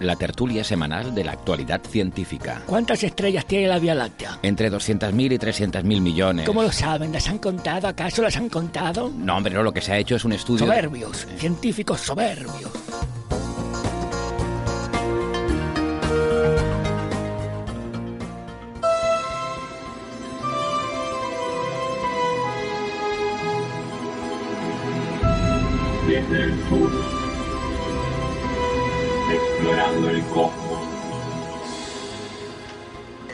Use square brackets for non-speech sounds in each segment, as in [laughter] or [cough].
la tertulia semanal de la actualidad científica. ¿Cuántas estrellas tiene la Vía Láctea? Entre 200.000 y 300.000 millones. ¿Cómo lo saben? ¿Las han contado? ¿Acaso las han contado? No, hombre, no, lo que se ha hecho es un estudio... de- Soberbios, científicos soberbios. desde el sur, el.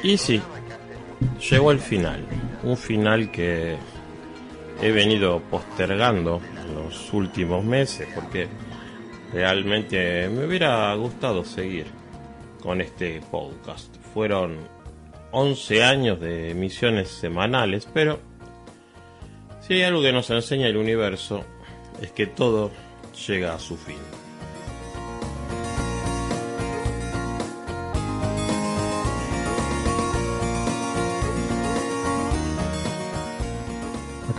Y sí, llegó el final. Un final que he venido postergando en los últimos meses porque realmente me hubiera gustado seguir con este podcast. Fueron 11 años de emisiones semanales, pero si hay algo que nos enseña el universo es que todo llega a su fin.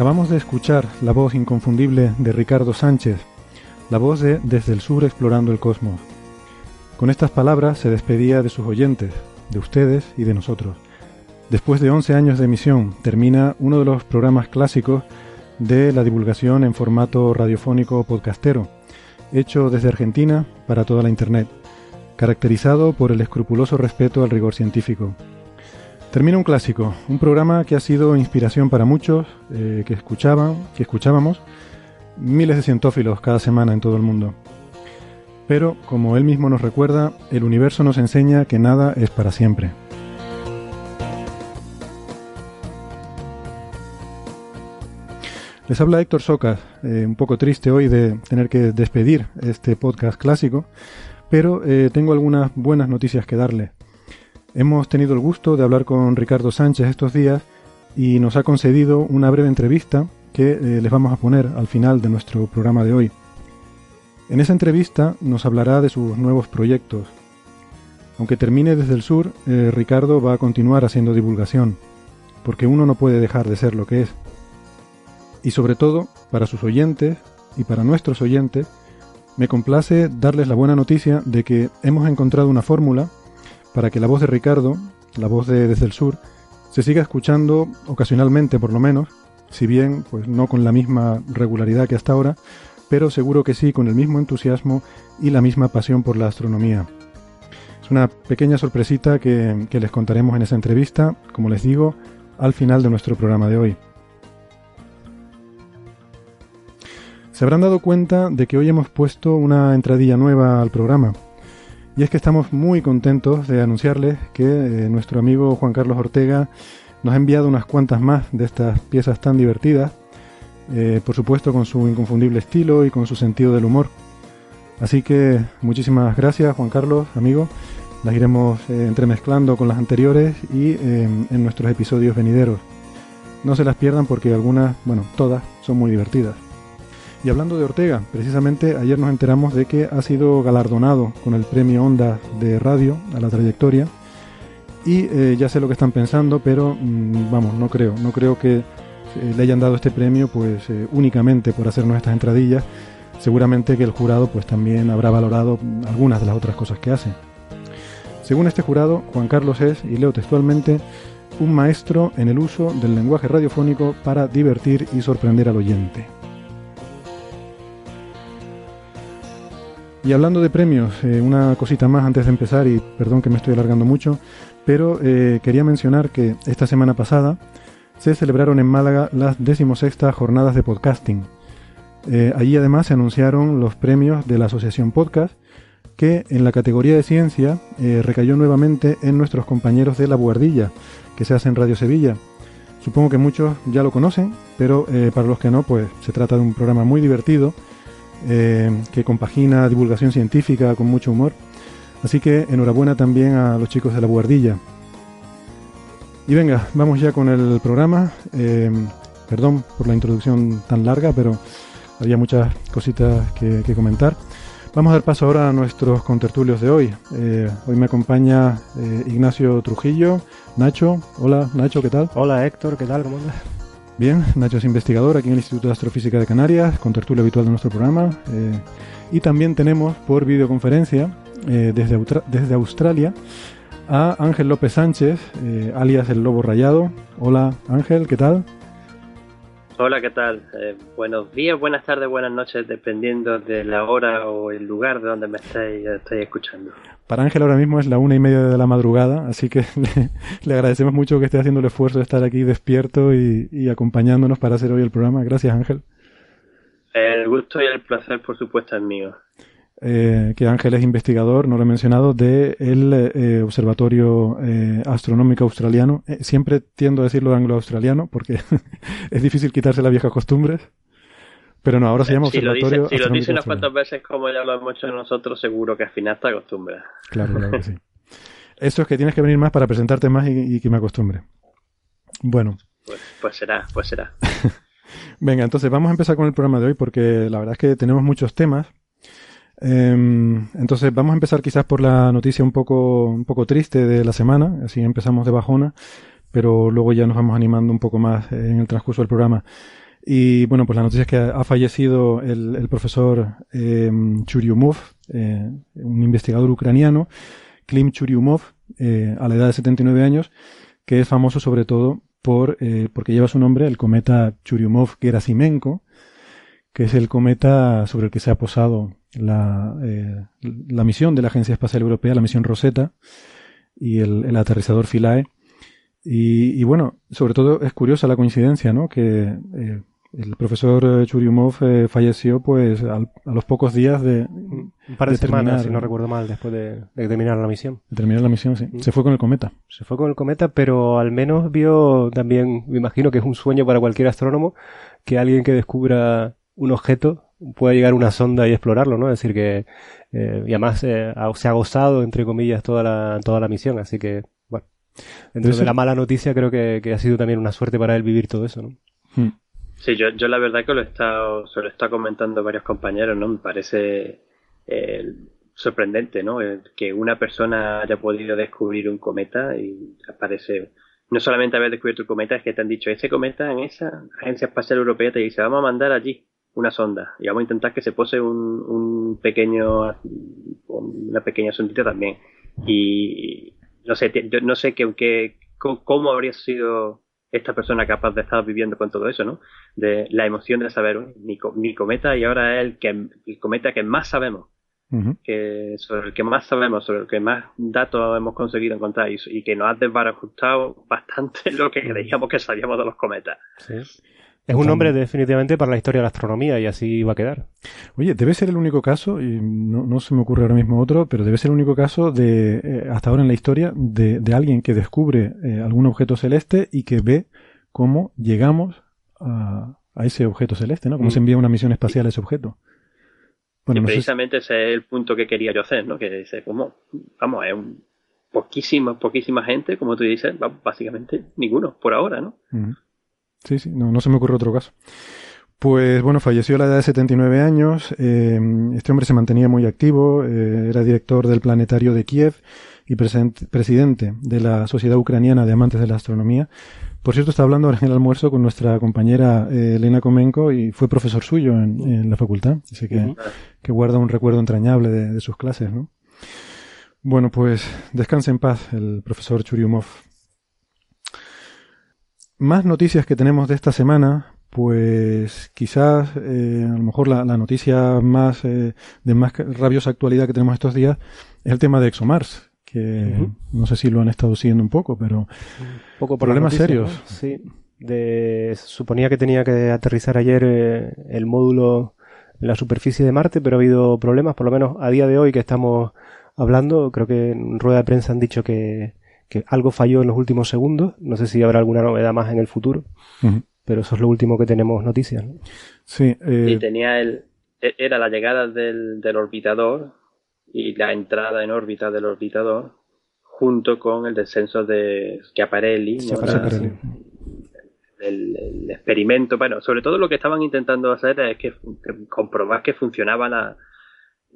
Acabamos de escuchar la voz inconfundible de Ricardo Sánchez, la voz de Desde el Sur Explorando el Cosmos. Con estas palabras se despedía de sus oyentes, de ustedes y de nosotros. Después de 11 años de emisión, termina uno de los programas clásicos de la divulgación en formato radiofónico podcastero, hecho desde Argentina para toda la Internet, caracterizado por el escrupuloso respeto al rigor científico. Termina un clásico, un programa que ha sido inspiración para muchos, eh, que escuchaban, que escuchábamos, miles de cientófilos cada semana en todo el mundo. Pero, como él mismo nos recuerda, el universo nos enseña que nada es para siempre. Les habla Héctor Socas, eh, un poco triste hoy de tener que despedir este podcast clásico, pero eh, tengo algunas buenas noticias que darle. Hemos tenido el gusto de hablar con Ricardo Sánchez estos días y nos ha concedido una breve entrevista que eh, les vamos a poner al final de nuestro programa de hoy. En esa entrevista nos hablará de sus nuevos proyectos. Aunque termine desde el sur, eh, Ricardo va a continuar haciendo divulgación, porque uno no puede dejar de ser lo que es. Y sobre todo, para sus oyentes y para nuestros oyentes, me complace darles la buena noticia de que hemos encontrado una fórmula para que la voz de Ricardo, la voz de Desde el Sur, se siga escuchando ocasionalmente por lo menos, si bien pues no con la misma regularidad que hasta ahora, pero seguro que sí con el mismo entusiasmo y la misma pasión por la astronomía. Es una pequeña sorpresita que, que les contaremos en esa entrevista, como les digo, al final de nuestro programa de hoy. Se habrán dado cuenta de que hoy hemos puesto una entradilla nueva al programa. Y es que estamos muy contentos de anunciarles que eh, nuestro amigo Juan Carlos Ortega nos ha enviado unas cuantas más de estas piezas tan divertidas, eh, por supuesto con su inconfundible estilo y con su sentido del humor. Así que muchísimas gracias Juan Carlos, amigo. Las iremos eh, entremezclando con las anteriores y en nuestros episodios venideros. No se las pierdan porque algunas, bueno, todas son muy divertidas. Y hablando de Ortega, precisamente ayer nos enteramos de que ha sido galardonado con el premio Onda de Radio a la trayectoria. Y eh, ya sé lo que están pensando, pero mm, vamos, no creo, no creo que eh, le hayan dado este premio pues eh, únicamente por hacernos estas entradillas. Seguramente que el jurado pues también habrá valorado mm, algunas de las otras cosas que hace. Según este jurado, Juan Carlos es, y leo textualmente, un maestro en el uso del lenguaje radiofónico para divertir y sorprender al oyente. Y hablando de premios, eh, una cosita más antes de empezar, y perdón que me estoy alargando mucho, pero eh, quería mencionar que esta semana pasada se celebraron en Málaga las decimosextas jornadas de podcasting. Eh, allí además se anunciaron los premios de la Asociación Podcast, que en la categoría de ciencia recayó nuevamente en nuestros compañeros de La Buhardilla, que se hace en Radio Sevilla. Supongo que muchos ya lo conocen, pero para los que no, pues se trata de un programa muy divertido eh, que compagina divulgación científica con mucho humor. Así que enhorabuena también a los chicos de La Buhardilla. Y venga, vamos ya con el programa. perdón por la introducción tan larga, pero había muchas cositas que, comentar. Vamos a dar paso ahora a nuestros contertulios de hoy. Eh, hoy me acompaña eh, Ignacio Trujillo, Nacho. Hola, Nacho, ¿qué tal? Hola, Héctor, ¿qué tal? ¿Cómo andas? Bien, Nacho es investigador aquí en el Instituto de Astrofísica de Canarias, contertulio habitual de nuestro programa. Eh, y también tenemos por videoconferencia desde, desde Australia a Ángel López Sánchez, alias el Lobo Rayado. Hola, Ángel, ¿qué tal? Hola, ¿qué tal? Eh, buenos días, buenas tardes, buenas noches, dependiendo de la hora o el lugar de donde me estáis, escuchando. Para Ángel ahora mismo es la una y media de la madrugada, así que [laughs] le, agradecemos mucho que esté haciendo el esfuerzo de estar aquí despierto y acompañándonos para hacer hoy el programa. Gracias, Ángel. El gusto y el placer, por supuesto, es mío. Eh, que Ángel es investigador, no lo he mencionado, del de eh, Observatorio eh, Astronómico Australiano. siempre tiendo a decirlo anglo-australiano porque [laughs] es difícil quitarse las viejas costumbres. Pero no, ahora se llama Observatorio lo dice, Si lo dice unas cuantas veces como ya lo hemos hecho nosotros, seguro que al final te acostumbras. Claro, claro que sí. [laughs] Eso es que tienes que venir más para presentarte más y, que me acostumbre. Bueno. Pues, pues será, pues será. [laughs] Venga, entonces vamos a empezar con el programa de hoy porque la verdad es que tenemos muchos temas Em, entonces vamos a empezar quizás por la noticia un poco, un poco triste de la semana, así empezamos de bajona, pero luego ya nos vamos animando un poco más en el transcurso del programa. Y bueno, pues la noticia es que ha fallecido el, profesor eh, Churyumov, eh, un investigador ucraniano, Klim Churyumov, eh, a la edad de 79 años, que es famoso sobre todo por, eh, porque lleva su nombre el cometa Churyumov-Gerasimenko, que es el cometa sobre el que se ha posado la, eh, la misión de la Agencia Espacial Europea, la misión Rosetta, y el, aterrizador Philae. Y, bueno, sobre todo es curiosa la coincidencia, ¿no? Que eh, el profesor Churyumov eh, falleció pues a los pocos días de... Un par de, semanas, si no recuerdo mal, después de, terminar la misión. De terminar la misión, sí. Mm. Se fue con el cometa. Se fue con el cometa, pero al menos vio también, me imagino que es un sueño para cualquier astrónomo, que alguien que descubra un objeto pueda llegar una sonda y explorarlo, ¿no? Es decir, que eh, y además eh, se ha gozado, entre comillas, toda la, toda la misión, así que, bueno, dentro de la mala noticia creo que, ha sido también una suerte para él vivir todo eso, ¿no? Hmm. Sí, yo, yo la verdad que lo he estado, se lo he estado comentando varios compañeros, ¿no? Me parece eh, sorprendente, ¿no? que una persona haya podido descubrir un cometa y aparece no solamente haber descubierto un cometa, es que te han dicho, ese cometa en esa agencia espacial europea te dice, vamos a mandar allí una sonda. Y vamos a intentar que se pose un, un pequeño una pequeña sondita también. Y no sé yo no sé que, cómo habría sido esta persona capaz de estar viviendo con todo eso no de la emoción de saber mi, mi cometa y ahora es el que el cometa que más sabemos que sobre el que más sabemos sobre el que más datos hemos conseguido encontrar y, y que nos ha desbarajustado bastante [laughs] lo que creíamos que sabíamos de los cometas. Sí. Es un nombre definitivamente para la historia de la astronomía y así va a quedar. Oye, debe ser el único caso, y no, se me ocurre ahora mismo otro, pero debe ser el único caso de, eh, hasta ahora en la historia, de, alguien que descubre eh, algún objeto celeste y que ve cómo llegamos a, ese objeto celeste, ¿no? Cómo mm. se envía una misión espacial a ese objeto. Bueno, y precisamente ese es el punto que quería yo hacer, ¿no? Que dice, ¿cómo? Vamos, es un poquísima, poquísima gente, como tú dices, básicamente ninguno, por ahora, ¿no? Sí, sí, no, no se me ocurre otro caso. Pues bueno, falleció a la edad de 79 años. Eh, este hombre se mantenía muy activo, eh, era director del Planetario de Kiev y presidente de la Sociedad Ucraniana de Amantes de la Astronomía. Por cierto, está hablando ahora en el almuerzo con nuestra compañera eh, Elena Comenko y fue profesor suyo en, la facultad. Así que, que, guarda un recuerdo entrañable de, de, sus clases, ¿no? Bueno, pues descanse en paz el profesor Churyumov. Más noticias que tenemos de esta semana, pues quizás eh, a lo mejor la, noticia más eh, de más rabiosa actualidad que tenemos estos días es el tema de ExoMars, que no sé si lo han estado siguiendo un poco, pero un poco problemas serios. Sí, de, suponía que tenía que aterrizar ayer eh, el módulo en la superficie de Marte, pero ha habido problemas, por lo menos a día de hoy que estamos hablando, creo que en rueda de prensa han dicho que, que algo falló en los últimos segundos, no sé si habrá alguna novedad más en el futuro, pero eso es lo último que tenemos noticias. ¿no? Sí, eh, Y tenía el, e- era la llegada del, del orbitador y la entrada en órbita del orbitador junto con el descenso de Schiaparelli, ¿no? Schiaparelli. El, el experimento, bueno, sobre todo lo que estaban intentando hacer es que, que comprobar que funcionaba la,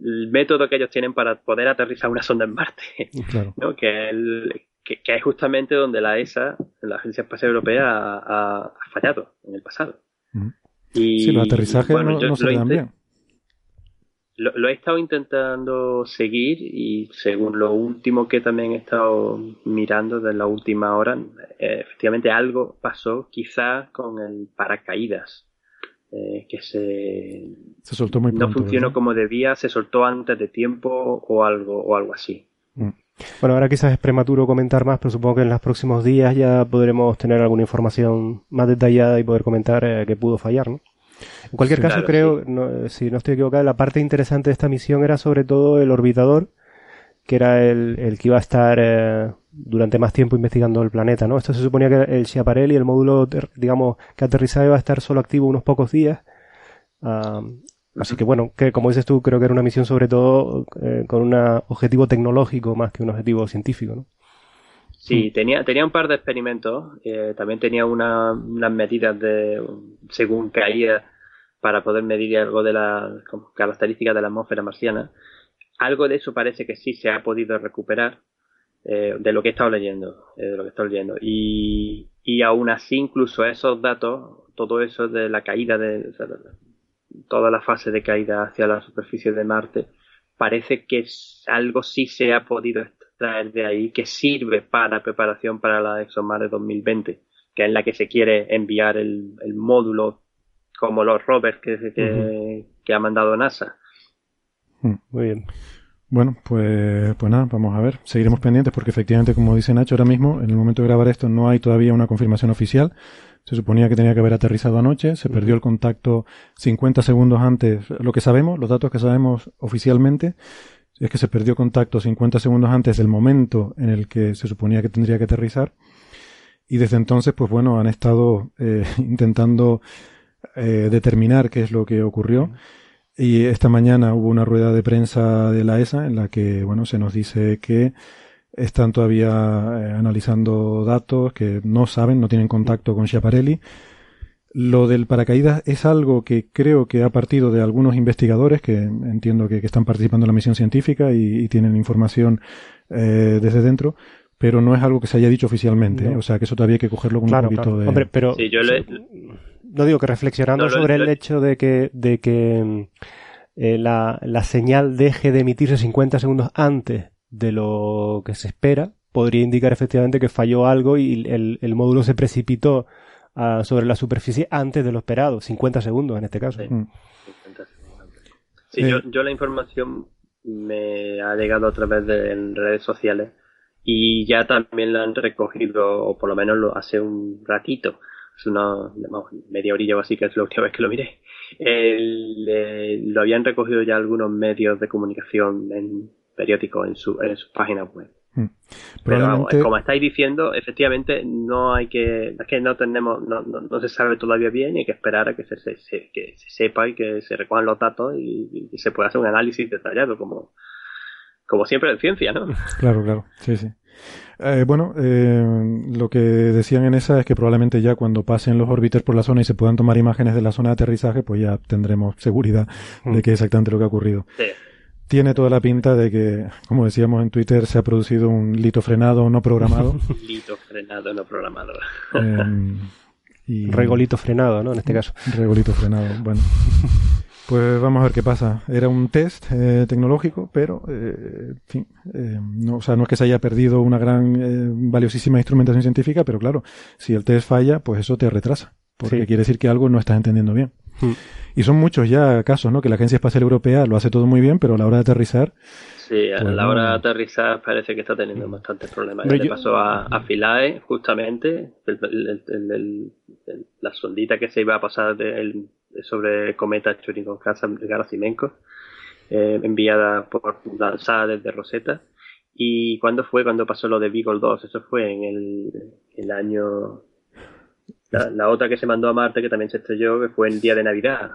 el método que ellos tienen para poder aterrizar una sonda en Marte, claro. [laughs] ¿no? que, el- que, que es justamente donde la ESA, la Agencia Espacial Europea, ha, ha- ha fallado en el pasado. Y, sí, los aterrizajes bueno, no, yo no se lo bien. Lo, lo he estado intentando seguir y según lo último que también he estado mirando de la última hora, eh, efectivamente algo pasó quizás con el paracaídas, eh, que se Se soltó muy no pronto. funcionó ¿verdad? como debía, se soltó antes de tiempo o algo o algo así. Bueno, ahora quizás es prematuro comentar más, pero supongo que en los próximos días ya podremos tener alguna información más detallada y poder comentar eh, qué pudo fallar, ¿no? En cualquier caso, claro, creo, no, si no estoy equivocado, la parte interesante de esta misión era sobre todo el orbitador, que era el, el que iba a estar eh, durante más tiempo investigando el planeta, ¿no? Esto se suponía que el Schiaparelli, el módulo, digamos, que aterrizaba iba a estar solo activo unos pocos días. Así que bueno, que como dices tú, creo que era una misión sobre todo eh, con un objetivo tecnológico más que un objetivo científico, ¿no? Sí, tenía, tenía un par de experimentos, eh, también tenía una- unas medidas de según caía para poder medir algo de las características de la atmósfera marciana. Algo de eso parece que sí se ha podido recuperar eh, de lo que he estado leyendo, de lo que he estado leyendo. Y, y aún así, incluso esos datos, todo eso de la caída de, o sea, toda la fase de caída hacia la superficie de Marte, parece que algo sí se ha podido extraer de ahí que sirve para preparación para la ExoMars 2020, que es la que se quiere enviar el, el módulo como los rovers que, que, que ha mandado NASA. Muy bien. Bueno, pues, pues nada, vamos a ver. Seguiremos pendientes porque efectivamente, como dice Nacho, ahora mismo, en el momento de grabar esto, no hay todavía una confirmación oficial. Se suponía que tenía que haber aterrizado anoche, se perdió el contacto 50 segundos antes. Lo que sabemos, los datos que sabemos oficialmente, es que se perdió contacto 50 segundos antes del momento en el que se suponía que tendría que aterrizar. Y desde entonces, pues bueno, han estado eh, [laughs] intentando eh, determinar qué es lo que ocurrió. Y esta mañana hubo una rueda de prensa de la ESA en la que, bueno, se nos dice que están todavía eh, analizando datos, que no saben, no tienen contacto con Schiaparelli. Lo del paracaídas es algo que creo que ha partido de algunos investigadores que entiendo que, que están participando en la misión científica y, y tienen información eh, desde dentro, pero no es algo que se haya dicho oficialmente. No. ¿eh? O sea, que eso todavía hay que cogerlo con Claro, un poquito claro. de... Hombre, pero Sí, yo le- no digo que reflexionando No, sobre el hecho de que, de que mm, eh, la, la señal deje de emitirse 50 segundos antes de lo que se espera, podría indicar efectivamente que falló algo y el, el módulo se precipitó ah, sobre la superficie antes de lo esperado, 50 segundos en este caso. Sí. Mm. Sí, Eh. yo, yo la información me ha llegado a través de en redes sociales y ya también la han recogido, o por lo menos lo hace un ratito, es una vamos, media orilla o así, que es la última vez que lo miré. El, eh, lo habían recogido ya algunos medios de comunicación en periódicos en su, en su página web. Mm. Pero vamos, como estáis diciendo, efectivamente no hay que, es que no tenemos, no, no, no se sabe todavía bien y hay que esperar a que se, se- se- que se sepa y que se recojan los datos y, y se pueda hacer un análisis detallado, como, como siempre en ciencia, ¿no? [laughs] Claro, claro, sí, sí. Eh, bueno, eh, lo que decían en esa es que probablemente ya cuando pasen los órbiters por la zona y se puedan tomar imágenes de la zona de aterrizaje, pues ya tendremos seguridad de qué es exactamente lo que ha ocurrido. Sí. Tiene toda la pinta de que, como decíamos en Twitter, se ha producido un lito frenado no programado. [laughs] Lito frenado, no programado. eh, y Regolito frenado, ¿no? En este caso. Regolito frenado. Bueno, [laughs] pues vamos a ver qué pasa. Era un test eh, tecnológico, pero, eh, en fin, eh, no, o sea, no es que se haya perdido una gran, eh, valiosísima instrumentación científica, pero claro, si el test falla, pues eso te retrasa, porque Sí. quiere decir que algo no estás entendiendo bien. Mm. Y son muchos ya casos, ¿no? Que la Agencia Espacial Europea lo hace todo muy bien, pero a la hora de aterrizar, Sí, a Pues la no. hora de aterrizar parece que está teniendo bastantes problemas. Le pasó a, a Philae, justamente, el- el- el- el- el- la sondita que se iba a pasar del sobre el cometa Churyumov-Gerasimenko, eh, enviada por lanzada desde Rosetta. ¿Y cuándo fue cuando pasó lo de Beagle 2? Eso fue en el, el año... La, la, otra que se mandó a Marte, que también se estrelló, que fue el día de Navidad.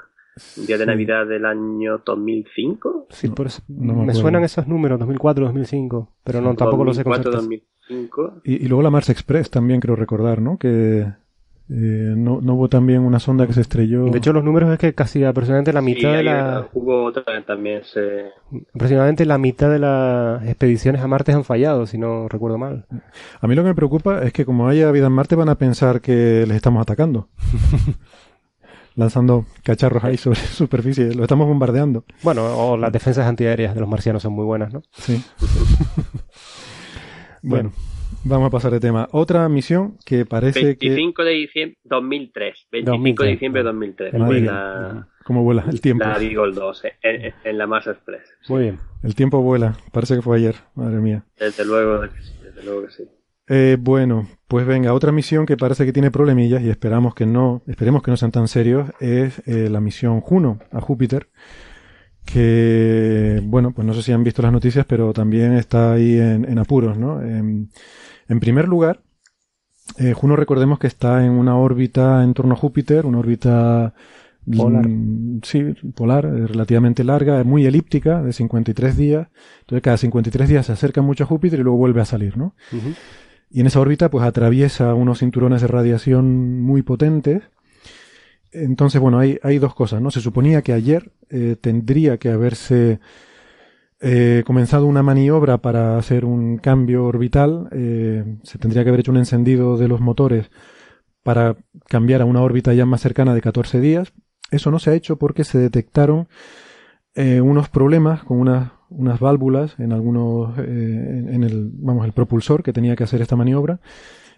El día de Navidad del año 2005. Sí, por eso, no me, me suenan esos números, 2004, 2005, pero no, tampoco 2004, los sé con 2005. Y, y, luego la Mars Express también creo recordar, ¿no? Que eh, no, no, hubo también una sonda que se estrelló. De hecho, los números es que casi aproximadamente la mitad sí, de la. Hubo otra también se. Aproximadamente la mitad de las expediciones a Marte han fallado, si no recuerdo mal. A mí lo que me preocupa es que, como haya vida en Marte, van a pensar que les estamos atacando. [laughs] Lanzando cacharros ahí sobre superficie, lo estamos bombardeando. Bueno, o las defensas antiaéreas de los marcianos son muy buenas, ¿no? Sí. [laughs] bueno. Vamos a pasar de tema. Otra misión que parece 25 que... de diciembre 2003. 25 2003. de diciembre de 2003. Madre la, ¿Cómo vuela el tiempo? La Beagle 2 en, en, la Mars Express. Muy bien. El tiempo vuela. Parece que fue ayer. Madre mía. Desde luego, desde luego que sí. Eh, bueno, pues venga, otra misión que parece que tiene problemillas y esperamos que no, esperemos que no sean tan serios, es eh, la misión Juno a Júpiter, que, bueno, pues no sé si han visto las noticias, pero también está ahí en, en apuros, ¿no? En, en primer lugar, eh, Juno recordemos que está en una órbita en torno a Júpiter, una órbita polar, mm, sí, polar eh, relativamente larga, muy elíptica, de 53 días. Entonces cada 53 días se acerca mucho a Júpiter y luego vuelve a salir, ¿no? Uh -huh. Y en esa órbita pues atraviesa unos cinturones de radiación muy potentes. Entonces, bueno, hay, hay dos cosas, ¿no? Se suponía que ayer eh, tendría que haberse eh, comenzado una maniobra para hacer un cambio orbital. Eh, se tendría que haber hecho un encendido de los motores para cambiar a una órbita ya más cercana de 14 días. Eso no se ha hecho porque se detectaron eh, unos problemas con unas, unas válvulas en algunos, eh, en el, vamos, el propulsor que tenía que hacer esta maniobra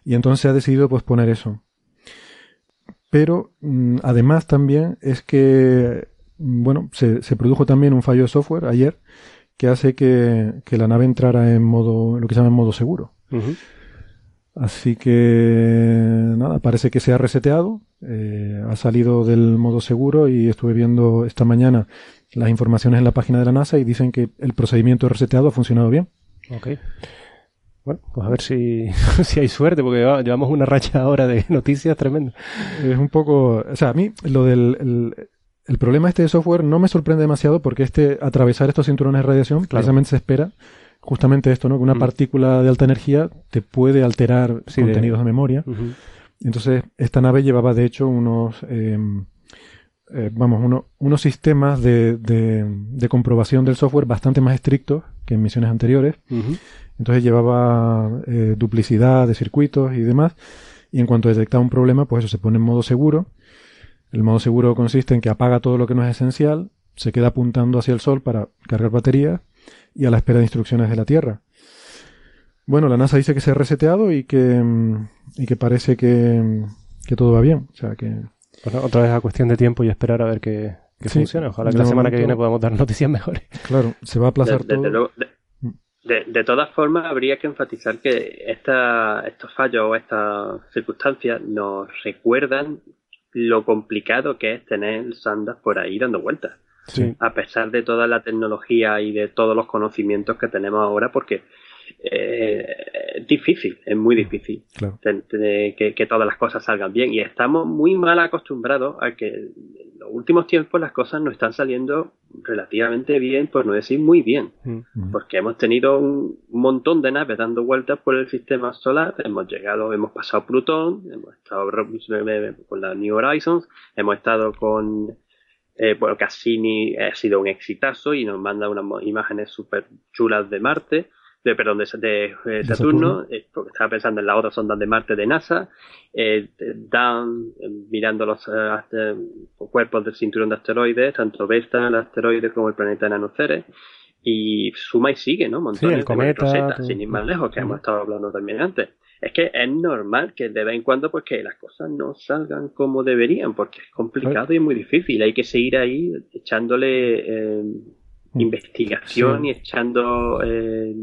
y entonces ha decidido posponer eso. Pero mm, además también es que, bueno, se, se produjo también un fallo de software ayer que hace que, que, la nave entrara en modo, lo que se llama en modo seguro. Uh -huh. Así que, nada, parece que se ha reseteado, eh, ha salido del modo seguro y estuve viendo esta mañana las informaciones en la página de la NASA y dicen que el procedimiento de reseteado ha funcionado bien. Ok. Bueno, pues a ver si, [laughs] si hay suerte, porque llevamos una racha ahora de [laughs] noticias tremenda. Es un poco, o sea, a mí lo del, el, el problema este de software no me sorprende demasiado porque este atravesar estos cinturones de radiación claro. precisamente se espera justamente esto, ¿no? Que una mm. partícula de alta energía te puede alterar sí, contenidos de, de memoria. Uh -huh. Entonces, esta nave llevaba de hecho unos, eh, eh, vamos, uno, unos sistemas de, de, de, comprobación del software bastante más estrictos que en misiones anteriores. Uh -huh. Entonces llevaba eh, duplicidad de circuitos y demás. Y en cuanto detectaba un problema, pues eso se pone en modo seguro. El modo seguro consiste en que apaga todo lo que no es esencial, se queda apuntando hacia el sol para cargar baterías y a la espera de instrucciones de la Tierra. Bueno, la NASA dice que se ha reseteado y que, y que parece que, que todo va bien. O sea que. Bueno, otra vez a cuestión de tiempo y esperar a ver que, que sí, funcione. Ojalá que la semana momento, que viene podamos dar noticias mejores. Claro, se va a aplazar todo. Luego, de, de, todas formas, habría que enfatizar que esta, estos fallos o estas circunstancias nos recuerdan lo complicado que es tener sandas por ahí dando vueltas. Sí. A pesar de toda la tecnología y de todos los conocimientos que tenemos ahora, porque eh, difícil, es muy difícil claro. que, que, todas las cosas salgan bien. Y estamos muy mal acostumbrados a que en los últimos tiempos las cosas no están saliendo relativamente bien, por no decir muy bien. Mm -hmm. Porque hemos tenido un montón de naves dando vueltas por el sistema solar, hemos llegado, hemos pasado Plutón, hemos estado con la New Horizons, hemos estado con eh, bueno, Cassini ha sido un exitazo y nos manda unas imágenes súper chulas de Marte, de, perdón, de, de, de Saturno, eh, porque estaba pensando en las otras ondas de Marte de NASA, eh, Dan, mirando los cuerpos del cinturón de asteroides, tanto Vesta, el asteroide, como el planeta enano Ceres, y suma y sigue, ¿no? Montones sí, el cometa, de sin ir más lejos, que hemos estado hablando también antes. Es que es normal que de vez en cuando pues que las cosas no salgan como deberían porque es complicado y es muy difícil. Hay que seguir ahí echándole eh, investigación sí. y echando eh,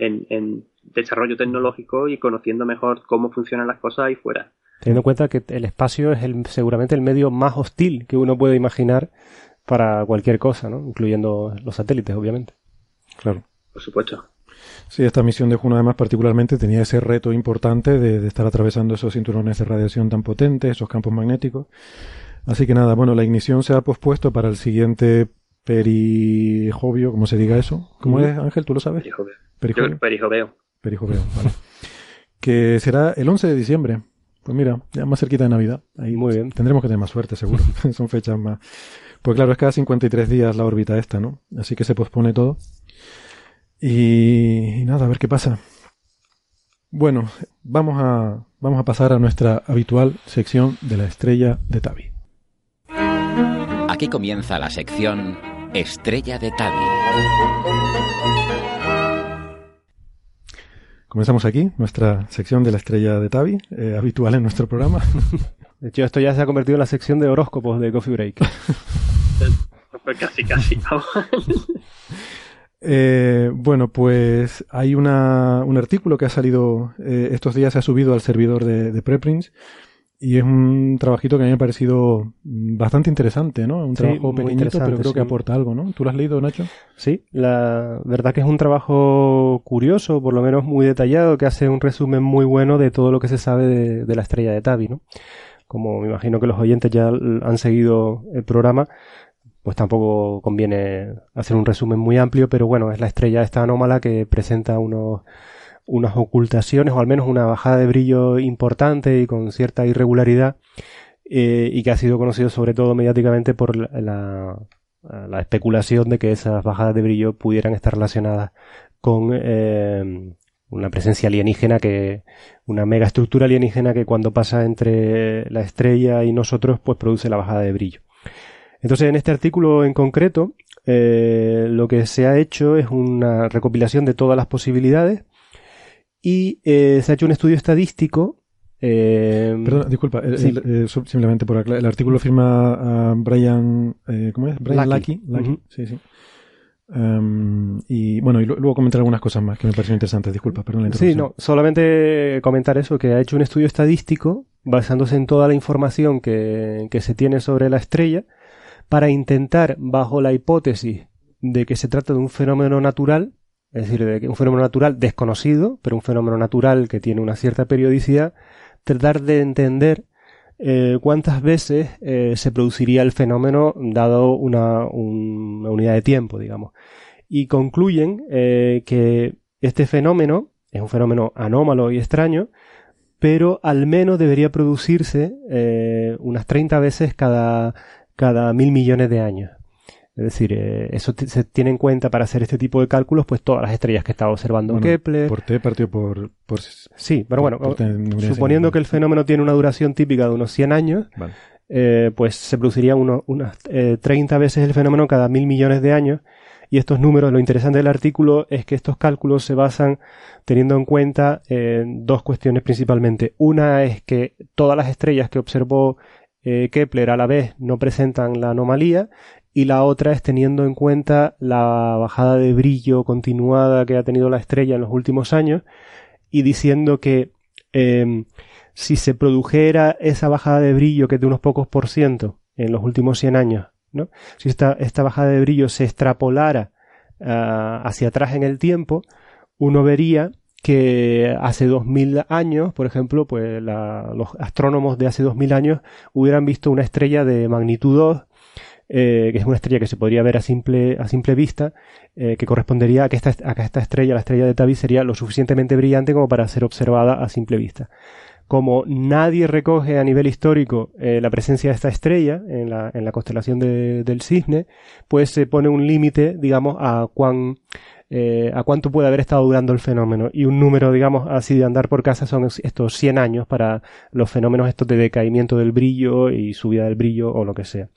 en, en, desarrollo tecnológico y conociendo mejor cómo funcionan las cosas ahí fuera Teniendo en cuenta que el espacio es el, seguramente el medio más hostil que uno puede imaginar para cualquier cosa, ¿no? Incluyendo los satélites, obviamente. Claro. Por supuesto. Sí, esta misión de Juno además particularmente tenía ese reto importante de, de estar atravesando esos cinturones de radiación tan potentes, esos campos magnéticos. Así que nada, bueno, la ignición se ha pospuesto para el siguiente perijovio, ¿cómo se diga eso? ¿Cómo es, Ángel? ¿Tú lo sabes? Perijoveo. Perijoveo. Perijoveo, vale. que será el 11 de diciembre. Pues mira, ya más cerquita de Navidad. Ahí Muy bien. Tendremos que tener más suerte, seguro. [laughs] Son fechas más. Pues claro, es cada 53 días la órbita esta, ¿no? Así que se pospone todo. Y, y nada, a ver qué pasa. Bueno, vamos a, vamos a pasar a nuestra habitual sección de la estrella de Tabi. Aquí comienza la sección Estrella de Tabi. Comenzamos aquí, nuestra sección de la estrella de Tabi, eh, habitual en nuestro programa. [laughs] De hecho, esto ya se ha convertido en la sección de horóscopos de Coffee Break. Pues [laughs] casi, casi. [laughs] Eh, bueno, pues hay una, un artículo que ha salido eh, estos días, se ha subido al servidor de, de Preprints y es un trabajito que a mí me ha parecido bastante interesante, ¿no? Un Sí, trabajo pequeñito, pero creo que aporta algo, ¿no? ¿Tú lo has leído, Nacho? Sí, la verdad que es un trabajo curioso, por lo menos muy detallado, que hace un resumen muy bueno de todo lo que se sabe de, de la estrella de Tabi, ¿no? Como me imagino que los oyentes ya han seguido el programa, pues tampoco conviene hacer un resumen muy amplio, pero bueno, es la estrella esta anómala que presenta unos, unas ocultaciones o al menos una bajada de brillo importante y con cierta irregularidad eh, y que ha sido conocido sobre todo mediáticamente por la, la, la especulación de que esas bajadas de brillo pudieran estar relacionadas con eh, una presencia alienígena que una megaestructura alienígena que cuando pasa entre la estrella y nosotros pues produce la bajada de brillo. Entonces en este artículo en concreto eh, lo que se ha hecho es una recopilación de todas las posibilidades y eh, se ha hecho un estudio estadístico eh, Perdón, disculpa, el- sí. el- sub- simplemente por aclarar, el artículo firma a Brian, eh, ¿cómo es? Brian Lucky. Lucky. Sí, sí. Y bueno, y luego comentar algunas cosas más que me parecieron interesantes. Disculpa, perdón la Sí, interrupción. no, solamente comentar eso, que ha hecho un estudio estadístico basándose en toda la información que, que se tiene sobre la estrella para intentar, bajo la hipótesis de que se trata de un fenómeno natural, es decir, un fenómeno natural desconocido, pero un fenómeno natural que tiene una cierta periodicidad, tratar de entender eh, cuántas veces eh, se produciría el fenómeno dado una, un- una unidad de tiempo, digamos. Y concluyen eh, que este fenómeno es un fenómeno anómalo y extraño, pero al menos debería producirse unas 30 veces cada, cada mil millones de años. Es decir, eh, eso se tiene en cuenta para hacer este tipo de cálculos, pues todas las estrellas que estaba observando Bueno, Kepler. Por T partido por, por Sí, pero bueno, por- por tener suponiendo que el fenómeno tiene una duración típica de unos 100 años, Vale. eh, pues se produciría uno- unas eh, 30 veces el fenómeno cada mil millones de años. Y estos números, lo interesante del artículo es que estos cálculos se basan teniendo en cuenta dos cuestiones principalmente. Una es que todas las estrellas que observó Kepler a la vez no presentan la anomalía y la otra es teniendo en cuenta la bajada de brillo continuada que ha tenido la estrella en los últimos años y diciendo que eh, si se produjera esa bajada de brillo que es de unos pocos por ciento en los últimos 100 años, ¿no? si esta, esta bajada de brillo se extrapolara ah, hacia atrás en el tiempo, uno vería que hace 2000 años, por ejemplo, pues los astrónomos de hace 2000 años hubieran visto una estrella de magnitud 2 eh, que es una estrella que se podría ver a simple, a simple vista, eh, que correspondería a que, esta, a que esta estrella, la estrella de Tabi, sería lo suficientemente brillante como para ser observada a simple vista. Como nadie recoge a nivel histórico eh, la presencia de esta estrella en la, en la constelación de- del cisne, pues se pone un límite, digamos, a cuán, eh, a cuánto puede haber estado durando el fenómeno. Y un número, digamos, así de andar por casa son estos 100 años para los fenómenos estos de decaimiento del brillo y subida del brillo o lo que sea.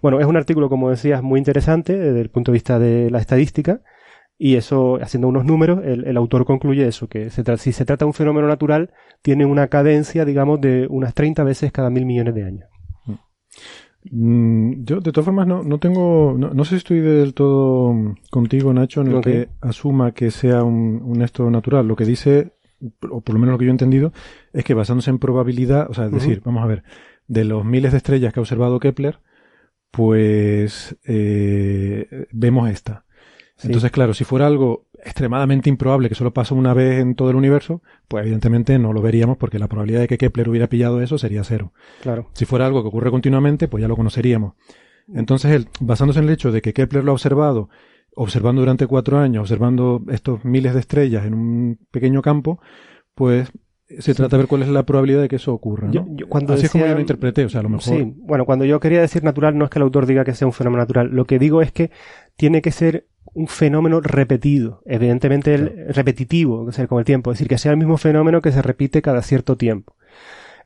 Bueno, es un artículo, como decías, muy interesante desde el punto de vista de la estadística. Y eso, haciendo unos números, el, el autor concluye eso, que se si se trata de un fenómeno natural, tiene una cadencia, digamos, de unas 30 veces cada mil millones de años. Mm, yo, de todas formas, no, no tengo. No, no sé si estoy del todo contigo, Nacho, en el que asuma que sea un, un esto natural. Lo que dice o por lo menos lo que yo he entendido, es que basándose en probabilidad, o sea, es decir, vamos a ver, de los miles de estrellas que ha observado Kepler, pues eh, vemos esta. Entonces, claro, si fuera algo extremadamente improbable que solo pasa una vez en todo el universo, pues evidentemente no lo veríamos porque la probabilidad de que Kepler hubiera pillado eso sería cero. Claro. Si fuera algo que ocurre continuamente, pues ya lo conoceríamos. Entonces, él, basándose en el hecho de que Kepler lo ha observado, observando durante cuatro años, observando estos miles de estrellas en un pequeño campo, pues se trata de ver cuál es la probabilidad de que eso ocurra. ¿no? Yo- yo cuando Así es como yo lo interpreté, o sea, a lo mejor. Sí, bueno, cuando yo quería decir natural no es que el autor diga que sea un fenómeno natural, lo que digo es que tiene que ser un fenómeno repetido, evidentemente el repetitivo, que sea con el tiempo, es decir, que sea el mismo fenómeno que se repite cada cierto tiempo.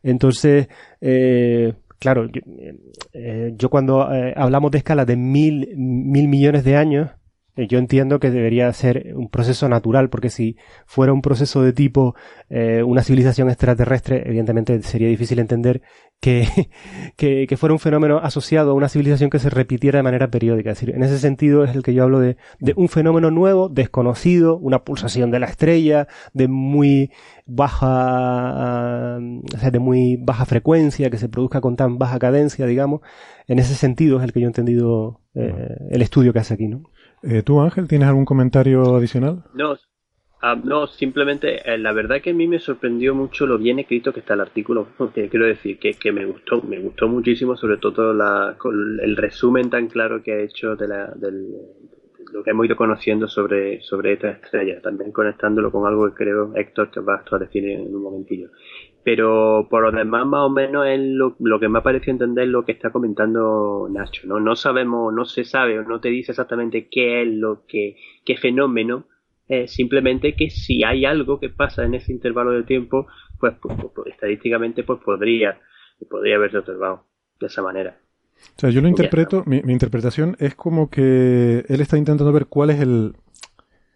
Entonces, eh, claro, yo, eh, yo cuando eh, hablamos de escala de mil, mil millones de años, yo entiendo que debería ser un proceso natural, porque si fuera un proceso de tipo eh, una civilización extraterrestre, evidentemente sería difícil entender que, [laughs] que, que fuera un fenómeno asociado a una civilización que se repitiera de manera periódica. Es decir, en ese sentido es el que yo hablo de, de un fenómeno nuevo, desconocido, una pulsación de la estrella, de muy baja, o sea, de muy baja frecuencia, que se produzca con tan baja cadencia, digamos. En ese sentido es el que yo he entendido eh, el estudio que hace aquí, ¿no? Eh, ¿Tú, Ángel, tienes algún comentario adicional? No, ah, no simplemente eh, la verdad que a mí me sorprendió mucho lo bien escrito que está el artículo. Que [laughs] quiero decir que, que me gustó, me gustó muchísimo, sobre todo la, el resumen tan claro que ha hecho de la, del, de lo que hemos ido conociendo sobre, sobre esta estrella, también conectándolo con algo que creo Héctor te va a decir en un momentillo. Pero por lo demás, más o menos es lo, lo que me ha parecido entender lo que está comentando Nacho, ¿no? No sabemos, no se sabe o no te dice exactamente qué es lo que, qué fenómeno, eh, simplemente que si hay algo que pasa en ese intervalo de tiempo, pues, pues, pues, pues, estadísticamente pues podría, podría haberse observado de esa manera. O sea, yo lo interpreto, mi, mi interpretación es como que él está intentando ver cuál es el,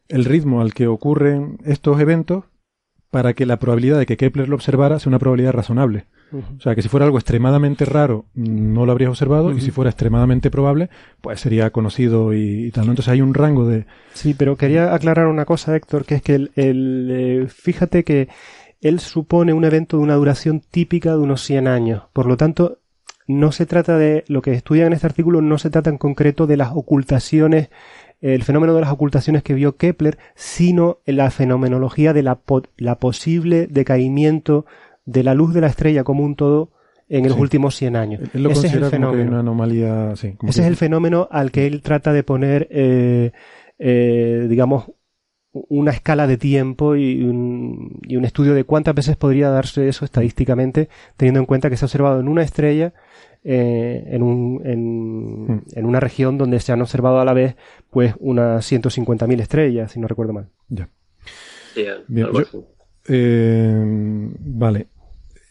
el ritmo al que ocurren estos eventos para que la probabilidad de que Kepler lo observara sea una probabilidad razonable. O sea, que si fuera algo extremadamente raro, mm, no lo habrías observado, y si fuera extremadamente probable, pues sería conocido y, y tal. ¿no? Entonces hay un rango de... Sí, pero quería aclarar una cosa, Héctor, que es que el, el, eh, fíjate que él supone un evento de una duración típica de unos 100 años. Por lo tanto, no se trata de, lo que estudian en este artículo no se trata en concreto de las ocultaciones, el fenómeno de las ocultaciones que vio Kepler, sino en la fenomenología de la, po- la posible decaimiento de la luz de la estrella como un todo en los Sí. últimos 100 años. Él lo Ese es el fenómeno. una anomalía... Sí, Ese que- es el fenómeno al que él trata de poner, eh, eh, digamos, una escala de tiempo y un, y un estudio de cuántas veces podría darse eso estadísticamente, teniendo en cuenta que se ha observado en una estrella, eh, en, un, en, Hmm. en una región donde se han observado a la vez, pues, unas 150.000 estrellas, si no recuerdo mal. Ya. Bien, yo-. Eh, vale.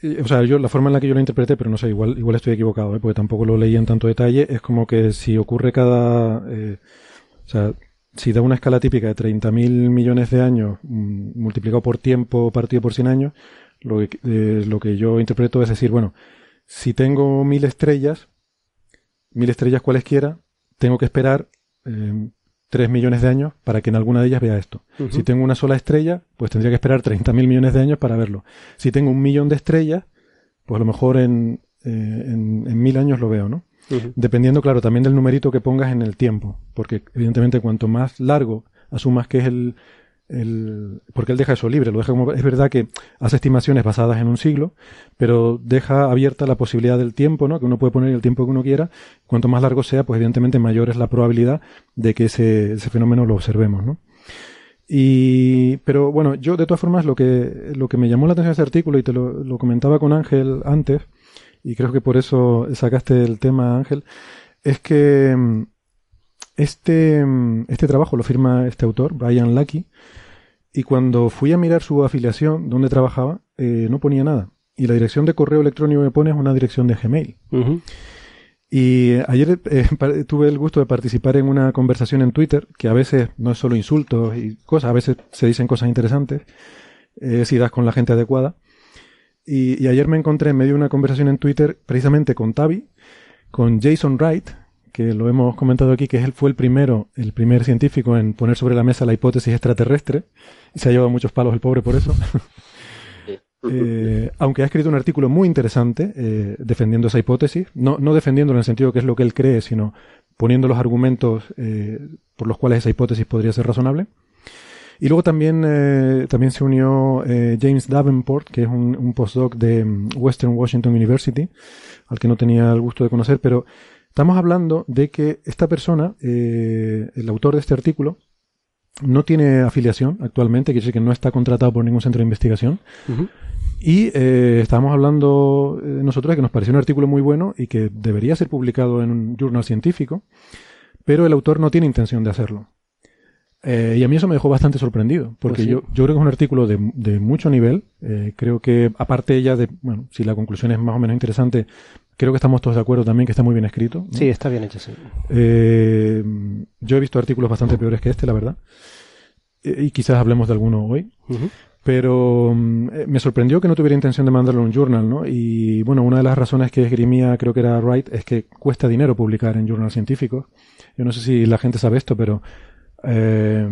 Eh, O sea, yo la forma en la que yo lo interpreté, pero no sé, igual, igual estoy equivocado, ¿eh? porque tampoco lo leí en tanto detalle, es como que si ocurre cada... eh, o sea, si da una escala típica de 30.000 millones de años mm, multiplicado por tiempo partido por 100 años, lo que, eh, lo que yo interpreto es decir, bueno, si tengo mil estrellas, mil estrellas cualesquiera, tengo que esperar eh, 3 millones de años para que en alguna de ellas vea esto. Si tengo una sola estrella, pues tendría que esperar 30.000 millones de años para verlo. Si tengo un millón de estrellas, pues a lo mejor en, eh, en, en mil años lo veo, ¿no? Dependiendo, claro, también del numerito que pongas en el tiempo. Porque evidentemente cuanto más largo asumas que es el, el... Porque él deja eso libre, lo deja como... Es verdad que hace estimaciones basadas en un siglo, pero deja abierta la posibilidad del tiempo, ¿no? Que uno puede poner el tiempo que uno quiera. Cuanto más largo sea, pues evidentemente mayor es la probabilidad de que ese, ese fenómeno lo observemos, ¿no? Y, pero bueno, yo de todas formas lo que, lo que me llamó la atención de ese artículo y te lo, lo comentaba con Ángel antes, y creo que por eso sacaste el tema, Ángel, es que mm, este, mm, este trabajo lo firma este autor, Brian Lucky, y cuando fui a mirar su afiliación, donde trabajaba, eh, no ponía nada. Y la dirección de correo electrónico que pone es una dirección de Gmail. Y ayer eh, [laughs] tuve el gusto de participar en una conversación en Twitter, que a veces no es solo insultos y cosas, a veces se dicen cosas interesantes, eh, si das con la gente adecuada. Y, y ayer me encontré en medio de una conversación en Twitter precisamente con Tavi, con Jason Wright, que lo hemos comentado aquí, que él fue el primero, el primer científico en poner sobre la mesa la hipótesis extraterrestre, y se ha llevado muchos palos el pobre por eso. [laughs] Eh, aunque ha escrito un artículo muy interesante eh, defendiendo esa hipótesis, no, no defendiéndolo en el sentido que es lo que él cree, sino poniendo los argumentos eh, por los cuales esa hipótesis podría ser razonable. Y luego también, eh, también se unió eh, James Davenport, que es un, un, postdoc de mm, Western Washington University, al que no tenía el gusto de conocer, pero estamos hablando de que esta persona, eh, el autor de este artículo, no tiene afiliación actualmente, quiere decir que no está contratado por ningún centro de investigación. Uh -huh. Y eh, estábamos hablando eh, nosotros de que nos pareció un artículo muy bueno y que debería ser publicado en un journal científico, pero el autor no tiene intención de hacerlo. Eh, y a mí eso me dejó bastante sorprendido, porque pues sí. yo, yo creo que es un artículo de, de mucho nivel. Eh, creo que, aparte ya de, bueno, si la conclusión es más o menos interesante, creo que estamos todos de acuerdo también que está muy bien escrito. ¿no? Sí, está bien hecho, sí. Eh, yo he visto artículos bastante peores que este, la verdad. Y quizás hablemos de alguno hoy. Uh -huh. Pero um, me sorprendió que no tuviera intención de mandarlo a un journal, ¿no? Y bueno, una de las razones que esgrimía, creo que era Wright, es que cuesta dinero publicar en journals científicos. Yo no sé si la gente sabe esto, pero eh,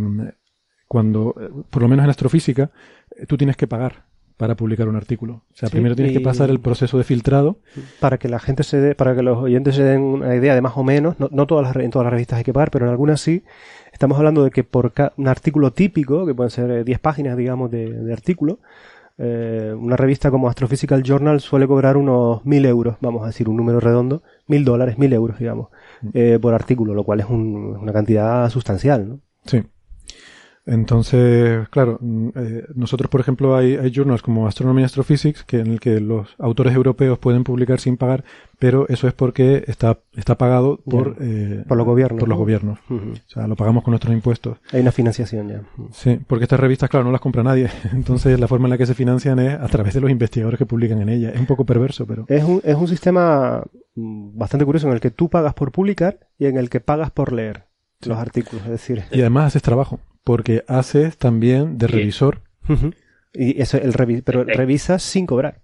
cuando, por lo menos en astrofísica, tú tienes que pagar para publicar un artículo. O sea, sí, primero tienes que pasar el proceso de filtrado. Para que la gente se dé, para que los oyentes se den una idea de más o menos, no, no todas las, en todas las revistas hay que pagar, pero en algunas sí. Estamos hablando de que por un artículo típico, que pueden ser 10 páginas, digamos, de, de artículo, eh, una revista como Astrophysical Journal suele cobrar unos mil euros, vamos a decir un número redondo, mil dólares, mil euros, digamos, eh, por artículo, lo cual es un, una cantidad sustancial, ¿no? Sí. Entonces, claro, eh, nosotros, por ejemplo, hay, hay journals como Astronomy and Astrophysics que en el que los autores europeos pueden publicar sin pagar, pero eso es porque está, está pagado por, eh, por los gobiernos. Por los gobiernos. Uh -huh. O sea, lo pagamos con nuestros impuestos. Hay una financiación ya. Sí, porque estas revistas, claro, no las compra nadie. [laughs] Entonces, la forma en la que se financian es a través de los investigadores que publican en ellas. Es un poco perverso, pero. Es un, es un sistema bastante curioso en el que tú pagas por publicar y en el que pagas por leer sí. los artículos. Es decir. Y además haces trabajo porque haces también de revisor. Uh -huh. Y eso, el revi pero revisas sin cobrar.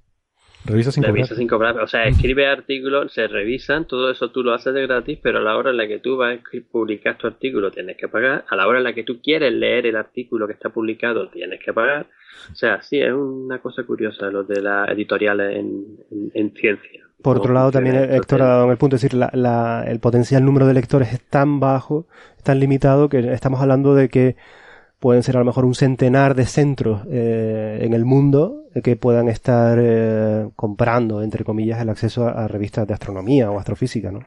Revisa sin revisa cobrar. sin cobrar. O sea, escribe artículos, se revisan, todo eso tú lo haces de gratis, pero a la hora en la que tú vas a publicar tu artículo tienes que pagar. A la hora en la que tú quieres leer el artículo que está publicado tienes que pagar. O sea, sí, es una cosa curiosa lo de las editoriales en, en, en ciencia. Por otro lado, también Héctor ha dado en el punto, es decir, la, la, el potencial número de lectores es tan bajo, tan limitado, que estamos hablando de que pueden ser a lo mejor un centenar de centros eh, en el mundo que puedan estar eh, comprando, entre comillas, el acceso a, a, revistas de astronomía o astrofísica, ¿no?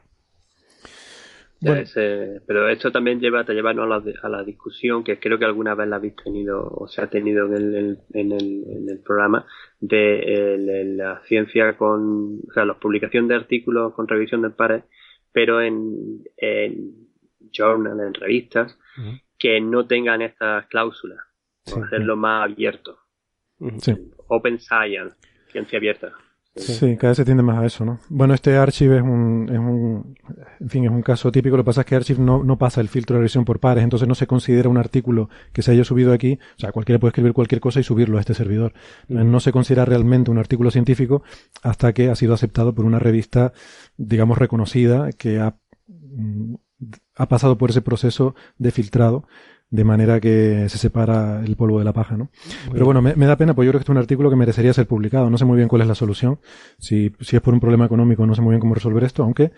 Bueno. Ese, pero esto también lleva, te lleva ¿no? a, la, a, la, discusión que creo que alguna vez la habéis tenido o se ha tenido en el, en el, en el programa de la ciencia con, o sea, la publicación de artículos con revisión de pares, pero en, en journal, en revistas, uh -huh. que no tengan estas cláusulas, sí, hacerlo más abierto. Sí. Open Science, ciencia abierta. Sí, sí, cada vez se tiende más a eso, ¿no? Bueno, este Archive es un, es un, en fin, es un caso típico. Lo que pasa es que Archive no, no pasa el filtro de revisión por pares, entonces no se considera un artículo que se haya subido aquí. O sea, cualquiera puede escribir cualquier cosa y subirlo a este servidor. No se considera realmente un artículo científico hasta que ha sido aceptado por una revista, digamos, reconocida, que ha, ha pasado por ese proceso de filtrado de manera que se separa el polvo de la paja, ¿no? Pero bueno, me, me, da pena, pues yo creo que este es un artículo que merecería ser publicado. No sé muy bien cuál es la solución. Si, si es por un problema económico, no sé muy bien cómo resolver esto, aunque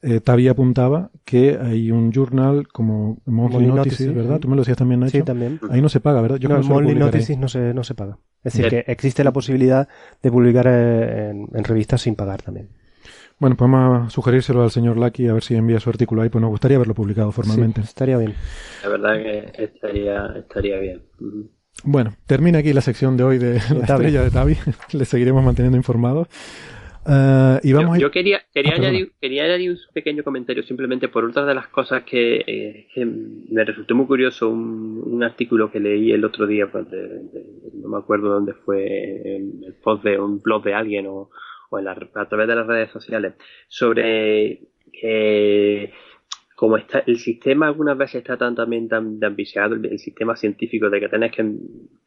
eh, Tavi apuntaba que hay un journal como Monthly Notices, Notices, ¿verdad? Tú me lo decías también, Nacho. Sí, también. Ahí no se paga, ¿verdad? Yo no, Monthly Notices no se, no se paga. Es decir, que existe la posibilidad de publicar eh, en, en revistas sin pagar también. Bueno, podemos sugerírselo al señor Lucky a ver si envía su artículo ahí, pues nos gustaría verlo publicado formalmente. Sí, estaría bien. La verdad que estaría, estaría bien. Bueno, termina aquí la sección de hoy de, de la Tavi. estrella de Tavi. [laughs] Le seguiremos manteniendo informados. Uh, y vamos yo, yo quería, quería, ah, añadir, quería añadir un pequeño comentario simplemente por otra de las cosas que, eh, que me resultó muy curioso, un, un, artículo que leí el otro día, pues de, de, no me acuerdo dónde fue, en el post de un blog de alguien o, o a través de las redes sociales sobre eh, como está el sistema algunas veces está tan también tan, tan viciado, el, sistema científico de que tenés que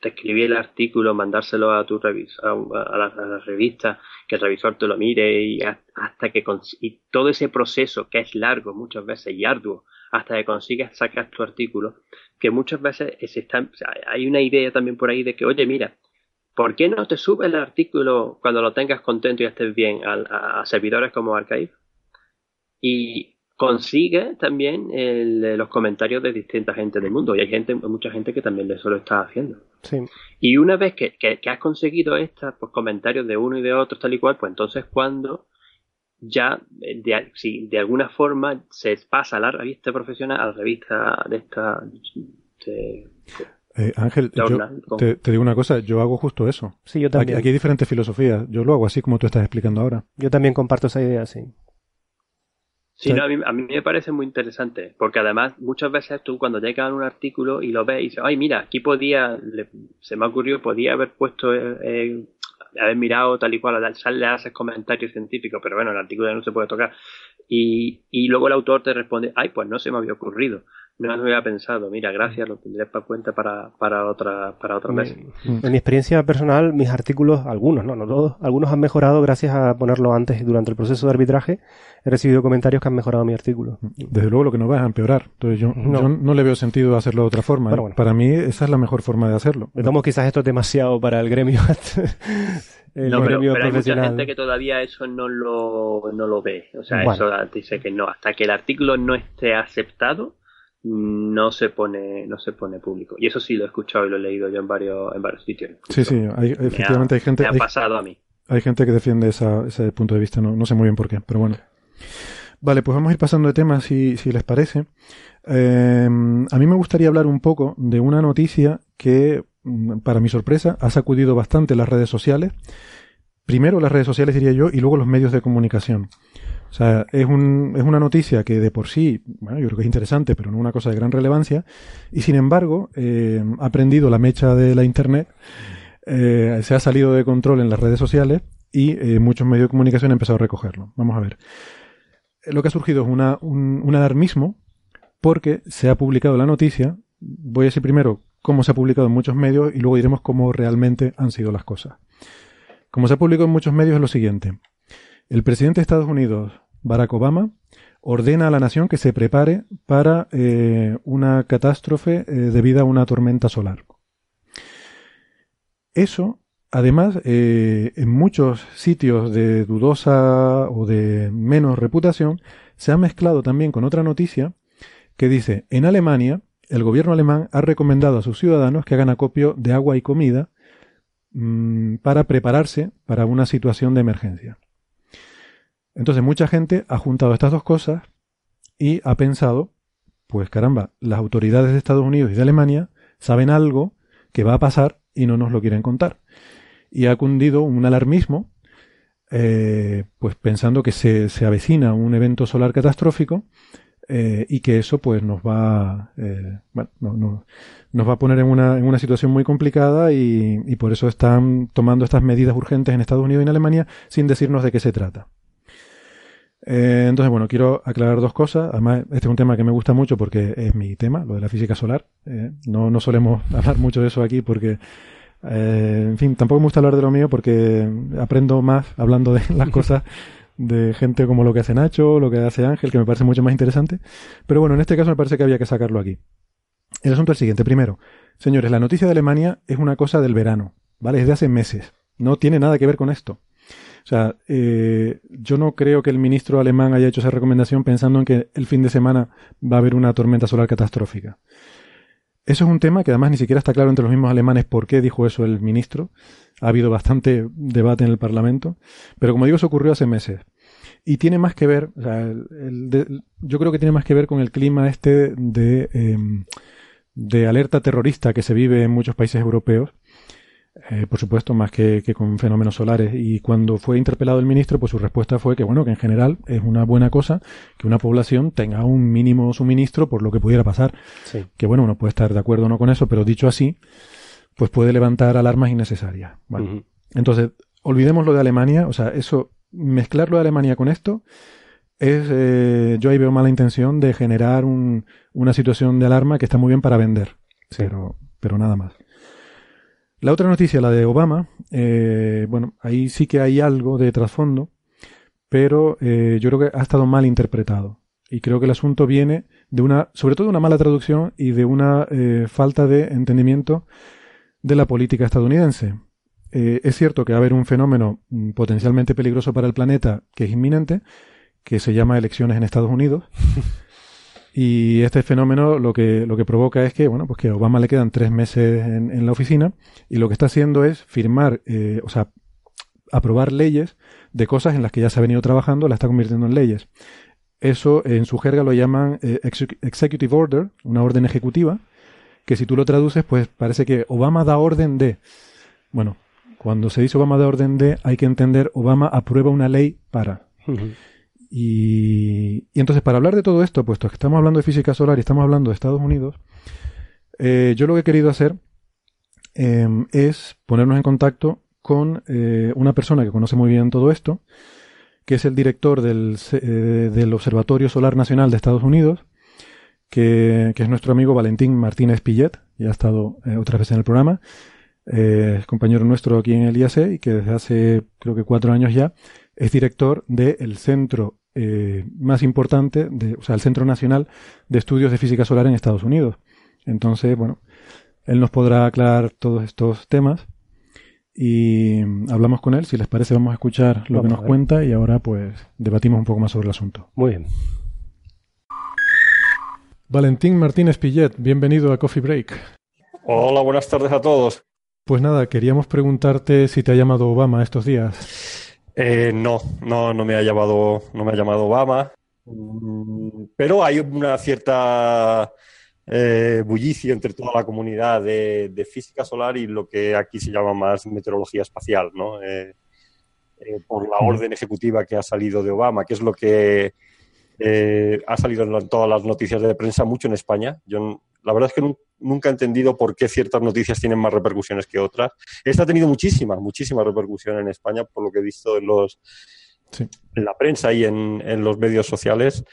escribir el artículo, mandárselo a tu a, la, a, la, revista, que el revisor te lo mire y hasta que y todo ese proceso que es largo muchas veces y arduo hasta que consigas sacar tu artículo, que muchas veces o sea, hay una idea también por ahí de que, oye, mira, ¿por qué no te subes el artículo cuando lo tengas contento y estés bien a, a servidores como Archive? Y consigue también el, los comentarios de distinta gente del mundo. Y hay gente, mucha gente que también eso lo está haciendo. Sí. Y una vez que, que, que has conseguido estos pues, comentarios de uno y de otro, tal y cual, pues entonces cuando ya de, si de alguna forma se pasa a la revista profesional, a la revista de esta... De, eh, Ángel, yo te, te, digo una cosa, yo hago justo eso. Sí, yo también. Aquí, aquí, hay diferentes filosofías. Yo lo hago así como tú estás explicando ahora. Yo también comparto esa idea, sí. Sí, no, a, mí, a, mí, me parece muy interesante, porque además muchas veces tú cuando llegas a un artículo y lo ves y dices, ay, mira, aquí podía, le, se me ocurrió, podía haber puesto, eh, haber mirado tal y cual, le haces comentarios científicos, pero bueno, el artículo ya no se puede tocar. Y, y luego el autor te responde, ay, pues no se me había ocurrido no lo había pensado. Mira, gracias, lo tendré para cuenta para, para otra, para otra vez. En mi experiencia personal, mis artículos, algunos, no, no todos, algunos han mejorado gracias a ponerlo antes durante el proceso de arbitraje. He recibido comentarios que han mejorado mi artículo. Desde luego lo que no va es a empeorar. Entonces yo no, yo no le veo sentido hacerlo de otra forma. ¿eh? Bueno. Para mí esa es la mejor forma de hacerlo. Digamos quizás esto es demasiado para el gremio. [laughs] el no, pero, pero hay mucha gente que todavía eso no lo, no lo ve. O sea, bueno. eso dice que no. Hasta que el artículo no esté aceptado, no se pone no se pone público. Y eso sí lo he escuchado y lo he leído yo en varios en varios sitios. Sí sí hay, efectivamente ha, hay gente me ha hay, pasado a mí. hay gente que defiende esa, ese punto de vista no, no sé muy bien por qué pero bueno. Vale pues vamos a ir pasando de temas si, si les parece. Eh, a mí me gustaría hablar un poco de una noticia que para mi sorpresa ha sacudido bastante las redes sociales. Primero las redes sociales diría yo y luego los medios de comunicación o sea, es, un, es una noticia que de por sí, bueno, yo creo que es interesante, pero no una cosa de gran relevancia. Y sin embargo, eh, ha prendido la mecha de la Internet, eh, se ha salido de control en las redes sociales y eh, muchos medios de comunicación han empezado a recogerlo. Vamos a ver. Lo que ha surgido es una, un, un alarmismo porque se ha publicado la noticia. Voy a decir primero cómo se ha publicado en muchos medios y luego diremos cómo realmente han sido las cosas. Como se ha publicado en muchos medios es lo siguiente. El presidente de Estados Unidos, Barack Obama, ordena a la nación que se prepare para eh, una catástrofe eh, debida a una tormenta solar. Eso, además, eh, en muchos sitios de dudosa o de menos reputación, se ha mezclado también con otra noticia que dice, en Alemania, el gobierno alemán ha recomendado a sus ciudadanos que hagan acopio de agua y comida mmm, para prepararse para una situación de emergencia. Entonces mucha gente ha juntado estas dos cosas y ha pensado, pues caramba, las autoridades de Estados Unidos y de Alemania saben algo que va a pasar y no nos lo quieren contar. Y ha cundido un alarmismo, eh, pues pensando que se, se, avecina un evento solar catastrófico eh, y que eso pues nos va, eh, bueno, no, no, nos va a poner en una, en una situación muy complicada y por eso están tomando estas medidas urgentes en Estados Unidos y en Alemania sin decirnos de qué se trata. Eh, entonces, bueno, quiero aclarar dos cosas. Además, este es un tema que me gusta mucho porque es mi tema, lo de la física solar. Eh, no, no solemos [laughs] hablar mucho de eso aquí porque, eh, en fin, tampoco me gusta hablar de lo mío porque aprendo más hablando de [laughs] las cosas de gente como lo que hace Nacho, lo que hace Ángel, que me parece mucho más interesante. Pero bueno, en este caso me parece que había que sacarlo aquí. El asunto es el siguiente. Primero, señores, la noticia de Alemania es una cosa del verano, ¿vale? Es de hace meses. No tiene nada que ver con esto. O sea, eh, yo no creo que el ministro alemán haya hecho esa recomendación pensando en que el fin de semana va a haber una tormenta solar catastrófica. Eso es un tema que además ni siquiera está claro entre los mismos alemanes por qué dijo eso el ministro. Ha habido bastante debate en el Parlamento. Pero como digo, eso ocurrió hace meses. Y tiene más que ver, o sea, yo creo que tiene más que ver con el clima este de, eh, de alerta terrorista que se vive en muchos países europeos eh, por supuesto, más que, que, con fenómenos solares. Y cuando fue interpelado el ministro, pues su respuesta fue que, bueno, que en general es una buena cosa que una población tenga un mínimo suministro por lo que pudiera pasar. Sí. Que bueno, uno puede estar de acuerdo o no con eso, pero dicho así, pues puede levantar alarmas innecesarias. Uh -huh. entonces, olvidemos lo de Alemania, o sea, eso, mezclar lo de Alemania con esto, es, eh, yo ahí veo mala intención de generar un, una situación de alarma que está muy bien para vender, pero, pero nada más. La otra noticia, la de Obama, eh, bueno, ahí sí que hay algo de trasfondo, pero eh, yo creo que ha estado mal interpretado. Y creo que el asunto viene de una, sobre todo de una mala traducción y de una eh, falta de entendimiento de la política estadounidense. Es cierto que va a haber un fenómeno mm, potencialmente peligroso para el planeta que es inminente, que se llama elecciones en Estados Unidos. [laughs] y este fenómeno lo que, lo que provoca es que, bueno, pues que a Obama le quedan tres meses en, en la oficina y lo que está haciendo es firmar, eh, o sea, aprobar leyes de cosas en las que ya se ha venido trabajando, la está convirtiendo en leyes. Eso en su jerga lo llaman eh, executive order, una orden ejecutiva, que si tú lo traduces, pues parece que Obama da orden de. Bueno, cuando se dice Obama da orden de, hay que entender Obama aprueba una ley para. Y, y, entonces, para hablar de todo esto, puesto que estamos hablando de física solar y estamos hablando de Estados Unidos, eh, yo lo que he querido hacer eh, es ponernos en contacto con eh, una persona que conoce muy bien todo esto, que es el director del, eh, Observatorio Solar Nacional de Estados Unidos, que, es nuestro amigo Valentín Martínez Pillet, ya ha estado otras veces en el programa, es compañero nuestro aquí en el IAC y que desde hace creo que cuatro años ya es director del centro eh, más importante, de, o sea, el Centro Nacional de Estudios de Física Solar en Estados Unidos. Entonces, bueno, él nos podrá aclarar todos estos temas y hablamos con él. Si les parece, vamos a escuchar lo vamos que nos cuenta y ahora pues debatimos un poco más sobre el asunto. Muy bien. Valentín Martínez Pillet, bienvenido a Coffee Break. Hola, buenas tardes a todos. Pues nada, queríamos preguntarte si te ha llamado Obama estos días. Eh, no, no, no me ha llamado, no me ha llamado Obama, mm, pero hay una cierta eh, bullicio entre toda la comunidad de, de, física solar y lo que aquí se llama más meteorología espacial, ¿no? Eh, eh, por la orden ejecutiva que ha salido de Obama, que es lo que eh, ha salido en todas las noticias de prensa, mucho en España. Yo la verdad es que nunca he entendido por qué ciertas noticias tienen más repercusiones que otras. Esta ha tenido muchísima, muchísima repercusión en España, por lo que he visto en los sí. en la prensa y en, en los medios sociales.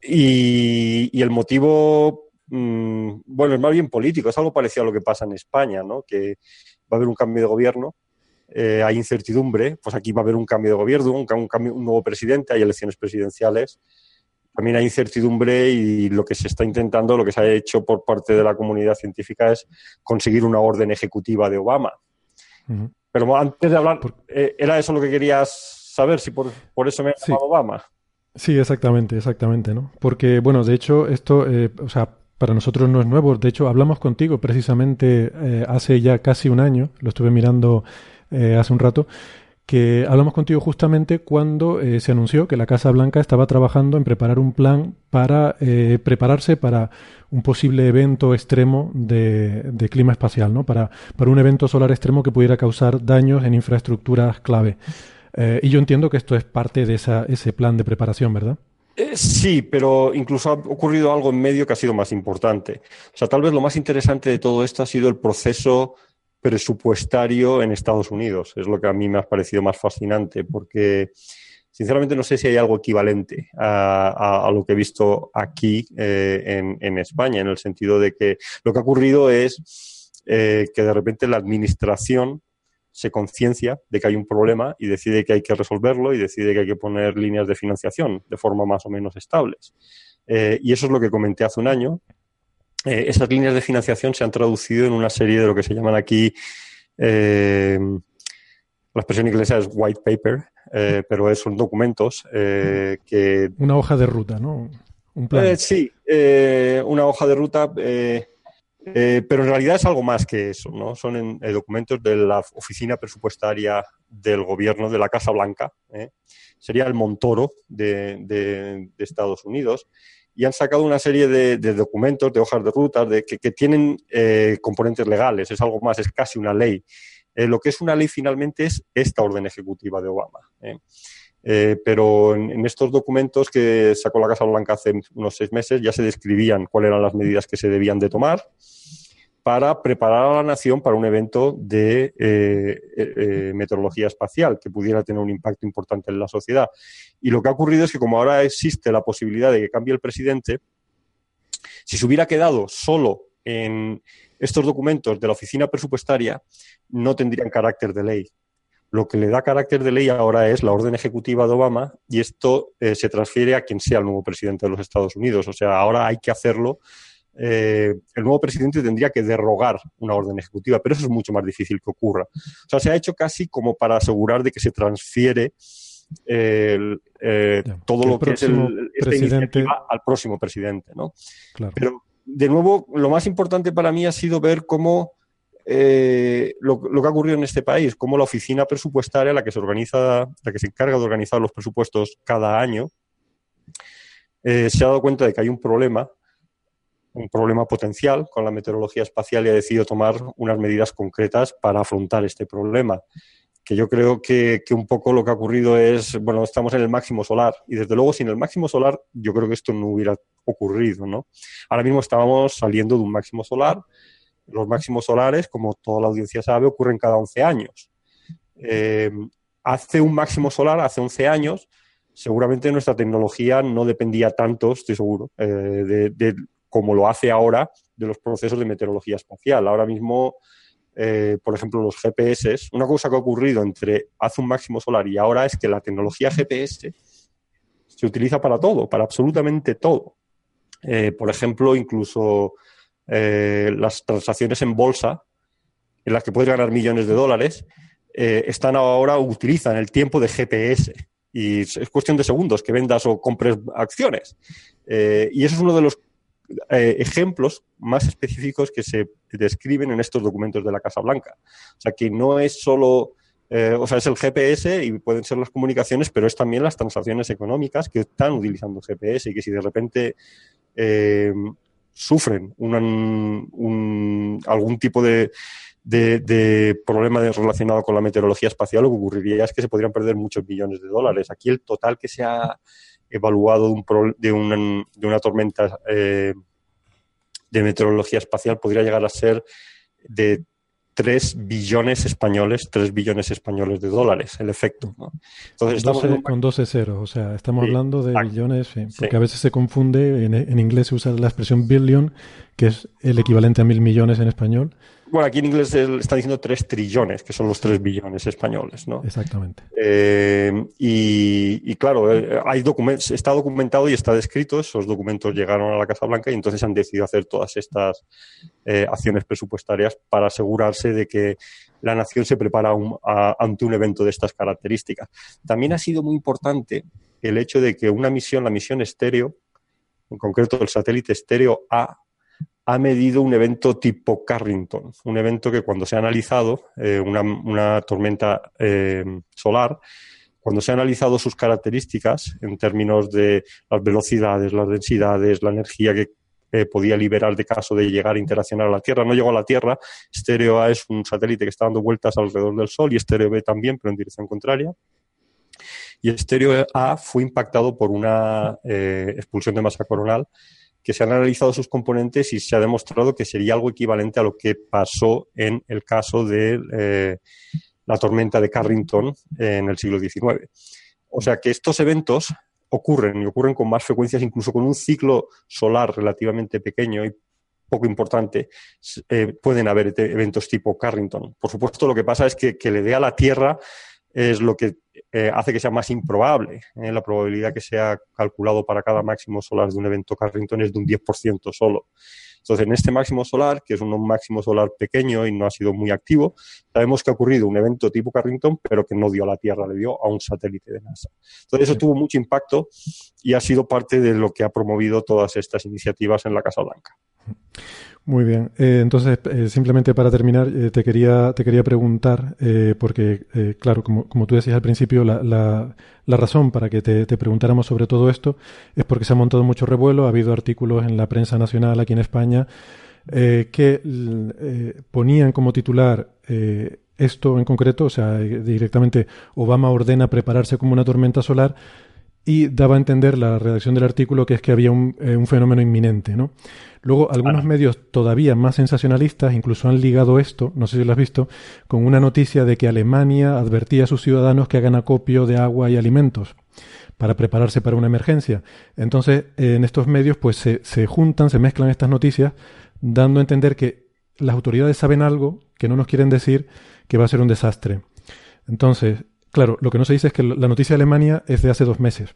Y, y el motivo mmm, bueno, es más bien político, es algo parecido a lo que pasa en España, ¿no? Que va a haber un cambio de gobierno, eh, hay incertidumbre, pues aquí va a haber un cambio de gobierno, un, un, cambio, un nuevo presidente, hay elecciones presidenciales, también hay incertidumbre y lo que se está intentando, lo que se ha hecho por parte de la comunidad científica es conseguir una orden ejecutiva de Obama. Uh -huh. Pero antes de hablar, eh, ¿era eso lo que querías saber? Si por, por eso me ha llamado sí. Obama. Sí, exactamente, exactamente, ¿no? Porque, bueno, de hecho, esto, eh, o sea, para nosotros no es nuevo. De hecho, hablamos contigo precisamente eh, hace ya casi un año, lo estuve mirando eh, hace un rato, que hablamos contigo justamente cuando eh, se anunció que la Casa Blanca estaba trabajando en preparar un plan para eh, prepararse para un posible evento extremo de, de clima espacial, ¿no? Para, para, un evento solar extremo que pudiera causar daños en infraestructuras clave. Eh, y yo entiendo que esto es parte de ese plan de preparación, ¿verdad? Sí, pero incluso ha ocurrido algo en medio que ha sido más importante. O sea, tal vez lo más interesante de todo esto ha sido el proceso presupuestario en Estados Unidos. Es lo que a mí me ha parecido más fascinante, porque sinceramente no sé si hay algo equivalente a, lo que he visto aquí eh, en, en, España, en el sentido de que lo que ha ocurrido es eh, que de repente la administración se conciencia de que hay un problema y decide que hay que resolverlo y decide que hay que poner líneas de financiación de forma más o menos estables. Eh, y eso es lo que comenté hace un año, eh, esas líneas de financiación se han traducido en una serie de lo que se llaman aquí, eh, la expresión inglesa es white paper, eh, pero son documentos que... Una hoja de ruta, ¿no? Un plan. sí, una hoja de ruta, pero en realidad es algo más que eso, ¿no? Son en, documentos de la oficina presupuestaria del gobierno de la Casa Blanca, sería el Montoro de, de, de Estados Unidos y han sacado una serie de, documentos, de hojas de rutas, de, que, tienen eh, componentes legales, es algo más, es casi una ley. Eh, lo que es una ley finalmente es esta orden ejecutiva de Obama. eh pero en, en, estos documentos que sacó la Casa Blanca hace unos seis meses ya se describían cuáles eran las medidas que se debían de tomar para preparar a la nación para un evento de eh, eh, meteorología espacial que pudiera tener un impacto importante en la sociedad. Y lo que ha ocurrido es que como ahora existe la posibilidad de que cambie el presidente, si se hubiera quedado solo en estos documentos de la oficina presupuestaria, no tendrían carácter de ley. Lo que le da carácter de ley ahora es la orden ejecutiva de Obama y esto eh, se transfiere a quien sea el nuevo presidente de los Estados Unidos. O sea, ahora hay que hacerlo. Eh, el nuevo presidente tendría que derrogar una orden ejecutiva, pero eso es mucho más difícil que ocurra. O sea, se ha hecho casi como para asegurar de que se transfiere eh, todo lo que es el, esta iniciativa al próximo presidente, ¿no? Pero de nuevo, lo más importante para mí ha sido ver cómo eh, lo, que ha ocurrido en este país, cómo la oficina presupuestaria, la que se organiza, la que se encarga de organizar los presupuestos cada año, eh, se ha dado cuenta de que hay un problema, un problema potencial con la meteorología espacial y ha decidido tomar unas medidas concretas para afrontar este problema. Que yo creo que, un poco lo que ha ocurrido es, bueno, estamos en el máximo solar y desde luego sin el máximo solar yo creo que esto no hubiera ocurrido, ¿no? Ahora mismo estábamos saliendo de un máximo solar los máximos solares, como toda la audiencia sabe, ocurren cada 11 años. Eh, hace un máximo solar, hace 11 años, seguramente nuestra tecnología no dependía tanto, estoy seguro, eh, de, como lo hace ahora de los procesos de meteorología espacial. Ahora mismo, eh, por ejemplo, los GPS, una cosa que ha ocurrido entre hace un máximo solar y ahora es que la tecnología GPS se utiliza para todo, para absolutamente todo. por ejemplo, incluso eh, las transacciones en bolsa, en las que puedes ganar millones de dólares, eh, están ahora, utilizan el tiempo de GPS. Y es cuestión de segundos que vendas o compres acciones. Eh, y eso es uno de los ejemplos más específicos que se describen en estos documentos de la Casa Blanca. O sea, que no es solo o sea, es el GPS y pueden ser las comunicaciones, pero es también las transacciones económicas que están utilizando GPS y que si de repente sufren algún tipo de, problema relacionado con la meteorología espacial, lo que ocurriría es que se podrían perder muchos millones de dólares. Aquí el total que se ha evaluado de, una, tormenta eh, de meteorología espacial podría llegar a ser de 3 billones españoles, 3 billones españoles de dólares, el efecto. Entonces, con 12 ceros, o sea, estamos hablando de billones, porque a veces se confunde, en, en, inglés se usa la expresión billion, que es el equivalente a mil millones en español, bueno, aquí en inglés está diciendo 3 trillones, que son los 3 billones españoles, ¿no? Exactamente. Eh, y, claro, eh, hay está documentado y está descrito, esos documentos llegaron a la Casa Blanca y entonces han decidido hacer todas estas eh, acciones presupuestarias para asegurarse de que la nación se prepara ante un evento de estas características. También ha sido muy importante el hecho de que una misión, la misión estéreo, en concreto el satélite estéreo A, ha medido un evento tipo Carrington, un evento que cuando se ha analizado, eh, una, tormenta eh, solar, cuando se ha analizado sus características en términos de las velocidades, las densidades, la energía que eh, podía liberar de caso de llegar a interaccionar a la Tierra. No llegó a la Tierra. Stereo A es un satélite que está dando vueltas alrededor del Sol y Stereo B también, pero en dirección contraria. Y Stereo A fue impactado por una expulsión de masa coronal que se han analizado sus componentes y se ha demostrado que sería algo equivalente a lo que pasó en el caso de eh, la tormenta de Carrington en el siglo XIX. O sea que estos eventos ocurren y ocurren con más frecuencias, incluso con un ciclo solar relativamente pequeño y poco importante, eh, pueden haber eventos tipo Carrington. Por supuesto, lo que pasa es que, que le dé a la Tierra es lo que eh, hace que sea más improbable. ¿eh? La probabilidad que sea calculado para cada máximo solar de un evento Carrington es de un 10% solo. Entonces, en este máximo solar, que es un máximo solar pequeño y no ha sido muy activo, sabemos que ha ocurrido un evento tipo Carrington, pero que no dio a la Tierra, le dio a un satélite de NASA. Entonces, eso tuvo mucho impacto y ha sido parte de lo que ha promovido todas estas iniciativas en la Casa Blanca. Muy bien. Eh, entonces, eh, simplemente para terminar, eh, te, quería, te quería preguntar, porque, claro, como, como, tú decías al principio, la, la, razón para que te, te, preguntáramos sobre todo esto es porque se ha montado mucho revuelo, ha habido artículos en la prensa nacional aquí en España que ponían como titular esto en concreto, o sea, directamente Obama ordena prepararse como una tormenta solar y daba a entender la redacción del artículo que es que había un, eh, un fenómeno inminente, ¿no? Luego, algunos medios todavía más sensacionalistas incluso han ligado esto, no sé si lo has visto, con una noticia de que Alemania advertía a sus ciudadanos que hagan acopio de agua y alimentos para prepararse para una emergencia. Entonces, en estos medios, pues se, se juntan, se mezclan estas noticias, dando a entender que las autoridades saben algo que no nos quieren decir que va a ser un desastre. Entonces, claro, lo que no se dice es que la noticia de Alemania es de hace dos meses.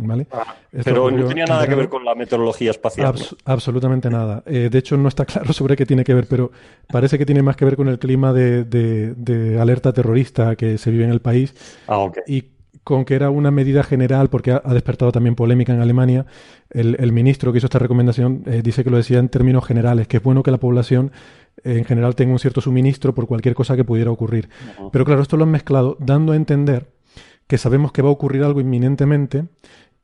¿Vale? Ah, pero no tenía en nada que ver con la meteorología espacial. Abs- absolutamente nada. Eh, de hecho, no está [laughs] claro sobre qué tiene que ver, pero parece que tiene más que ver con el clima de, de- de alerta terrorista que se vive en el país Ah, ok. y con que era una medida general, porque ha, ha despertado también polémica en Alemania. El, el ministro que hizo esta recomendación eh, dice que lo decía en términos generales, que es bueno que la población en general tenga un cierto suministro por cualquier cosa que pudiera ocurrir. Pero claro, esto lo han mezclado dando a entender que sabemos que va a ocurrir algo inminentemente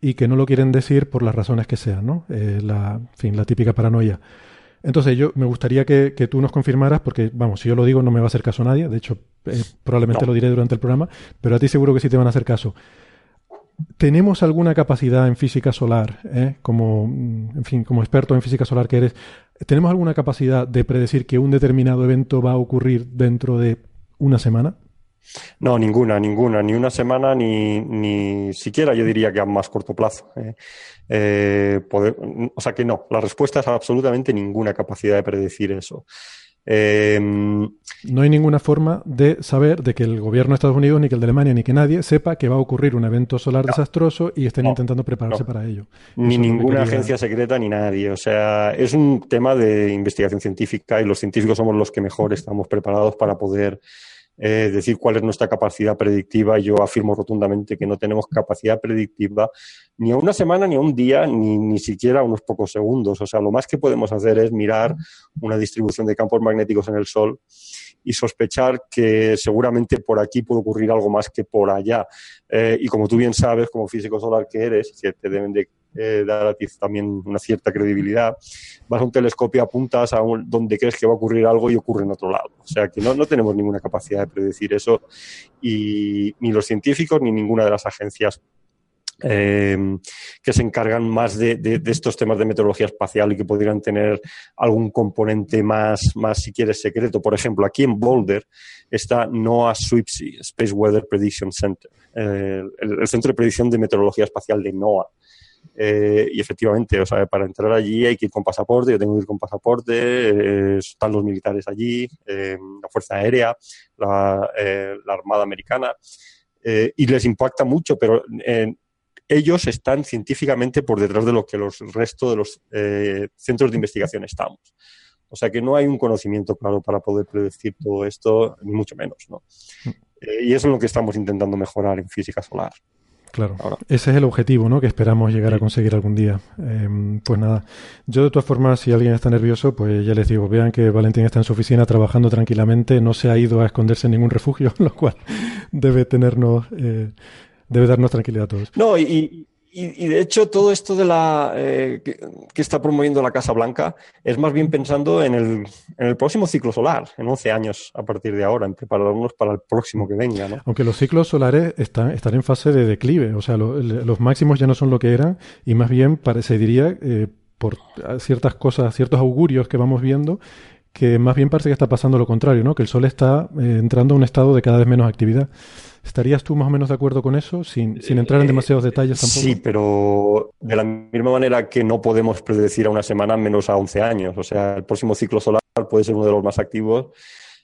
y que no lo quieren decir por las razones que sean, ¿no? Eh, la, en fin, la típica paranoia. Entonces, yo me gustaría que, que tú nos confirmaras, porque, vamos, si yo lo digo no me va a hacer caso nadie, de hecho, eh, probablemente No. lo diré durante el programa, pero a ti seguro que sí te van a hacer caso. ¿Tenemos alguna capacidad en física solar, eh? como, mm, en fin, como experto en física solar que eres, ¿tenemos alguna capacidad de predecir que un determinado evento va a ocurrir dentro de una semana? No, ninguna, ninguna, ni una semana, ni, ni siquiera yo diría que a más corto plazo. eh. Eh, o sea que no, la respuesta es absolutamente ninguna capacidad de predecir eso. Eh, No hay ninguna forma de saber de que el gobierno de Estados Unidos, ni que el de Alemania, ni que nadie sepa que va a ocurrir un evento solar desastroso y estén No. intentando prepararse No. para ello. ni Eso ninguna agencia secreta ni nadie. O sea, es un tema de investigación científica y los científicos somos los que mejor estamos preparados para poder eh, decir cuál es nuestra capacidad predictiva. Yo afirmo rotundamente que no tenemos capacidad predictiva ni a una semana, ni a un día, ni, ni siquiera a unos pocos segundos. O sea, lo más que podemos hacer es mirar una distribución de campos magnéticos en el Sol y sospechar que seguramente por aquí puede ocurrir algo más que por allá. Eh, y como tú bien sabes, como físico solar que eres, que te deben de eh, dar a ti también una cierta credibilidad, vas a un telescopio, apuntas a un- donde crees que va a ocurrir algo y ocurre en otro lado. O sea que no, no tenemos ninguna capacidad de predecir eso y ni los científicos ni ninguna de las agencias eh, que se encargan más de, estos temas de meteorología espacial y que podrían tener algún componente más, más, si quieres, secreto. Por ejemplo, aquí en Boulder está NOAA SWIPSI, Space Weather Prediction Center, eh, el, el centro de predicción de meteorología espacial de NOAA. Eh, y efectivamente, o sea, para entrar allí hay que ir con pasaporte, yo tengo que ir con pasaporte, eh, están los militares allí, eh, la Fuerza Aérea, la, eh, la Armada Americana, eh, y les impacta mucho, pero eh, ellos están científicamente por detrás de lo que los resto de los centros de investigación estamos. O sea que no hay un conocimiento claro para poder predecir todo esto, ni mucho menos, ¿no? Eh, y eso es lo que estamos intentando mejorar en física solar. Claro, Ahora. ese es el objetivo, ¿no? Que esperamos llegar a conseguir algún día. Eh, pues nada, yo de todas formas, si alguien está nervioso, pues ya les digo, vean que Valentín está en su oficina trabajando tranquilamente, no se ha ido a esconderse en ningún refugio, [laughs] lo cual debe tenernos, eh, debe darnos tranquilidad a todos. No, y, y- y- de hecho todo esto de la eh, que, está promoviendo la Casa Blanca es más bien pensando en el, en el próximo ciclo solar, en 11 años a partir de ahora, en prepararnos para el próximo que venga, ¿no? Aunque los ciclos solares están, están en fase de declive, o sea, lo- los máximos ya no son lo que eran y más bien parece, diría, eh, por ciertas cosas, ciertos augurios que vamos viendo, que más bien parece que está pasando lo contrario, ¿no? Que el Sol está eh, entrando a un estado de cada vez menos actividad. ¿Estarías tú más o menos de acuerdo con eso, sin, sin entrar en demasiados detalles tampoco? Sí, pero de la misma manera que no podemos predecir a una semana menos a 11 años. O sea, el próximo ciclo solar puede ser uno de los más activos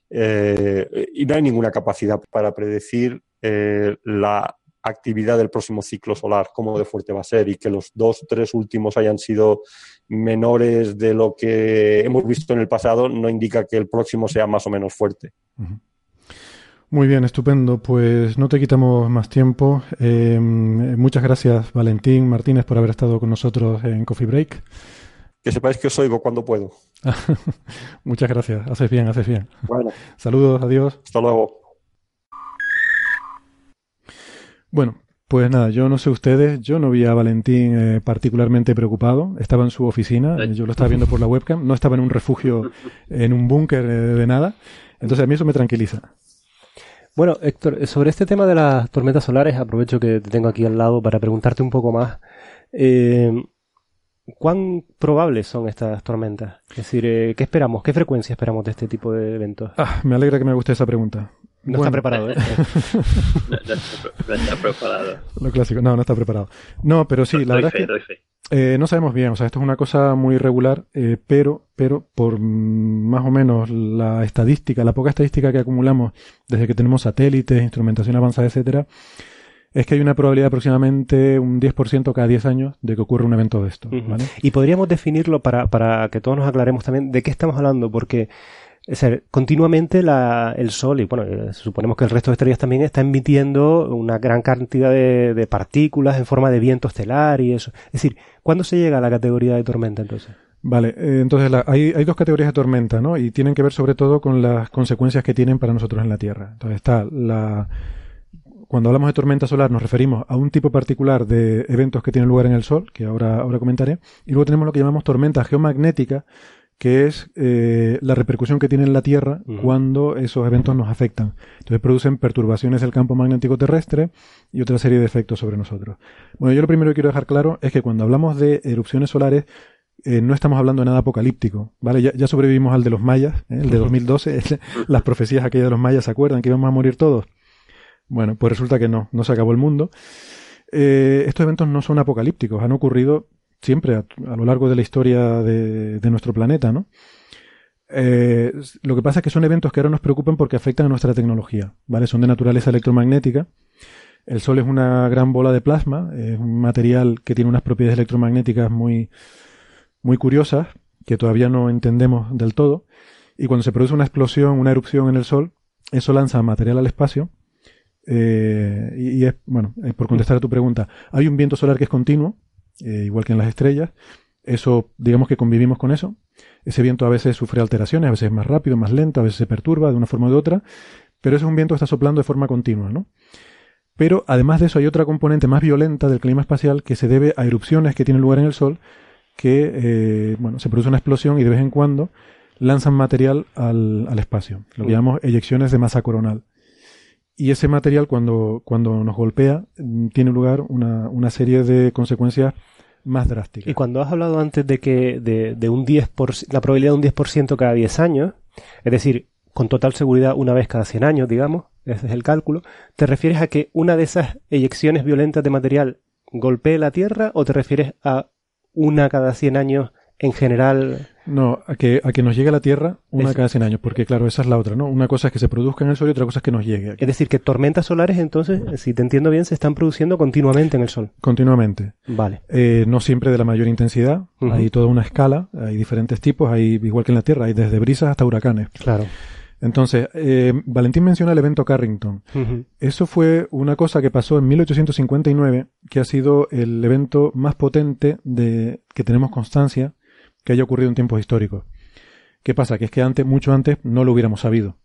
eh, y no hay ninguna capacidad para predecir eh, la actividad del próximo ciclo solar, cómo de fuerte va a ser y que los dos, tres últimos hayan sido menores de lo que hemos visto en el pasado no indica que el próximo sea más o menos fuerte. Muy bien, estupendo. Pues no te quitamos más tiempo. Eh, muchas gracias, Valentín Martínez, por haber estado con nosotros en Coffee Break. Que sepáis que os oigo cuando puedo. [laughs] muchas gracias. Haces bien, haces bien. Bueno. Saludos, adiós. Hasta luego. Bueno, pues nada, yo no sé ustedes, yo no vi a Valentín eh, particularmente preocupado. Estaba en su oficina, yo lo estaba viendo por la webcam, no estaba en un refugio, en un búnker eh, de nada. Entonces a mí eso me tranquiliza. Bueno, Héctor, sobre este tema de las tormentas solares, aprovecho que te tengo aquí al lado para preguntarte un poco más. Eh, ¿Cuán probables son estas tormentas? Es decir, eh, ¿qué esperamos? ¿Qué frecuencia esperamos de este tipo de eventos? Ah, me alegra que me guste esa pregunta. [laughs] No está preparado, ¿eh? No, no está, no está preparado. Lo clásico. No, no está preparado. No, pero sí, la Doy verdad fe, es que doy fe. eh, no sabemos bien. O sea, esto es una cosa muy irregular, eh, pero, pero por mm, más o menos la estadística, la poca estadística que acumulamos desde que tenemos satélites, instrumentación avanzada, etcétera, es que hay una probabilidad de aproximadamente un 10% cada 10 años de que ocurra un evento de esto. ¿vale? Y podríamos definirlo para, para que todos nos aclaremos también de qué estamos hablando, porque es continuamente la, el Sol, y bueno, eh, suponemos que el resto de estrellas también está emitiendo una gran cantidad de, de partículas en forma de viento estelar y eso. Es decir, ¿cuándo se llega a la categoría de tormenta entonces? Vale, eh, entonces la- hay, hay dos categorías de tormenta, ¿no? Y tienen que ver sobre todo con las consecuencias que tienen para nosotros en la Tierra. Entonces está la... Cuando hablamos de tormenta solar nos referimos a un tipo particular de eventos que tienen lugar en el Sol, que ahora, ahora comentaré. Y luego tenemos lo que llamamos tormenta geomagnética, que es eh, la repercusión que tiene en la Tierra cuando esos eventos nos afectan. Entonces producen perturbaciones del campo magnético terrestre y otra serie de efectos sobre nosotros. Bueno, yo lo primero que quiero dejar claro es que cuando hablamos de erupciones solares, eh, no estamos hablando de nada apocalíptico, ¿vale? Ya, ya sobrevivimos al de los mayas, ¿eh? el de 2012, el- [laughs] las profecías aquellas de los mayas, ¿se acuerdan que íbamos a morir todos? Bueno, pues resulta que no, no se acabó el mundo. Eh, estos eventos no son apocalípticos, han ocurrido siempre a, lo largo de la historia de, nuestro planeta, ¿no? Eh, lo que pasa es que son eventos que ahora nos preocupan porque afectan a nuestra tecnología, ¿vale? Son de naturaleza electromagnética. El Sol es una gran bola de plasma, es un material que tiene unas propiedades electromagnéticas muy, muy curiosas que todavía no entendemos del todo. Y cuando se produce una explosión, una erupción en el Sol, eso lanza material al espacio. Eh, y, es, bueno, por contestar a tu pregunta, hay un viento solar que es continuo, eh, igual que en las estrellas. Eso, digamos que convivimos con eso. Ese viento a veces sufre alteraciones, a veces es más rápido, más lento, a veces se perturba de una forma u otra, pero ese es un viento que está soplando de forma continua, ¿no? Pero además de eso hay otra componente más violenta del clima espacial que se debe a erupciones que tienen lugar en el Sol, que eh, bueno, se produce una explosión y de vez en cuando lanzan material al, al espacio, lo que llamamos eyecciones de masa coronal. Y ese material cuando, cuando nos golpea mm, tiene lugar una, una serie de consecuencias más drásticas. Y cuando has hablado antes de que de, de un 10%, la probabilidad de un 10% cada 10 años, es decir, con total seguridad una vez cada 100 años, digamos, ese es el cálculo, ¿te refieres a que una de esas eyecciones violentas de material golpee la Tierra o te refieres a una cada 100 años en general? No, a que, a que nos llegue a la Tierra una Es- cada 100 años, porque claro, esa es la otra, ¿no? Una cosa es que se produzca en el Sol y otra cosa es que nos llegue aquí, Es decir, que tormentas solares entonces, si te entiendo bien, se están produciendo continuamente en el Sol. continuamente. Vale. Eh, no siempre de la mayor intensidad, hay toda una escala, hay diferentes tipos, hay igual que en la Tierra, hay desde brisas hasta huracanes. Claro. Entonces, eh, Valentín menciona el evento Carrington. Eso fue una cosa que pasó en 1859, que ha sido el evento más potente de que tenemos constancia que haya ocurrido en tiempos históricos. ¿Qué pasa? Que es que antes, mucho antes, no lo hubiéramos sabido.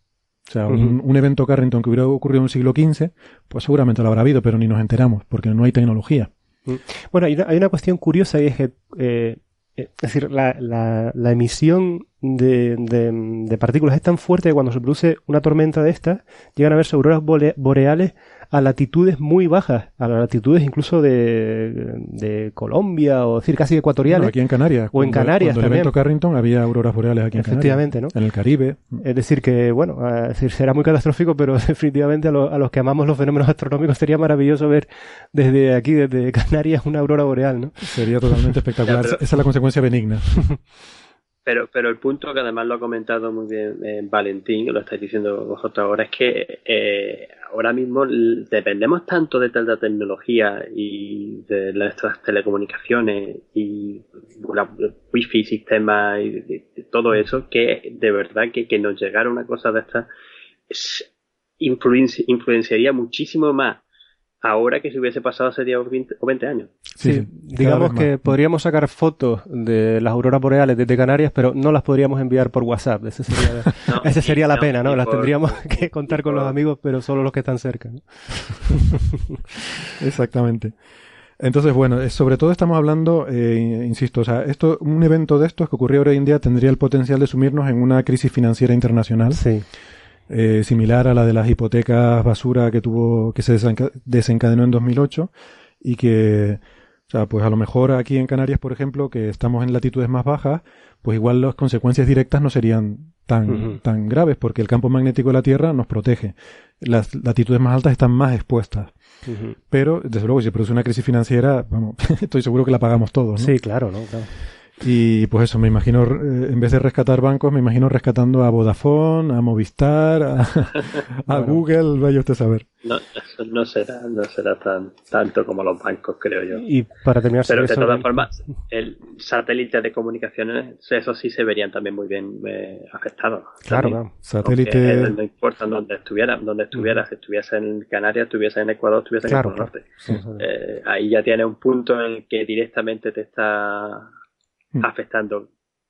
O sea, un, evento Carrington que hubiera ocurrido en el siglo XV, pues seguramente lo habrá habido, pero ni nos enteramos, porque no hay tecnología. Bueno, hay una, hay una cuestión curiosa y es que, eh, eh, es decir, la, la, la emisión de, de, de partículas es tan fuerte que cuando se produce una tormenta de estas, llegan a verse auroras bole- boreales a latitudes muy bajas, a las latitudes incluso de, de Colombia o es decir, casi ecuatoriales. Bueno, aquí en Canarias. O en cuando- Canarias Cuando el también. evento Carrington había auroras boreales aquí en Canarias. Efectivamente, ¿no? En el Caribe. Es decir, que, bueno, es decir, será muy catastrófico, pero [laughs] definitivamente a, lo- a los que amamos los fenómenos astronómicos sería maravilloso ver desde aquí, desde Canarias, una aurora boreal, ¿no? Sería totalmente espectacular. Ya, pero- Esa es la consecuencia benigna. [laughs] Pero, pero el punto que además lo ha comentado muy bien eh, Valentín, lo estáis diciendo vosotros ahora, es que eh, ahora mismo dependemos tanto de tanta tecnología y de nuestras telecomunicaciones y la wifi, sistemas y de- todo eso, que de verdad que, que nos llegara una cosa de esta es- influenci- influenciaría muchísimo más ahora que si hubiese pasado hace 10 o 20, o 20 años. Sí, digamos que podríamos sacar fotos de las auroras boreales desde Canarias, pero no las podríamos enviar por WhatsApp. Ese sería, [laughs] No, esa y- sería la no, pena, ¿no? Las por- tendríamos que contar con por- los amigos, pero solo los que están cerca. ¿no? [laughs] Exactamente. Entonces, bueno, eh, sobre todo estamos hablando, eh, insisto, o sea, esto, un evento de estos que ocurrió hoy en día tendría el potencial de sumirnos en una crisis financiera internacional. Sí. Eh, similar a la de las hipotecas basura que tuvo, que se desenca- desencadenó en 2008 y que, o sea, pues a lo mejor aquí en Canarias, por ejemplo, que estamos en latitudes más bajas, pues igual las consecuencias directas no serían tan, tan graves porque el campo magnético de la Tierra nos protege. Las latitudes más altas están más expuestas. Pero, desde luego, si se produce una crisis financiera, vamos, [laughs] estoy seguro que la pagamos todos, ¿no? Sí, claro, ¿no? Claro. Y pues eso, me imagino, eh, en vez de rescatar bancos, me imagino rescatando a Vodafone, a Movistar, a, [laughs] a Google, vaya usted a saber. No, eso no será, no será tan tanto como los bancos, creo yo. Y para terminar Pero de eso, todas formas, el satélite de comunicaciones, eso sí se verían también muy bien eh, afectados. Claro, claro. Satélite- no importa dónde estuviera, donde estuviera, si estuviese en Canarias, estuviese en Ecuador, estuviese en Claro, el claro. Norte. Sí, sí. Eh, ahí ya tiene un punto en el que directamente te está. Afectando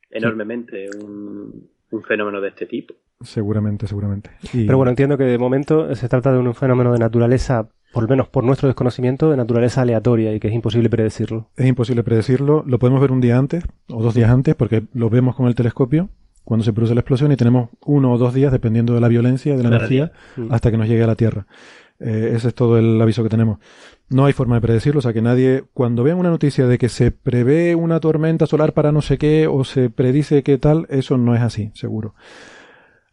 enormemente un, un fenómeno de este tipo. Seguramente, seguramente. Y- Pero bueno, entiendo que de momento se trata de un fenómeno de naturaleza, por lo menos por nuestro desconocimiento, de naturaleza aleatoria y que es imposible predecirlo. Es imposible predecirlo. Lo podemos ver un día antes o dos días antes porque lo vemos con el telescopio cuando se produce la explosión y tenemos uno o dos días, dependiendo de la violencia, de la energía. Mm. hasta que nos llegue a la Tierra. Eh, ese es todo el aviso que tenemos. No hay forma de predecirlo, o sea que nadie, cuando vean una noticia de que se prevé una tormenta solar para no sé qué o se predice qué tal, eso no es así, seguro.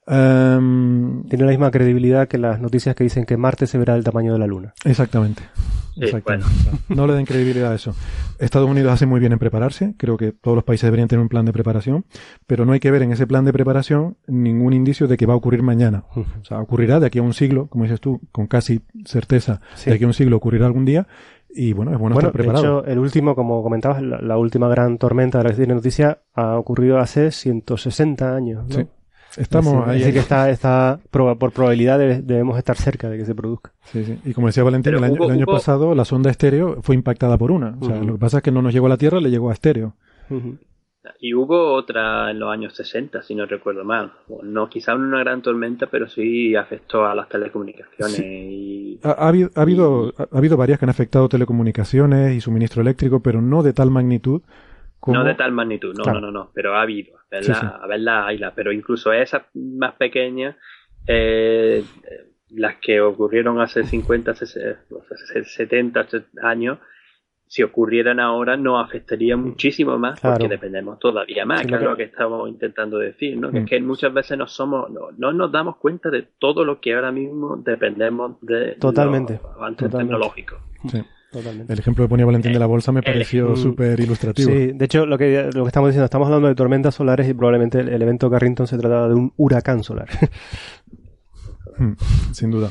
Em, Tiene la misma credibilidad que las noticias que dicen que Marte se verá del tamaño de la Luna. Exactamente. Sí, Exactamente. No le den credibilidad a eso. Estados Unidos hace muy bien en prepararse. Creo que todos los países deberían tener un plan de preparación. Pero no hay que ver en ese plan de preparación ningún indicio de que va a ocurrir mañana. O sea, ocurrirá de aquí a un siglo, como dices tú, con casi certeza. Sí. De aquí a un siglo ocurrirá algún día. Y bueno, es bueno, Bueno, estar de preparado. hecho, el último, como comentabas, la, la última gran tormenta de la que tiene noticia ha ocurrido hace 160 años. ¿no? Sí. Estamos Así- ahí. así que está, está por probabilidad debe- debemos estar cerca de que se produzca. Sí, sí. Y como decía Valentín, Pero el año, hubo- el año hubo- pasado la sonda estéreo fue impactada por una. O sea, Ujú. lo que pasa es que no nos llegó a la Tierra, le llegó a estéreo. Ujú. Y hubo otra en los años 60, si no recuerdo mal. No, quizá no una gran tormenta, pero sí afectó a las telecomunicaciones. Y... Ha, ha habido, ha, habido, ha habido varias que han afectado telecomunicaciones y suministro eléctrico, pero no de tal magnitud No de tal magnitud, no, Claro. no, no, no, pero ha habido. A verla, Sí, sí. a verla hayla, pero incluso esas más pequeñas, eh, las que ocurrieron hace 50, 60, 70 años, si ocurrieran ahora nos afectaría muchísimo más Claro. porque dependemos todavía más, Sí, que es lo que- estamos intentando decir, ¿no? Que Mm. es que muchas veces no somos, no, no nos damos cuenta de todo lo que ahora mismo dependemos de Totalmente, los avances totalmente. tecnológicos. Totalmente. El ejemplo que ponía Valentín de la Bolsa me pareció súper ilustrativo. Sí, de hecho, lo que, lo que estamos diciendo, estamos hablando de tormentas solares y probablemente el, el evento Carrington se trataba de un huracán solar. [laughs] Mm, Sin duda.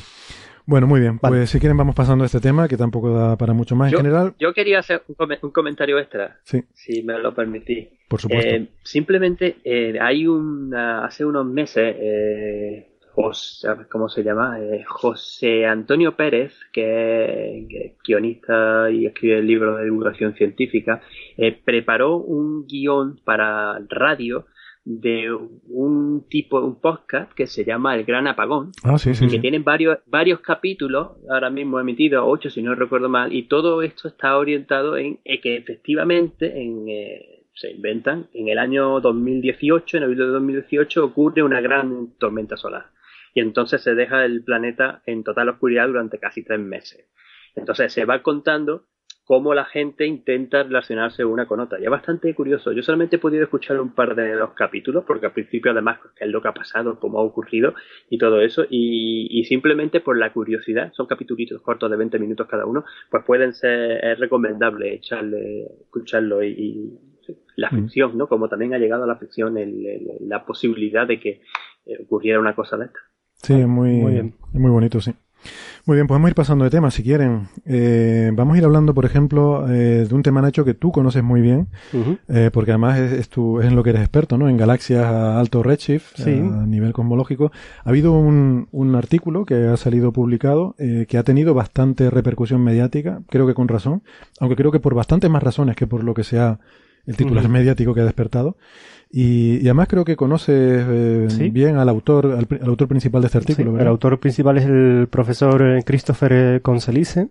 Bueno, muy bien. Vale. Pues si quieren vamos pasando a este tema, que tampoco da para mucho más Yo, en general. yo quería hacer un, come- un comentario extra, Sí, si me lo permitís. por supuesto. Eh, simplemente eh, hay una, hace unos meses, eh, José, ¿cómo se llama? Eh, José Antonio Pérez, que, es guionista y escribe libros de divulgación científica, eh, preparó un guion para radio de un tipo, un podcast que se llama El Gran Apagón, ah, sí, sí. que sí. tienen varios, varios capítulos, ahora mismo emitidos, ocho si no recuerdo mal, y todo esto está orientado en eh, que efectivamente en, eh, se inventan, en el año 2018, en abril de 2018, ocurre una gran tormenta solar. Y entonces se deja el planeta en total oscuridad durante casi tres meses. Entonces se va contando cómo la gente intenta relacionarse una con otra. Y es bastante curioso. Yo solamente he podido escuchar un par de los capítulos, porque al principio además qué es lo que ha pasado, cómo ha ocurrido y todo eso. Y, y simplemente por la curiosidad, son capítulos cortos de 20 minutos cada uno, pues pueden ser, es recomendable echarle, escucharlo y, y sí, la Mm. ficción, ¿no? Como también ha llegado a la ficción el- el- la posibilidad de que eh, ocurriera una cosa de esta. Sí, es muy, Muy bien. muy bonito, sí. Muy bien, podemos ir pasando de tema si quieren. Eh, vamos a ir hablando, por ejemplo, eh, de un tema, Nacho, que tú conoces muy bien, eh, porque además es, es, tu- es en lo que eres experto, ¿no? En galaxias a alto redshift, Sí. a nivel cosmológico. Ha habido un, un artículo que ha salido publicado eh, que ha tenido bastante repercusión mediática, creo que con razón, aunque creo que por bastantes más razones que por lo que sea el titular [laughs] mediático que ha despertado. Y, y además creo que conoces eh, Sí. bien al autor, al, al autor principal de este artículo, Sí, ¿verdad? el autor principal es el profesor eh, Christopher eh, Conselice,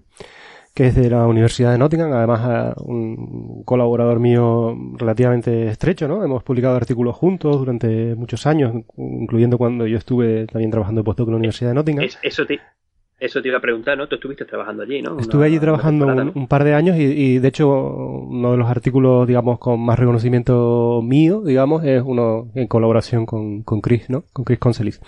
que es de la Universidad de Nottingham, además un colaborador mío relativamente estrecho, ¿no? Hemos publicado artículos juntos durante muchos años, incluyendo cuando yo estuve también trabajando de postdoc en la Universidad de Nottingham. eso te, eso te iba a preguntar, ¿no? Tú estuviste trabajando allí, ¿no? Estuve allí trabajando un, par de años y, de hecho uno de los artículos, digamos, con más reconocimiento mío, digamos, es uno en colaboración con, con Chris, ¿no? Con Chris Concelis.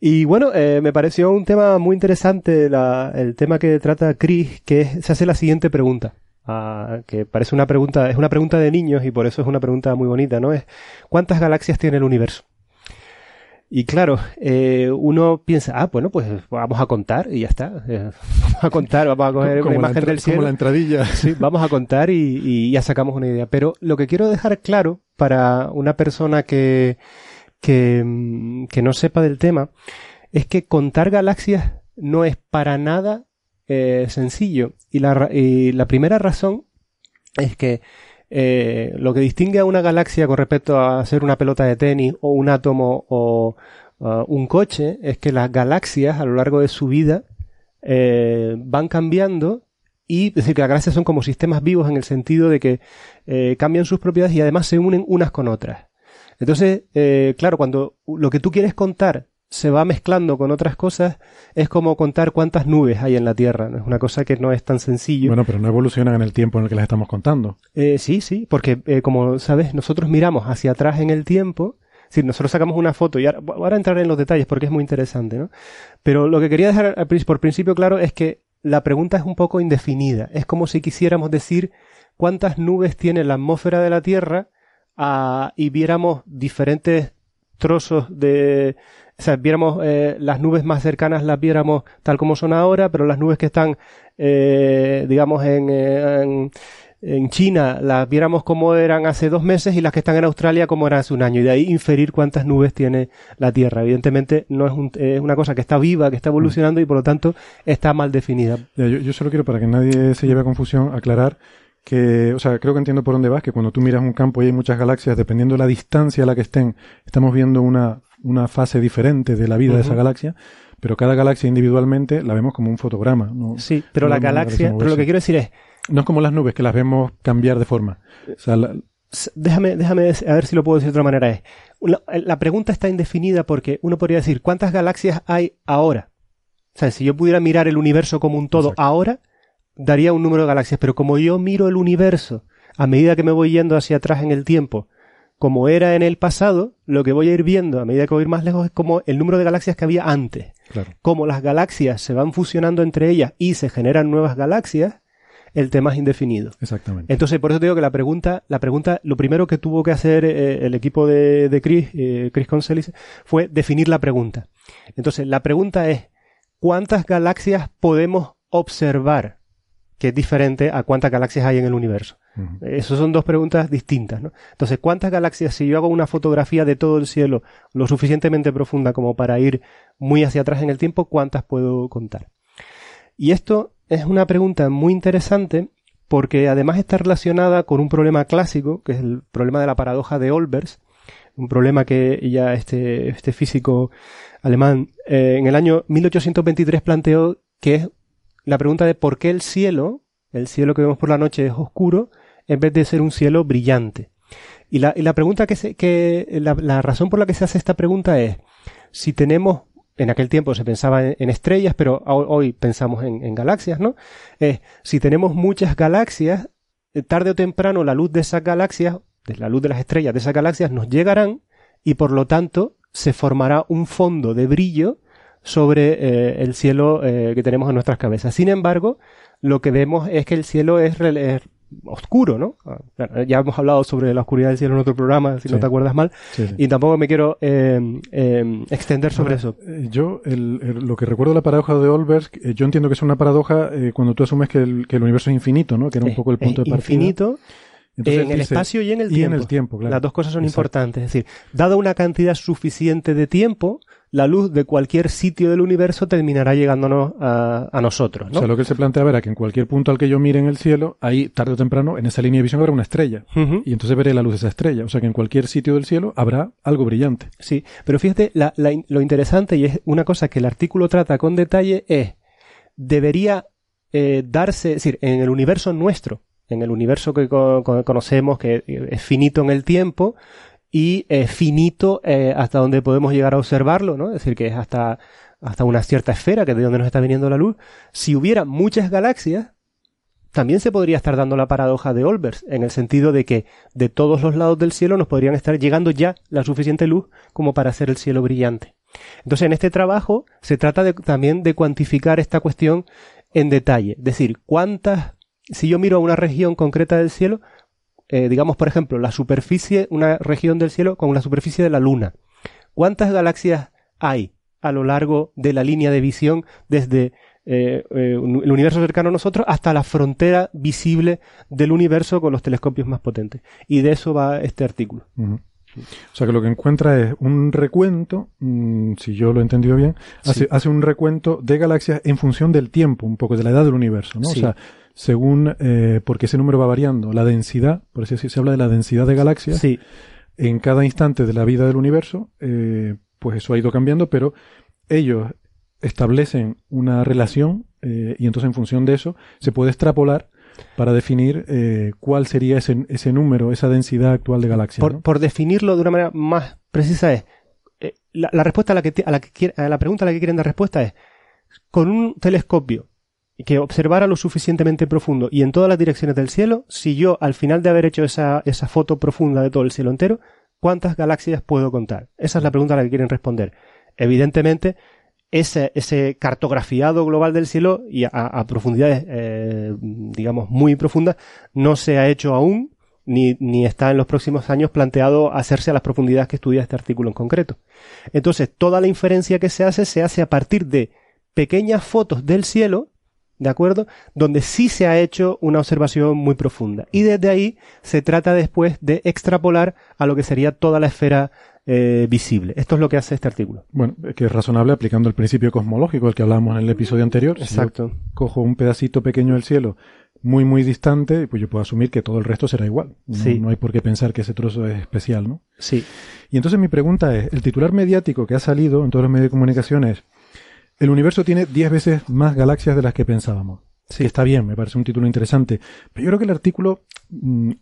Y bueno, eh, me pareció un tema muy interesante el tema que trata Chris, que se hace la siguiente pregunta. Ah, que parece una pregunta, es una pregunta de niños y por eso es una pregunta muy bonita, ¿no? Es ¿cuántas galaxias tiene el universo? Y claro, eh, uno piensa, ah, bueno, pues vamos a contar y ya está. Eh, [laughs] vamos a contar, vamos a coger una imagen del cielo. Como la entradilla. Sí, vamos a contar y, y, ya sacamos una idea. Pero lo que quiero dejar claro para una persona que, que, que no sepa del tema es que contar galaxias no es para nada eh, sencillo. Y la, y la primera razón es que eh, lo que distingue a una galaxia con respecto a ser una pelota de tenis o un átomo o un coche es que las galaxias a lo largo de su vida eh, van cambiando y decir que las galaxias son como sistemas vivos en el sentido de que eh, cambian sus propiedades y además se unen unas con otras. Entonces, claro, cuando lo que tú quieres contar se va mezclando con otras cosas, es como contar cuántas nubes hay en la Tierra. Es una cosa que no es tan sencillo. Bueno, pero no evolucionan en el tiempo en el que las estamos contando. Eh, sí, sí, porque eh, como sabes, nosotros miramos hacia atrás en el tiempo. Si nosotros sacamos una foto y ahora, ahora entraré en los detalles porque es muy interesante, ¿no? Pero lo que quería dejar por principio claro es que la pregunta es un poco indefinida. Es como si quisiéramos decir cuántas nubes tiene la atmósfera de la Tierra ah, y viéramos diferentes trozos de, o sea, viéramos eh, las nubes más cercanas las viéramos tal como son ahora, pero las nubes que están, eh, digamos, en, eh, en, en, China las viéramos como eran hace dos meses y las que están en Australia como eran hace un año. Y de ahí inferir cuántas nubes tiene la Tierra. Evidentemente no es, un, es una cosa que está viva, que está evolucionando y por lo tanto está mal definida. yo, yo solo quiero, para que nadie se lleve a confusión, aclarar que, o sea, creo que entiendo por dónde vas, que cuando tú miras un campo y hay muchas galaxias, dependiendo de la distancia a la que estén, estamos viendo una una fase diferente de la vida de esa galaxia, pero cada galaxia individualmente la vemos como un fotograma. ¿no? Sí, pero la galaxia, pero lo que quiero decir es... No es como las nubes, que las vemos cambiar de forma. Déjame, déjame a ver si lo puedo decir de otra manera. Es, la, pregunta está indefinida porque uno podría decir, ¿cuántas galaxias hay ahora? O sea, si yo pudiera mirar el universo como un todo ahora, daría un número de galaxias, pero como yo miro el universo a medida que me voy yendo hacia atrás en el tiempo, como era en el pasado, lo que voy a ir viendo a medida que voy a ir más lejos es como el número de galaxias que había antes. Como las galaxias se van fusionando entre ellas y se generan nuevas galaxias, el tema es indefinido. Exactamente. Entonces, por eso te digo que la pregunta, la pregunta, lo primero que tuvo que hacer eh, el equipo de, de Chris, eh, Chris Concelis, fue definir la pregunta. Entonces, la pregunta es, ¿cuántas galaxias podemos observar? Que es diferente a cuántas galaxias hay en el universo. Esas son dos preguntas distintas, ¿no? Entonces, ¿cuántas galaxias, si yo hago una fotografía de todo el cielo lo suficientemente profunda como para ir muy hacia atrás en el tiempo, cuántas puedo contar? Y esto es una pregunta muy interesante porque además está relacionada con un problema clásico, que es el problema de la paradoja de Olbers, un problema que ya este, este físico alemán eh, en el año 1823 planteó, que es la pregunta de por qué el cielo, el cielo que vemos por la noche es oscuro, en vez de ser un cielo brillante. Y la, y la pregunta que se, que, la, razón por la que se hace esta pregunta es, si tenemos, en aquel tiempo se pensaba en, estrellas, pero hoy, pensamos en, galaxias, ¿no? Es, si tenemos muchas galaxias, eh, tarde o temprano la luz de esas galaxias, de la luz de las estrellas de esas galaxias nos llegarán y por lo tanto se formará un fondo de brillo sobre eh, el cielo eh, que tenemos en nuestras cabezas. Sin embargo, lo que vemos es que el cielo es, es oscuro, ¿no? Ah, ya hemos hablado sobre la oscuridad del cielo en otro programa, si no te acuerdas mal, y tampoco me quiero eh, eh, extender sobre eso. Eh, yo, lo que recuerdo de la paradoja de Olbers, yo entiendo que es una paradoja cuando tú asumes que el, que el, universo es infinito, ¿no? Que era un poco el punto de partida. Infinito. en el espacio y en el tiempo. en el tiempo, Las dos cosas son importantes. Es decir, dado una cantidad suficiente de tiempo, la luz de cualquier sitio del universo terminará llegándonos a, a nosotros. ¿no? O sea, lo que se planteaba era que en cualquier punto al que yo mire en el cielo, ahí tarde o temprano, en esa línea de visión habrá una estrella. Y entonces veré la luz de esa estrella. O sea que en cualquier sitio del cielo habrá algo brillante. Sí, pero fíjate, la, la, lo interesante y es una cosa que el artículo trata con detalle es, debería eh, darse, es decir, en el universo nuestro, en el universo que co- co- conocemos, que es finito en el tiempo y eh, finito eh, hasta donde podemos llegar a observarlo, ¿no? Es decir, que es hasta, hasta una cierta esfera, que es de donde nos está viniendo la luz. Si hubiera muchas galaxias, también se podría estar dando la paradoja de Olbers, en el sentido de que de todos los lados del cielo nos podrían estar llegando ya la suficiente luz como para hacer el cielo brillante. Entonces, en este trabajo se trata de- también de cuantificar esta cuestión en detalle. Es decir, cuántas, si yo miro a una región concreta del cielo, eh, digamos, por ejemplo, la superficie, una región del cielo con la superficie de la Luna. ¿Cuántas galaxias hay a lo largo de la línea de visión desde eh, eh, el universo cercano a nosotros hasta la frontera visible del universo con los telescopios más potentes? Y de eso va este artículo. O sea que lo que encuentra es un recuento, mm, si yo lo he entendido bien, hace, hace un recuento de galaxias en función del tiempo, un poco de la edad del universo, ¿no? Sí. O sea, según, eh, porque ese número va variando, la densidad, por eso se habla de la densidad de galaxias, Sí, en cada instante de la vida del universo, eh, pues eso ha ido cambiando, pero ellos establecen una relación eh, y entonces en función de eso se puede extrapolar para definir eh, cuál sería ese, ese número, esa densidad actual de galaxias. por, ¿no? por definirlo de una manera más precisa es eh, la, la respuesta a la que a la que a la pregunta a la que quieren dar respuesta es con un telescopio que observara lo suficientemente profundo y en todas las direcciones del cielo, si yo al final de haber hecho esa, esa foto profunda de todo el cielo entero, ¿cuántas galaxias puedo contar? Esa es la pregunta a la que quieren responder. Evidentemente, ese, ese cartografiado global del cielo y a, a profundidades, eh, digamos, muy profundas, no se ha hecho aún, ni, ni está en los próximos años planteado hacerse a las profundidades que estudia este artículo en concreto. Entonces, toda la inferencia que se hace se hace a partir de pequeñas fotos del cielo, ¿de acuerdo? Donde sí se ha hecho una observación muy profunda. Y desde ahí se trata después de extrapolar a lo que sería toda la esfera eh, visible. Esto es lo que hace este artículo. Bueno, que es razonable aplicando el principio cosmológico, el que hablábamos en el episodio anterior. Si Exacto. cojo un pedacito pequeño del cielo muy, muy distante, pues yo puedo asumir que todo el resto será igual. No, Sí. no hay por qué pensar que ese trozo es especial, ¿no? Sí. Y entonces mi pregunta es, el titular mediático que ha salido en todos los medios de comunicación es, el universo tiene 10 veces más galaxias de las que pensábamos. Sí. Que está bien, me parece un título interesante. Pero yo creo que el artículo mm,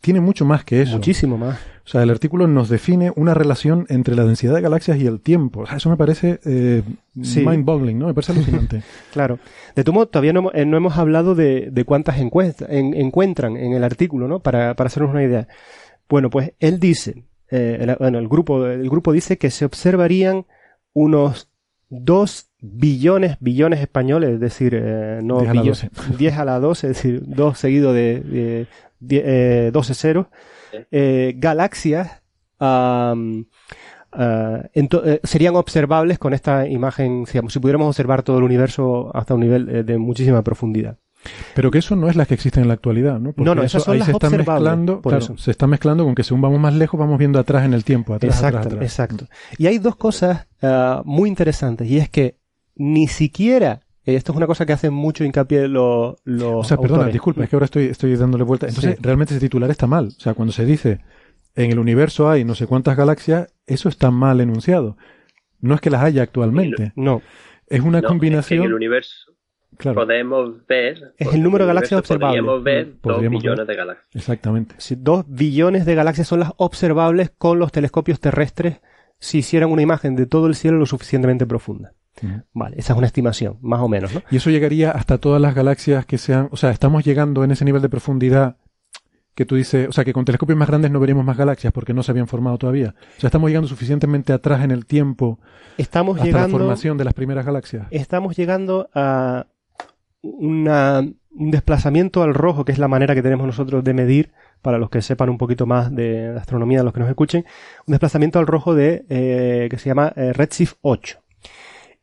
tiene mucho más que eso. Muchísimo más. O sea, el artículo nos define una relación entre la densidad de galaxias y el tiempo. O sea, eso me parece eh, Sí. mind-boggling, ¿no? Me parece alucinante. [laughs] Claro. De todo modo, todavía no, hemos- eh, no hemos hablado de, de cuántas encuestas en- encuentran en el artículo, ¿no? Para, para hacernos una idea. Bueno, pues él dice, eh, el, bueno, el grupo, el grupo dice que se observarían unos 2 billones, billones españoles, es decir, eh, no 10 a la billones, [laughs] 10 a la 12, es decir, 2 seguido de, de die- eh, 12 ceros, eh, galaxias ento- eh, serían observables con esta imagen, digamos, si pudiéramos observar todo el universo hasta un nivel eh, de muchísima profundidad. Pero que eso no es las que existen en la actualidad, ¿no? Porque No, no, eso esas son ahí las se está mezclando, por claro, eso. se está mezclando con que según vamos más lejos vamos viendo atrás en el tiempo, atrás, exacto, atrás, atrás. exacto. Y hay dos cosas ah, muy interesantes, y es que ni siquiera, eh, esto es una cosa que hacen mucho hincapié los, los O sea, perdona, autores. disculpa, es que ahora estoy, estoy dándole vuelta. Entonces, Sí. realmente ese titular está mal. O sea, cuando se dice en el universo hay no sé cuántas galaxias, eso está mal enunciado. No es que las haya actualmente. No, Es una No, combinación. En el universo Claro, podemos ver. Es el número de galaxias observables. Podríamos ver dos Podríamos billones ver. de galaxias. exactamente. si dos billones de galaxias son las observables con los telescopios terrestres si hicieran una imagen de todo el cielo lo suficientemente profunda. Vale, esa es una estimación, más o menos, ¿no? Y eso llegaría hasta todas las galaxias que sean. O sea, estamos llegando en ese nivel de profundidad que tú dices. O sea, que con telescopios más grandes no veríamos más galaxias porque no se habían formado todavía. O sea, estamos llegando suficientemente atrás en el tiempo Estamos hasta la formación de las primeras galaxias. estamos llegando a una, un desplazamiento al rojo, que es la manera que tenemos nosotros de medir, para los que sepan un poquito más de astronomía, los que nos escuchen, un desplazamiento al rojo de eh, que se llama eh, Redshift 8.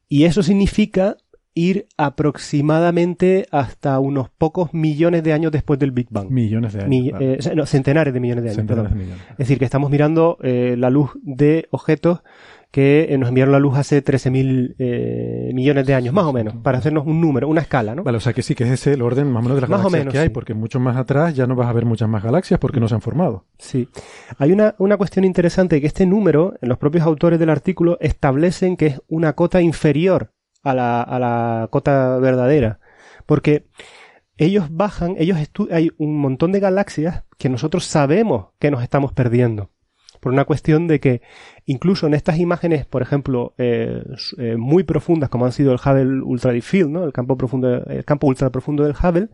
Y eso significa ir aproximadamente hasta unos pocos millones de años después del Big Bang. Millones de años. Mi- claro. eh, no, centenares de millones de años. Centenares de millones. Es decir, que estamos mirando eh, la luz de objetos que eh, nos enviaron la luz hace 13.000 eh, millones de años, más o menos, para hacernos un número, una escala, ¿no? Vale, o sea que sí, que es ese el orden más o menos de las Más o galaxias menos, que hay, sí. porque mucho más atrás ya no vas a ver muchas más galaxias porque no se han formado. Sí. Hay una, una cuestión interesante que este número, en los propios autores del artículo, establecen que es una cota inferior a la, a la cota verdadera. Porque ellos bajan, ellos hay un montón de galaxias que nosotros sabemos que nos estamos perdiendo. Por una cuestión de que incluso en estas imágenes, por ejemplo, eh, eh, muy profundas como han sido el Hubble Ultra Deep Field, ¿no? el campo profundo, el campo ultra profundo del Hubble,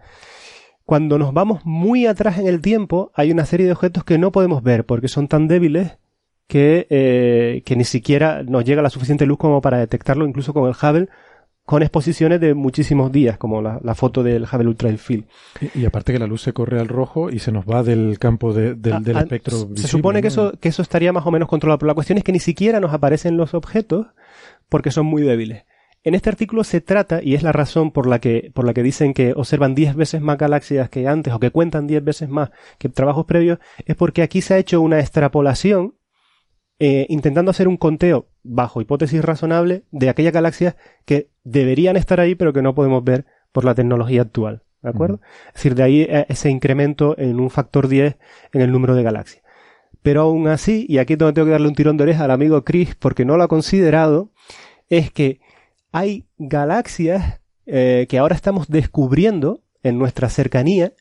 cuando nos vamos muy atrás en el tiempo, hay una serie de objetos que no podemos ver porque son tan débiles que, eh, que ni siquiera nos llega la suficiente luz como para detectarlo, incluso con el Hubble, con exposiciones de muchísimos días, como la, foto del Hubble Ultra Field. Y, aparte que la luz se corre al rojo y se nos va del campo del, ah, ah, espectro visible. Se supone que, eso, que eso estaría más o menos controlado, pero la cuestión es que ni siquiera nos aparecen los objetos porque son muy débiles. En este artículo se trata, y es la razón por la que, por la que dicen que observan 10 veces más galaxias que antes, o que cuentan 10 veces más que trabajos previos, es porque aquí se ha hecho una extrapolación eh, intentando hacer un conteo bajo hipótesis razonable de aquellas galaxias que deberían estar ahí pero que no podemos ver por la tecnología actual. ¿De acuerdo? Es decir, de ahí eh, ese incremento en un factor 10 en el número de galaxias. Pero aún así, y aquí tengo que darle un tirón de oreja al amigo Chris porque no lo ha considerado, es que hay galaxias eh, que ahora estamos descubriendo en nuestra cercanía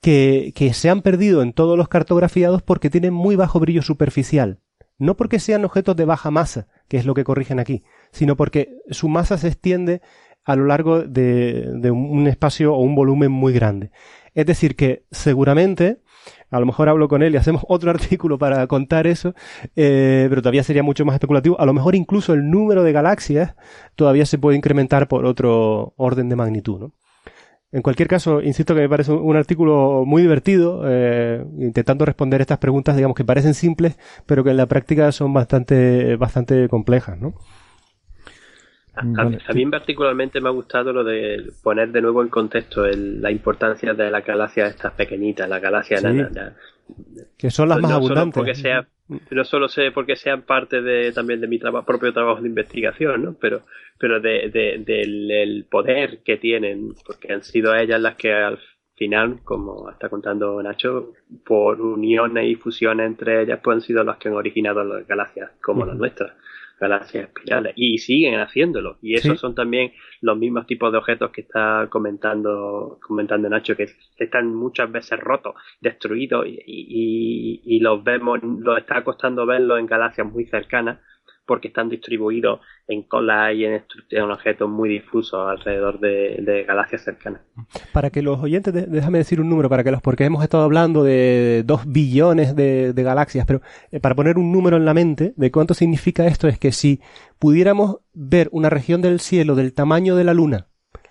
que, que se han perdido en todos los cartografiados porque tienen muy bajo brillo superficial no porque sean objetos de baja masa, que es lo que corrigen aquí, sino porque su masa se extiende a lo largo de, un espacio o un volumen muy grande. Es decir, que seguramente, a lo mejor hablo con él y hacemos otro [laughs] artículo para contar eso, eh, pero todavía sería mucho más especulativo. A lo mejor incluso el número de galaxias todavía se puede incrementar por otro orden de magnitud, ¿no? En cualquier caso, insisto que me parece un, artículo muy divertido, eh, intentando responder estas preguntas, digamos, que parecen simples, pero que en la práctica son bastante, bastante complejas, ¿no? A, mí particularmente me ha gustado lo de poner de nuevo en contexto la importancia de las galaxias estas pequeñitas, las galaxias que son las más abundantes. porque sea, no solo sé porque sean parte de, también de mi propio trabajo de investigación, ¿no? pero, pero de, del poder que tienen, porque han sido ellas las que al final, como está contando Nacho, por uniones y fusiones entre ellas, pues han sido las que han originado las galaxias como las nuestras galaxias espirales y siguen haciéndolo y esos son también los mismos tipos de objetos que está comentando comentando Nacho que están muchas veces rotos destruidos y, y, y los vemos los está costando verlos en galaxias muy cercanas porque están distribuidos en colas y en, objetos muy difusos alrededor de, galaxias cercanas. Para que los oyentes, déjame decir un número, para que los, porque hemos estado hablando de dos billones de, galaxias, pero eh, para poner un número en la mente de cuánto significa esto es que si pudiéramos ver una región del cielo del tamaño de la Luna,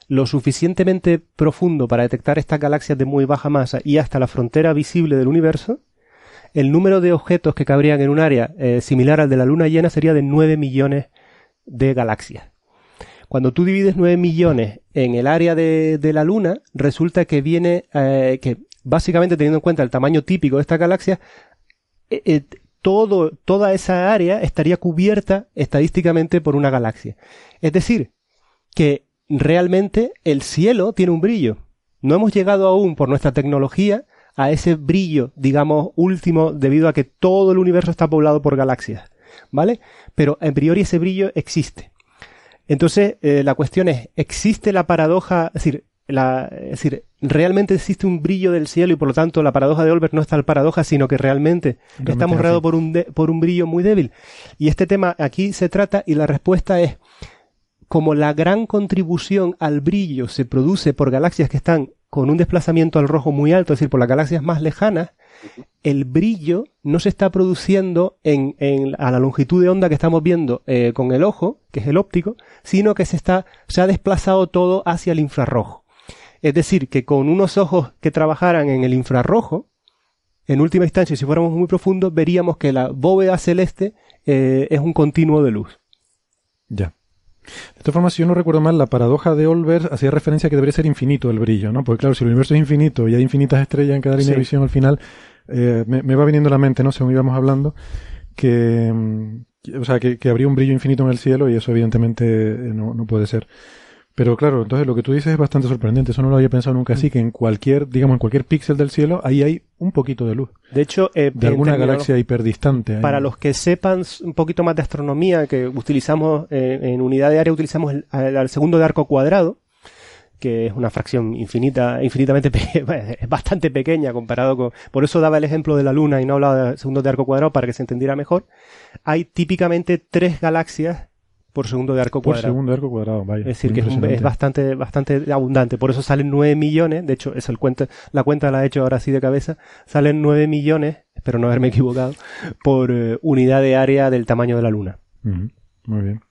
lo suficientemente profundo para detectar estas galaxias de muy baja masa y hasta la frontera visible del universo, el número de objetos que cabrían en un área eh, similar al de la luna llena sería de 9 millones de galaxias. Cuando tú divides 9 millones en el área de, la luna, resulta que viene, eh, que básicamente teniendo en cuenta el tamaño típico de esta galaxia, eh, todo, toda esa área estaría cubierta estadísticamente por una galaxia. Es decir, que realmente el cielo tiene un brillo. No hemos llegado aún por nuestra tecnología a ese brillo, digamos, último, debido a que todo el universo está poblado por galaxias, ¿vale? Pero en priori ese brillo existe. Entonces, eh, la cuestión es, ¿existe la paradoja? Es decir, la, es decir, realmente existe un brillo del cielo y por lo tanto la paradoja de Olbert no es tal paradoja, sino que realmente, estamos rodeados por un, por un brillo muy débil. Y este tema aquí se trata y la respuesta es, como la gran contribución al brillo se produce por galaxias que están con un desplazamiento al rojo muy alto, es decir, por las galaxias más lejanas, el brillo no se está produciendo en, a la longitud de onda que estamos viendo eh, con el ojo, que es el óptico, sino que se está, se ha desplazado todo hacia el infrarrojo. Es decir, que con unos ojos que trabajaran en el infrarrojo, en última instancia, si fuéramos muy profundos, veríamos que la bóveda celeste eh, es un continuo de luz. Ya. De todas formas, si yo no recuerdo mal, la paradoja de Olbers hacía referencia a que debería ser infinito el brillo, ¿no? Porque claro, si el universo es infinito y hay infinitas estrellas en cada línea de visión al final, eh, me, va viniendo a la mente, ¿no? Según íbamos hablando, que, mm, o sea, que, habría un brillo infinito en el cielo y eso evidentemente eh, no, no puede ser. Pero claro, entonces lo que tú dices es bastante sorprendente. Eso no lo había pensado nunca así, mm. que en cualquier, digamos, en cualquier píxel del cielo, ahí hay un poquito de luz. De hecho, eh, de alguna galaxia hiperdistante. Para los que sepan un poquito más de astronomía, que utilizamos eh, en unidad de área, utilizamos el, segundo de arco cuadrado, que es una fracción infinita, infinitamente [laughs] es bastante pequeña comparado con, por eso daba el ejemplo de la Luna y no hablaba de segundos de arco cuadrado para que se entendiera mejor. Hay típicamente tres galaxias por segundo de arco Por cuadrado. segundo de arco cuadrado, vaya. Es decir, que es, un- Impresionante. es bastante, bastante abundante. Por eso salen 9 millones. De hecho, es el cuenta, la cuenta la he hecho ahora así de cabeza. Salen 9 millones, espero no haberme equivocado, por eh, unidad de área del tamaño de la Luna. Muy bien.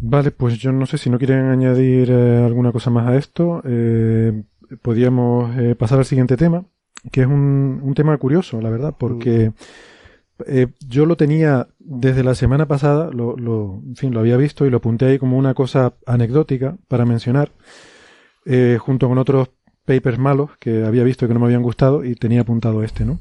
Vale, pues yo no sé si no quieren añadir eh, alguna cosa más a esto. eh, podríamos pasar al siguiente tema, que es un, un tema curioso, la verdad, porque eh, yo lo tenía desde la semana pasada, lo, lo- en fin, lo había visto y lo apunté ahí como una cosa anecdótica para mencionar, eh, junto con otros papers malos que había visto y que no me habían gustado y tenía apuntado este, ¿no?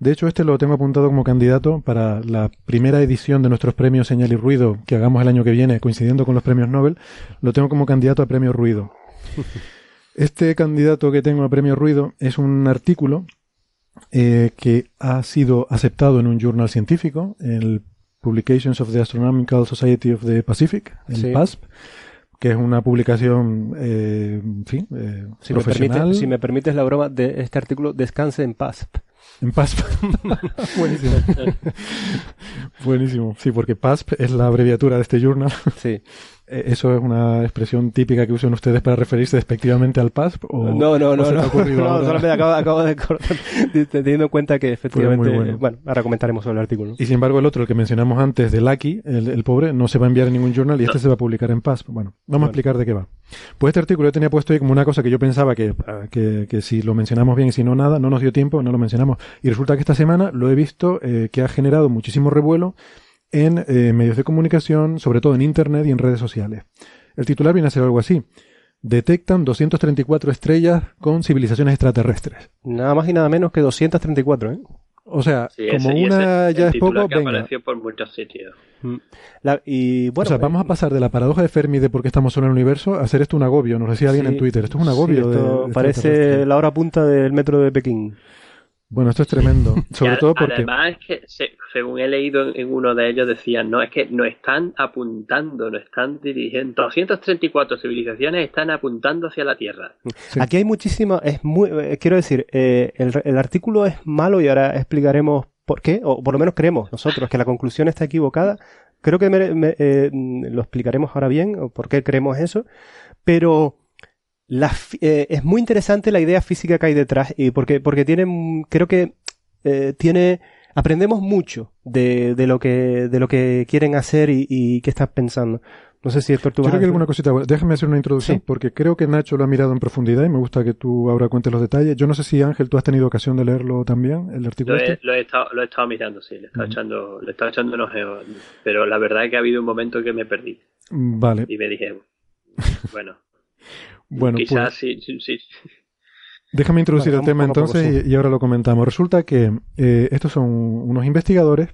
De hecho, este lo tengo apuntado como candidato para la primera edición de nuestros premios Señal y Ruido que hagamos el año que viene, coincidiendo con los premios Nobel. Lo tengo como candidato a premio Ruido. [laughs] Este candidato que tengo a premio Ruido es un artículo eh, que ha sido aceptado en un journal científico, el Publications of the Astronomical Society of the Pacific, el Sí. PASP, que es una publicación, eh, en fin, eh, Si me, profesional. permite, si me permites la broma de este artículo, descanse en paz. En PASP. [laughs] Buenísimo. Buenísimo. Sí, porque PASP es la abreviatura de este journal. Sí. Eh, ¿Eso es una expresión típica que usan ustedes para referirse despectivamente al PASP? O, No, no, no, no, no, solamente acabo, acabo de cortar, teniendo en cuenta que efectivamente, bueno. bueno. ahora comentaremos sobre el artículo. Y sin embargo, el otro, el que mencionamos antes, de Lucky, el, el pobre, no se va a enviar en ningún journal y este se va a publicar en PASP. Bueno, vamos a explicar de qué va. Pues este artículo yo tenía puesto ahí como una cosa que yo pensaba que, ah, que, que si lo mencionamos bien y si no nada, no nos dio tiempo, no lo mencionamos. Y resulta que esta semana lo he visto eh, que ha generado muchísimo revuelo en eh, medios de comunicación, sobre todo en Internet y en redes sociales. El titular viene a ser algo así. Detectan 234 estrellas con civilizaciones extraterrestres. Nada más y nada menos que 234, ¿eh? O sea, Sí, como ese- una ese- ya el es poco, que venga. apareció por muchos sitios. Mm. La- y bueno, o sea, vamos a pasar de la paradoja de Fermi de por qué estamos solos en el universo a hacer esto un agobio. Nos decía alguien Sí, en Twitter. Esto es un sí, agobio. de- esto de parece extraterrestres. la hora punta del metro de Pekín. Bueno, esto es tremendo. [laughs] Sobre todo porque. Además, es que se- según he leído en, en uno de ellos, decían, no, es que nos están apuntando, nos están dirigiendo. 234 civilizaciones están apuntando hacia la Tierra. Sí. Aquí hay muchísima, es muy, eh, quiero decir, eh, el, el artículo es malo y ahora explicaremos por qué, o por lo menos creemos nosotros que la conclusión está equivocada. Creo que mere- me- eh, lo explicaremos ahora bien, o por qué creemos eso, pero la eh, es muy interesante la idea física que hay detrás y porque, porque tiene, mm, creo que eh, tiene, aprendemos mucho de, de lo que, de lo que quieren hacer y, y qué estás pensando. No sé si Héctor tú Yo vas creo a que alguna cosita. Déjame hacer una introducción Sí. porque creo que Nacho lo ha mirado en profundidad y me gusta que tú ahora cuentes los detalles. Yo no sé si Ángel, tú has tenido ocasión de leerlo también, el Lo artículo he, este. lo he estado, lo he estado mirando, sí, le he estado, echando, le he estado echando un ojeo. Pero la verdad es que ha habido un momento que me perdí. Vale. Y me dije, bueno, Bueno, quizás pues sí, sí, sí. déjame introducir Vale, el tema entonces y, y ahora lo comentamos. Resulta que eh, estos son unos investigadores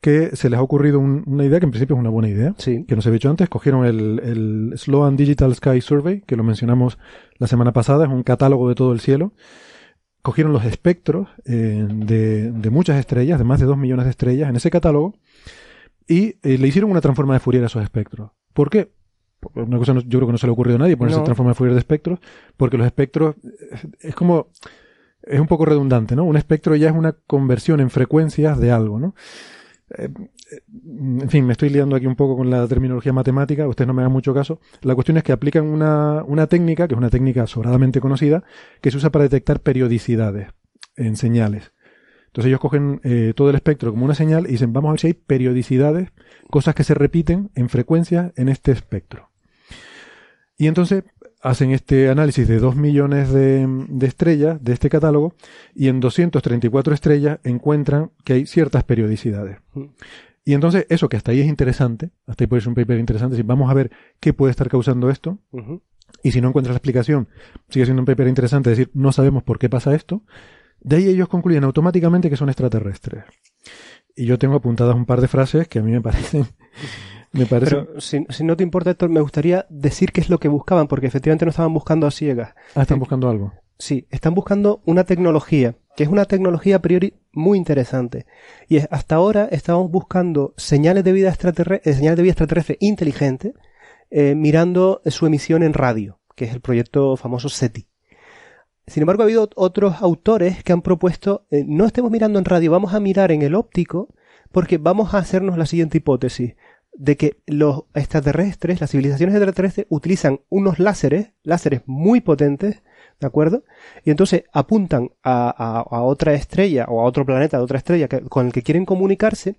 que se les ha ocurrido un- una idea que en principio es una buena idea. Sí. que nos he dicho antes, cogieron el, el Slow and Digital Sky Survey, que lo mencionamos la semana pasada, es un catálogo de todo el cielo. Cogieron los espectros eh, de, de muchas estrellas, de más de dos millones de estrellas en ese catálogo, y eh, le hicieron una transforma de Fourier a esos espectros. ¿Por qué? Una cosa no- yo creo que no se le ha ocurrido a nadie ponerse No. transforma de Fourier de espectros, porque los espectros eh, es como es un poco redundante, ¿no? Un espectro ya es una conversión en frecuencias de algo, ¿no? Eh, en fin, me estoy liando aquí un poco con la terminología matemática, ustedes no me hagan mucho caso. La cuestión es que aplican una, una técnica, que es una técnica sobradamente conocida, que se usa para detectar periodicidades en señales. Entonces ellos cogen eh, todo el espectro como una señal y dicen, vamos a ver si hay periodicidades, cosas que se repiten en frecuencias en este espectro. Y entonces hacen este análisis de 2 millones de, de estrellas de este catálogo y en 234 estrellas encuentran que hay ciertas periodicidades. Y entonces eso que hasta ahí es interesante, hasta ahí puede ser un paper interesante, si vamos a ver qué puede estar causando esto, y si no encuentras la explicación, sigue siendo un paper interesante decir, no sabemos por qué pasa esto, de ahí ellos concluyen automáticamente que son extraterrestres. Y yo tengo apuntadas un par de frases que a mí me parecen, [laughs] me parecen, Pero si, si no te importa, Héctor, me gustaría decir qué es lo que buscaban, porque efectivamente no estaban buscando a ciegas. ah, están buscando algo. Sí, están buscando una tecnología, que es una tecnología a priori muy interesante. Y es- hasta ahora estamos buscando señales de vida extraterrestre, eh, señales de vida extraterrestre inteligente eh, mirando su emisión en radio, que es el proyecto famoso SETI. Sin embargo, ha habido otros autores que han propuesto, eh, no estemos mirando en radio, vamos a mirar en el óptico, porque vamos a hacernos la siguiente hipótesis, de que los extraterrestres, las civilizaciones extraterrestres, utilizan unos láseres, láseres muy potentes, ¿de acuerdo? Y entonces apuntan a, a, otra estrella o a otro planeta de otra estrella con el que quieren comunicarse,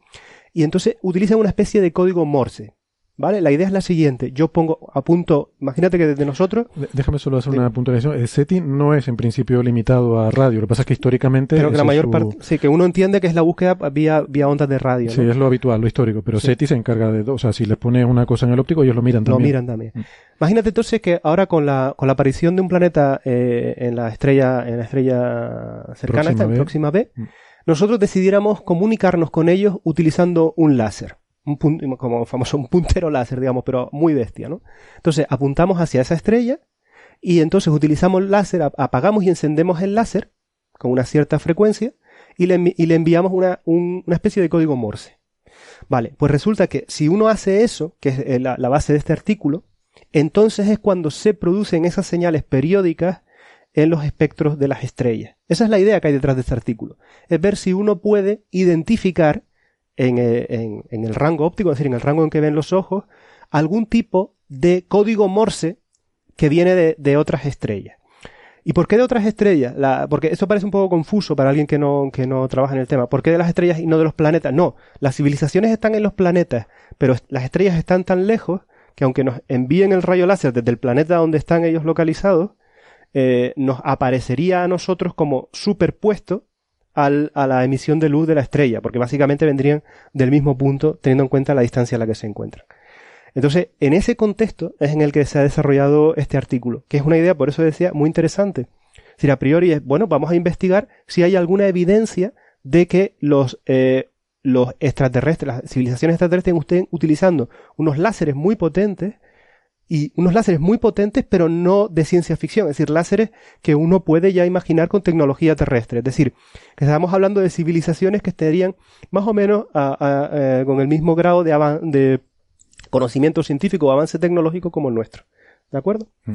y entonces utilizan una especie de código Morse. ¿Vale? La idea es la siguiente. Yo pongo, apunto, imagínate que desde nosotros. Déjame solo hacer una puntualización. El SETI no es en principio limitado a radio. Lo que pasa es que históricamente. Pero que la mayor parte. Sí, que uno entiende que es la búsqueda vía, vía ondas de radio. Sí, es lo habitual, lo histórico. Pero SETI se encarga de. O sea, si les pones una cosa en el óptico, ellos lo miran también. Lo miran también. Mm. Imagínate entonces que ahora con la, con la aparición de un planeta eh, en la estrella, en la estrella cercana, próxima esta, próxima B, mm. nosotros decidiéramos comunicarnos con ellos utilizando un láser un como famoso un puntero láser, digamos, pero muy bestia, ¿no? Entonces apuntamos hacia esa estrella y entonces utilizamos el láser, apagamos y encendemos el láser con una cierta frecuencia y le, y le enviamos una, una, especie de código Morse. Vale, pues resulta que si uno hace eso, que es eh, la, la base de este artículo, entonces es cuando se producen esas señales periódicas en los espectros de las estrellas. Esa es la idea que hay detrás de este artículo. Es ver si uno puede identificar eh, en, el rango óptico, es decir, en el rango en que ven los ojos, algún tipo de código Morse que viene de, de otras estrellas. ¿Y por qué de otras estrellas? La, porque eso parece un poco confuso para alguien que no, que no trabaja en el tema. ¿Por qué de las estrellas y no de los planetas? No, las civilizaciones están en los planetas, pero las estrellas están tan lejos que aunque nos envíen el rayo láser desde el planeta donde están ellos localizados, eh, nos aparecería a nosotros como superpuesto a la emisión de luz de la estrella, porque básicamente vendrían del mismo punto teniendo en cuenta la distancia a la que se encuentran. Entonces, en ese contexto es en el que se ha desarrollado este artículo, que es una idea, por eso decía, muy interesante. Si a priori es, bueno, vamos a investigar si hay alguna evidencia de que los, eh, los extraterrestres, las civilizaciones extraterrestres estén utilizando unos láseres muy potentes y unos láseres muy potentes, pero no de ciencia ficción, es decir, láseres que uno puede ya imaginar con tecnología terrestre. Es decir, que estamos hablando de civilizaciones que estarían más o menos eh, con el mismo grado de, de conocimiento científico o avance tecnológico como el nuestro. ¿De acuerdo? Mm.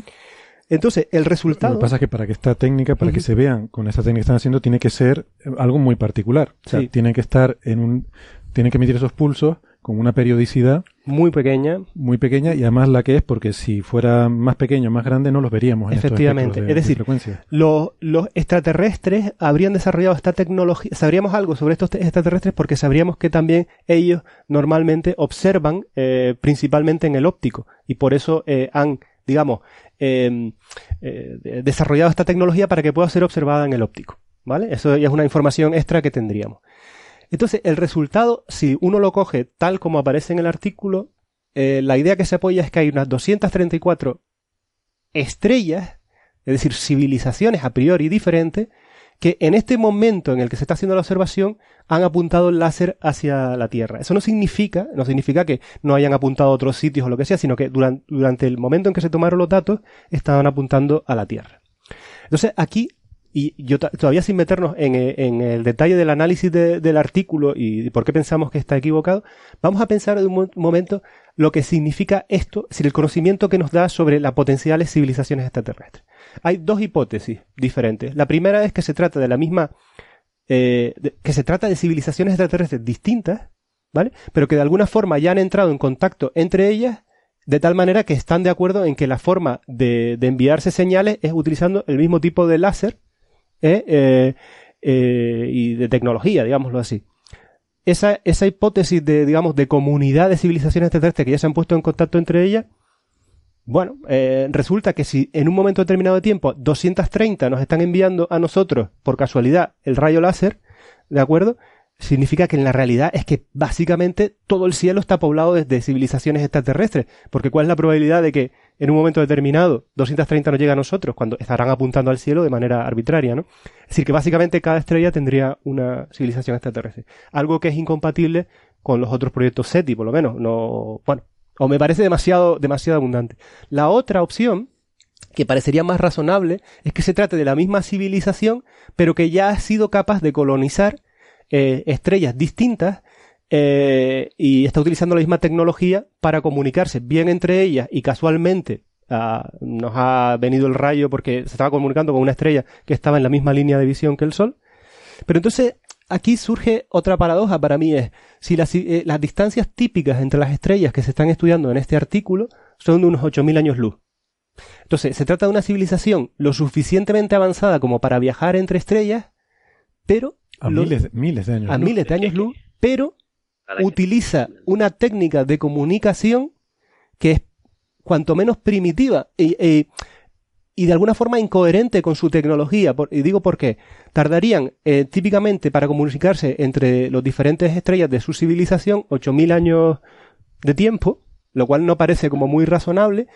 Entonces, el resultado. Lo que pasa es que para que esta técnica, para que se vean con esta técnica que están haciendo, tiene que ser algo muy particular. O sea, tiene que estar en un. Tiene que emitir esos pulsos con una periodicidad muy pequeña. Muy pequeña y además la que es porque si fuera más pequeño, más grande, no los veríamos. En Efectivamente. es decir, los, los extraterrestres habrían desarrollado esta tecnología, sabríamos algo sobre estos extraterrestres porque sabríamos que también ellos normalmente observan eh, principalmente en el óptico y por eso eh, han, digamos, em, eh, desarrollado esta tecnología para que pueda ser observada en el óptico. ¿Vale? Eso ya es una información extra que tendríamos. Entonces, el resultado, si uno lo coge tal como aparece en el artículo, eh, la idea que se apoya es que hay unas 234 estrellas, es decir, civilizaciones a priori diferentes, que en este momento en el que se está haciendo la observación han apuntado el láser hacia la Tierra. Eso no significa, no significa que no hayan apuntado a otros sitios o lo que sea, sino que durante, durante el momento en que se tomaron los datos estaban apuntando a la Tierra. Entonces aquí y yo todavía sin meternos en, eh, en, el detalle del análisis del artículo y por qué pensamos que está equivocado, vamos a pensar en un momento lo que significa esto, es el conocimiento que nos da sobre las potenciales civilizaciones extraterrestres. Hay dos hipótesis diferentes. La primera es que se trata de la misma, eh, que se trata de civilizaciones extraterrestres distintas, ¿vale? Pero que de alguna forma ya han entrado en contacto entre ellas de tal manera que están de acuerdo en que la forma de, de enviarse señales es utilizando el mismo tipo de láser ¿eh? Eh, eh, y de tecnología, digámoslo así. Esa, esa hipótesis de, digamos, de comunidad de civilizaciones extraterrestres que ya se han puesto en contacto entre ellas, bueno, resulta que si en un momento determinado de tiempo 230 nos están enviando a nosotros, por casualidad, el rayo láser, ¿de acuerdo? significa que en la realidad es que básicamente todo el cielo está poblado de, civilizaciones extraterrestres. Porque ¿cuál es la probabilidad de que en un momento determinado 230 nos llegue a nosotros cuando estarán apuntando al cielo de manera arbitraria, ¿no? Es decir, que básicamente cada estrella tendría una civilización extraterrestre. Algo que es incompatible con los otros proyectos SETI, por lo menos. No, bueno, o me parece demasiado, demasiado abundante. La otra opción que parecería más razonable es que se trate de la misma civilización, pero que ya ha sido capaz de colonizar eh, estrellas distintas eh, y está utilizando la misma tecnología para comunicarse bien entre ellas y casualmente ah, nos ha venido el rayo porque se estaba comunicando con una estrella que estaba en la misma línea de visión que el Sol. Pero entonces aquí surge otra paradoja para mí es si las, eh, las distancias típicas entre las estrellas que se están estudiando en este artículo son de unos 8.000 años luz. Entonces, se trata de una civilización lo suficientemente avanzada como para viajar entre estrellas, pero... A miles, miles de años A luz. miles de años luz, pero utiliza una técnica de comunicación que es cuanto menos primitiva y, y- de alguna forma incoherente con su tecnología. Y digo por qué. Tardarían eh, típicamente para comunicarse entre los diferentes estrellas de su civilización 8.000 años de tiempo, lo cual no parece como muy razonable.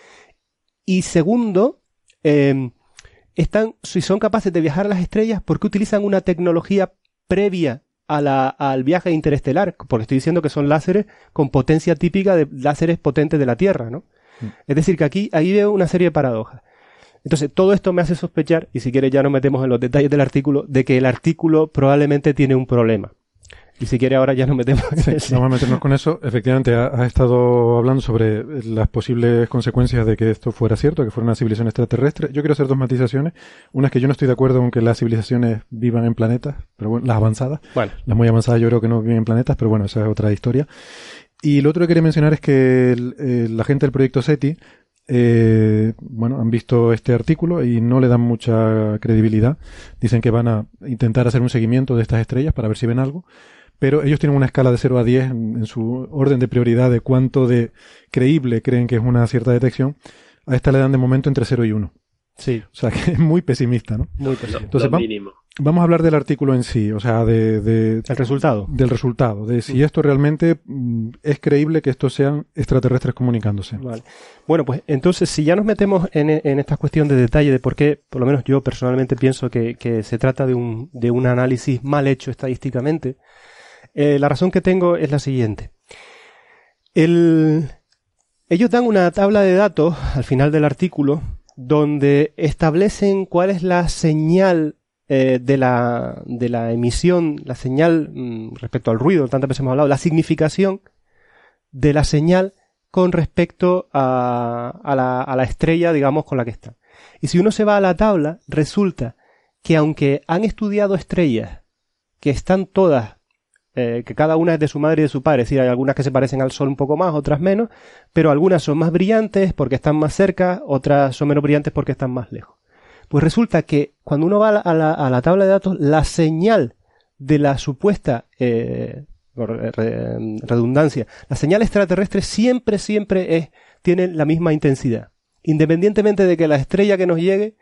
Y segundo, eh, están, si son capaces de viajar a las estrellas, ¿por qué utilizan una tecnología previa a la- al viaje interestelar? Porque estoy diciendo que son láseres con potencia típica de láseres potentes de la Tierra, ¿no? Es decir, que aquí, ahí veo una serie de paradojas. Entonces, todo esto me hace sospechar, y si quieres ya nos metemos en los detalles del artículo, de que el artículo probablemente tiene un problema. Y si quiere ahora ya nos metemos en Sí, vamos a meternos con eso. Efectivamente, ha, ha estado hablando sobre las posibles consecuencias de que esto fuera cierto, que fuera una civilización extraterrestre. Yo quiero hacer dos matizaciones. Una es que yo no estoy de acuerdo con que las civilizaciones vivan en planetas, pero bueno, las avanzadas. Bueno. Las muy avanzadas yo creo que no viven en planetas, pero bueno, esa es otra historia. Y lo otro que quería mencionar es que el- eh, la gente del proyecto SETI, eh, bueno, han visto este artículo y no le dan mucha credibilidad. Dicen que van a intentar hacer un seguimiento de estas estrellas para ver si ven algo. Pero ellos tienen una escala de 0 a 10 en, en su orden de prioridad de cuánto de creíble creen que es una cierta detección. A esta le dan de momento entre 0 y 1. Sí. O sea [laughs] que es muy pesimista, ¿no? Muy pesimista. Entonces, Lo vam- mínimo. Vamos a hablar del artículo en sí, o sea, de, de- El resultado. del resultado, de si esto realmente mm, es creíble que estos sean extraterrestres comunicándose. Vale. Bueno, pues entonces, si ya nos metemos en, en esta cuestión de detalle de por qué, por lo menos yo personalmente pienso que, que se trata de un, de un análisis mal hecho estadísticamente, eh, la razón que tengo es la siguiente. El- ellos dan una tabla de datos al final del artículo donde establecen cuál es la señal eh, de, la, de la emisión, la señal mm, respecto al ruido, tantas veces hemos hablado, la significación de la señal con respecto a, a la, a la estrella, digamos, con la que está. Y si uno se va a la tabla, resulta que aunque han estudiado estrellas que están todas, eh, que cada una es de su madre y de su padre, es decir, hay algunas que se parecen al Sol un poco más, otras menos, pero algunas son más brillantes porque están más cerca, otras son menos brillantes porque están más lejos. Pues resulta que cuando uno va a la, a la- tabla de datos, la señal de la supuesta eh, re- redundancia, la señal extraterrestre siempre, siempre es, tiene la misma intensidad. Independientemente de que la estrella que nos llegue,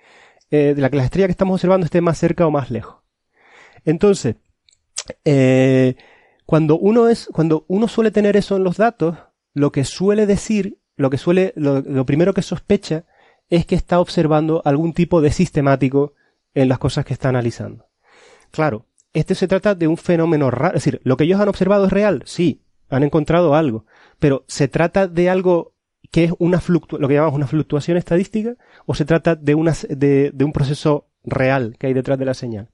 eh, de la que la estrella que estamos observando esté más cerca o más lejos. Entonces, eh, cuando uno es, cuando uno suele tener eso en los datos, lo que suele decir, lo que suele, lo, primero que sospecha es que está observando algún tipo de sistemático en las cosas que está analizando. Claro, este se trata de un fenómeno raro, es decir, lo que ellos han observado es real, sí, han encontrado algo, pero se trata de algo que es una fluctu lo que llamamos una fluctuación estadística o se trata de una de un proceso real que hay detrás de la señal.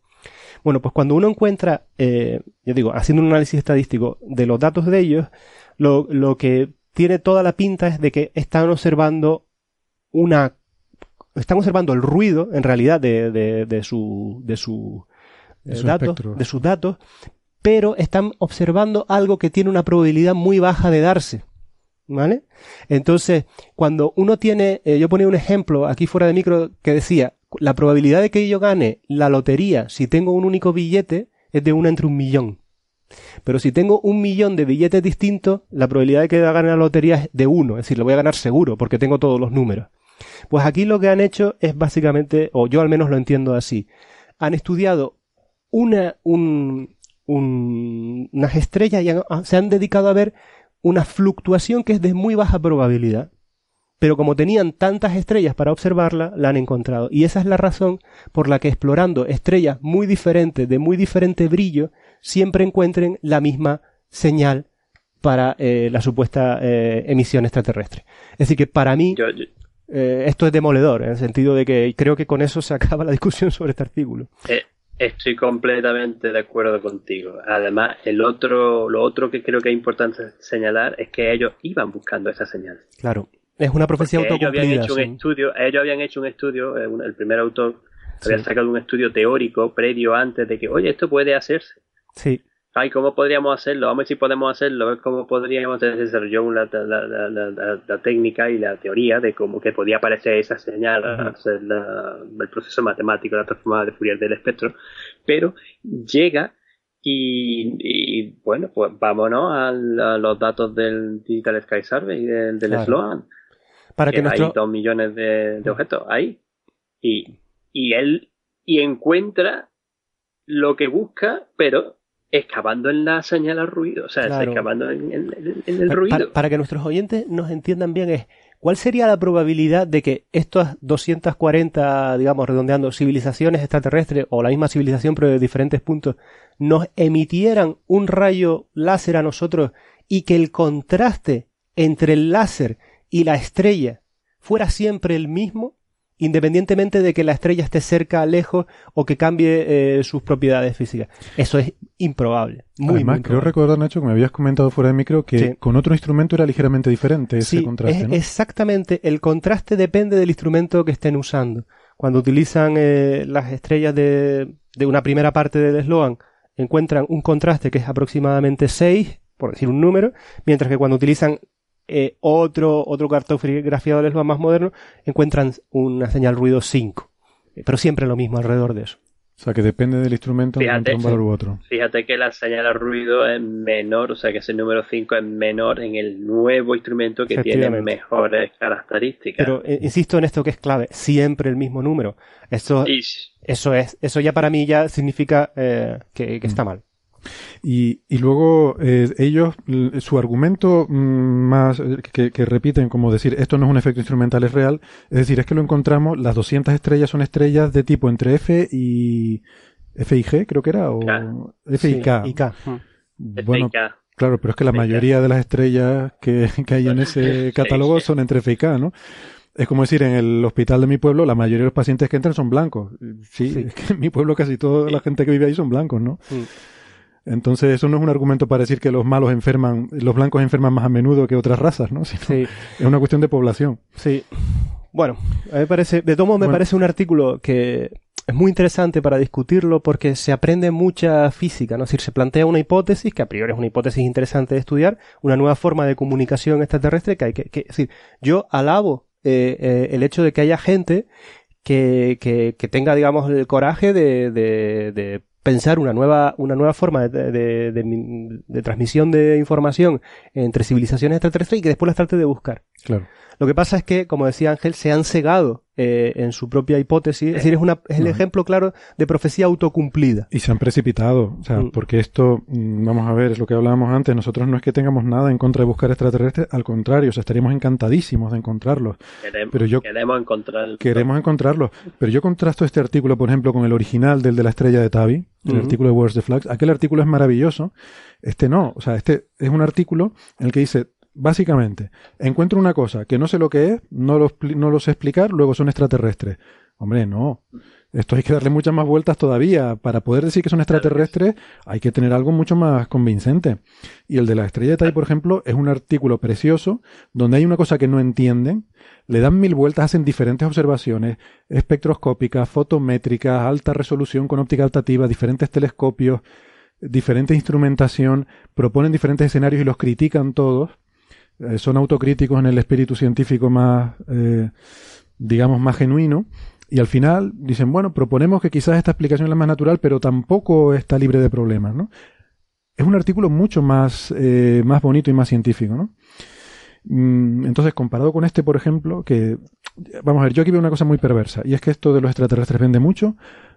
Bueno, pues cuando uno encuentra, eh, yo digo, haciendo un análisis estadístico de los datos de ellos, lo, lo que tiene toda la pinta es de que están observando una, están observando el ruido, en realidad, de, de, de su, de su, De eh, su datos, espectro. de sus datos, pero están observando algo que tiene una probabilidad muy baja de darse. ¿Vale? Entonces, cuando uno tiene, eh, yo ponía un ejemplo aquí fuera de micro que decía, la probabilidad de que yo gane la lotería si tengo un único billete es de una entre un millón. Pero si tengo un millón de billetes distintos, la probabilidad de que gane la lotería es de uno, es decir, lo voy a ganar seguro porque tengo todos los números. Pues aquí lo que han hecho es básicamente, o yo al menos lo entiendo así, han estudiado una, un, un- unas estrellas y se han dedicado a ver una fluctuación que es de muy baja probabilidad. Pero como tenían tantas estrellas para observarla, la han encontrado. Y esa es la razón por la que explorando estrellas muy diferentes, de muy diferente brillo, siempre encuentren la misma señal para eh, la supuesta eh, emisión extraterrestre. Es decir, que para mí Yo, yo- eh, esto es demoledor, en el sentido de que creo que con eso se [laughs] acaba la discusión sobre este artículo. Estoy completamente de acuerdo contigo. Además, el otro, lo otro que creo que es importante señalar es que ellos iban buscando esa señal. Claro. Es una profecía Porque ellos autocumplida. habían hecho un estudio, ellos habían hecho un estudio, eh, el primer autor había Sí. sacado un estudio teórico previo antes de que, oye, esto puede hacerse. Sí. Ay, ¿cómo podríamos hacerlo? Vamos a ver si podemos hacerlo, a ver cómo podríamos desarrollar la, la, la, la- técnica y la teoría de cómo que podía aparecer esa señal, hacer la- el proceso matemático, la transformada de Fourier del espectro, pero llega y, y, bueno, pues vámonos a, los datos del Digital Sky Survey, del, del Claro. Sloan, Para que hay nuestro... dos millones de, de objetos ahí. Y, y él y encuentra lo que busca, pero excavando en la señal al ruido, o sea, Claro. excavando en, en- en el ruido. Para, para que nuestros oyentes nos entiendan bien es, ¿cuál sería la probabilidad de que estas 240, digamos, redondeando, civilizaciones extraterrestres o la misma civilización pero de diferentes puntos, nos emitieran un rayo láser a nosotros y que el contraste entre el láser y la estrella fuera siempre el mismo? independientemente de que la estrella esté cerca, lejos o que cambie eh, sus propiedades físicas. Eso es improbable. Muy, Además, muy creo recordar, Nacho, que me habías comentado fuera de micro que Sí. con otro instrumento era ligeramente diferente ese Sí, contraste, es ¿no? exactamente. El contraste depende del instrumento que estén usando. Cuando utilizan eh, las estrellas de, de una primera parte del Sloan, encuentran un contraste que es aproximadamente 6, por decir un número, mientras que cuando utilizan eh, otro, otro cartografiado del Sloan más moderno, encuentran una señal ruido 5. Eh, Pero siempre lo mismo alrededor de eso. O sea, que depende del instrumento Fíjate, un valor u otro. Fíjate que la señal al ruido es menor, o sea que ese número 5 es menor en el nuevo instrumento que tiene mejores características. Pero eh, insisto en esto que es clave, siempre el mismo número. Eso, eso es, eso ya para mí ya significa eh, que, que está mal. Y, y luego eh, ellos, su argumento mm, más eh, que, que repiten como decir esto no es un efecto instrumental, es real, es decir, es que lo encontramos, las 200 estrellas son estrellas de tipo entre F y F y G, creo que era, o F y Sí, K. y K. Bueno, F y K. claro, pero es que la mayoría de las estrellas que, que hay en ese [laughs] catálogo son entre F y K, ¿no? Es como decir, en el hospital de mi pueblo, la mayoría de los pacientes que entran son blancos. Sí, Sí. es [laughs] que en mi pueblo casi toda la gente que vive ahí son blancos, ¿no? Entonces, eso no es un argumento para decir que los malos enferman, los blancos enferman más a menudo que otras razas, ¿no? [laughs] Sino Sí. Es una cuestión de población. Sí. Bueno, a mí me parece, de todo modo me Bueno. parece un artículo que es muy interesante para discutirlo porque se aprende mucha física, ¿no? Es decir, se plantea una hipótesis, que a priori es una hipótesis interesante de estudiar, una nueva forma de comunicación extraterrestre que hay que, que es decir, yo alabo eh, eh, el hecho de que haya gente que, que, que tenga, digamos, el coraje de, de, de pensar una nueva, una nueva forma de, de, de- de transmisión de información entre civilizaciones extraterrestres y que después las trate de buscar. Claro. Lo que pasa es que, como decía Ángel, se han cegado eh, en su propia hipótesis. Es decir, es, una, es el No. ejemplo claro de profecía autocumplida. Y se han precipitado, o sea, Mm. porque esto, mm, vamos a ver, es lo que hablábamos antes, nosotros no es que tengamos nada en contra de buscar extraterrestres, al contrario, o sea, estaríamos encantadísimos de encontrarlos. Queremos, Pero yo- queremos encontrar. Queremos encontrarlos. Pero yo contrasto este artículo, por ejemplo, con el original del de la estrella de Tavi, el artículo de Words the Flags. Aquel artículo es maravilloso. Este no. O sea, este es un artículo en el que dice, básicamente, encuentro una cosa que no sé lo que es, no lo, no lo sé explicar, luego son extraterrestres. Hombre, no. Esto hay que darle muchas más vueltas todavía. Para poder decir que son extraterrestres, hay que tener algo mucho más convincente. Y el de la estrella de Tai, por ejemplo, es un artículo precioso donde hay una cosa que no entienden, le dan mil vueltas, hacen diferentes observaciones espectroscópicas, fotométricas, alta resolución con óptica altativa, diferentes telescopios, diferente instrumentación, proponen diferentes escenarios y los critican todos. Eh, son autocríticos en el espíritu científico más, eh, digamos, más genuino. Y al final dicen, bueno, proponemos que quizás esta explicación es la más natural, pero tampoco está libre de problemas, ¿no? Es un artículo mucho más, eh, más bonito y más científico, ¿no? Mm, Entonces, comparado con este, por ejemplo, que, vamos a ver, yo aquí veo una cosa muy perversa, y es que esto de los extraterrestres vende mucho,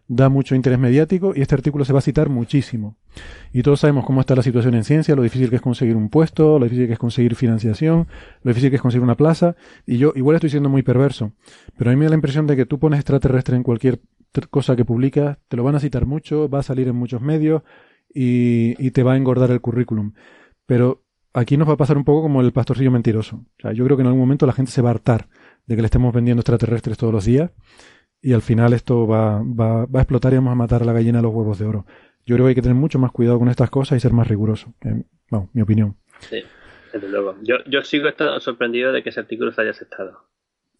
da mucho interés mediático, y este artículo se va a citar muchísimo. Y todos sabemos cómo está la situación en ciencia, lo difícil que es conseguir un puesto, lo difícil que es conseguir financiación, lo difícil que es conseguir una plaza, y yo igual estoy siendo muy perverso, pero a mí me da la impresión de que tú pones extraterrestre en cualquier cosa que publicas, te lo van a citar mucho, va a salir en muchos medios, y, y te va a engordar el currículum. Pero aquí nos va a pasar un poco como el pastorcillo mentiroso. O sea, yo creo que en algún momento la gente se va a hartar de que le estemos vendiendo extraterrestres todos los días y al final esto va, va, va a explotar y vamos a matar a la gallina a los huevos de oro. Yo creo que hay que tener mucho más cuidado con estas cosas y ser más riguroso. Eh, bueno, mi opinión. Sí, desde luego. Yo, yo sigo estando sorprendido de que ese artículo se haya aceptado.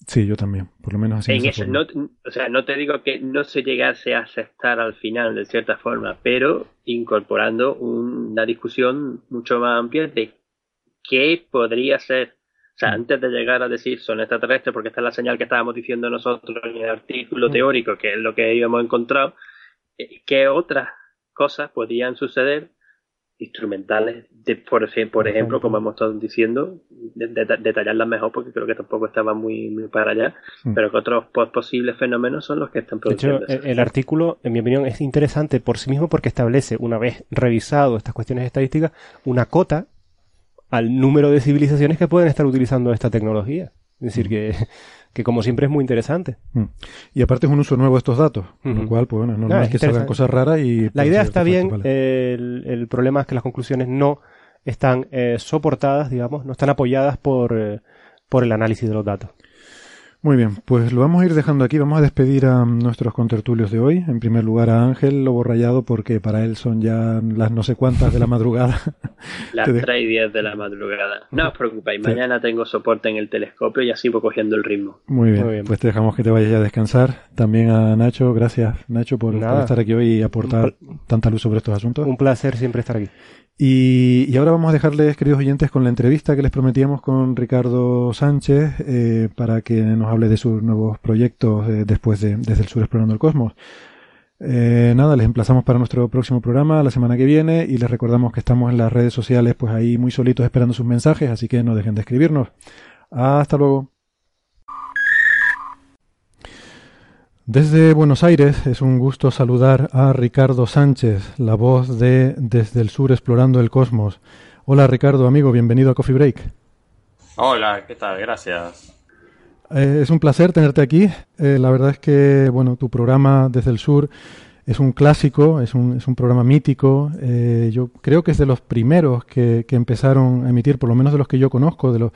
Sí, yo también, por lo menos así. En eso, no, o sea, no te digo que no se llegase a aceptar al final de cierta forma, pero incorporando una discusión mucho más amplia de qué podría ser. O sea, antes de llegar a decir son extraterrestres, porque esta es la señal que estábamos diciendo nosotros en el artículo teórico, que es lo que habíamos encontrado, eh, ¿qué otras cosas podían suceder instrumentales, de, por, por ejemplo, como hemos estado diciendo, de, de, detallarlas mejor porque creo que tampoco estaba muy, muy para allá, pero que otros posibles fenómenos son los que están produciendo. De hecho, el, el, artículo, en mi opinión, es interesante por sí mismo porque establece, una vez revisado estas cuestiones estadísticas, una cota al número de civilizaciones que pueden estar utilizando esta tecnología. Es decir, que que como siempre es muy interesante. Mm. Y aparte es un uso nuevo de estos datos, con lo cual, pues bueno, no, no es que salgan cosas raras y... La idea está bien, el, el, problema es que las conclusiones no están eh, soportadas, digamos, no están apoyadas por, eh, por el análisis de los datos. Muy bien, pues lo vamos a ir dejando aquí. Vamos a despedir a nuestros contertulios de hoy. En primer lugar a Ángel Lobo Rayado, porque para él son ya las no sé cuántas de la madrugada. [laughs] las 3 y 10 de la madrugada. No os preocupéis, mañana tengo soporte en el telescopio y así voy cogiendo el ritmo. Muy bien, Muy bien. pues te dejamos que te vayas ya a descansar. También a Nacho, gracias Nacho por, por estar aquí hoy y aportar tanta luz sobre estos asuntos. Un placer siempre estar aquí. Y, y, ahora vamos a dejarles, queridos oyentes, con la entrevista que les prometíamos con Ricardo Sánchez eh, para que nos hable de sus nuevos proyectos eh, después de Desde el Sur Explorando el Cosmos. Eh, nada, les emplazamos para nuestro próximo programa la semana que viene y les recordamos que estamos en las redes sociales pues ahí muy solitos esperando sus mensajes, así que no dejen de escribirnos. Hasta luego. Desde Buenos Aires es un gusto saludar a Ricardo Sánchez, la voz de Desde el Sur Explorando el Cosmos. Hola Ricardo, amigo, bienvenido a Coffee Break. Hola, ¿qué tal? Gracias. Eh, es un placer tenerte aquí. Eh, la verdad es que, bueno, tu programa Desde el Sur es un clásico, es un, es un programa mítico. Eh, yo creo que es de los primeros que, que, empezaron a emitir, por lo menos de los que yo conozco, de los,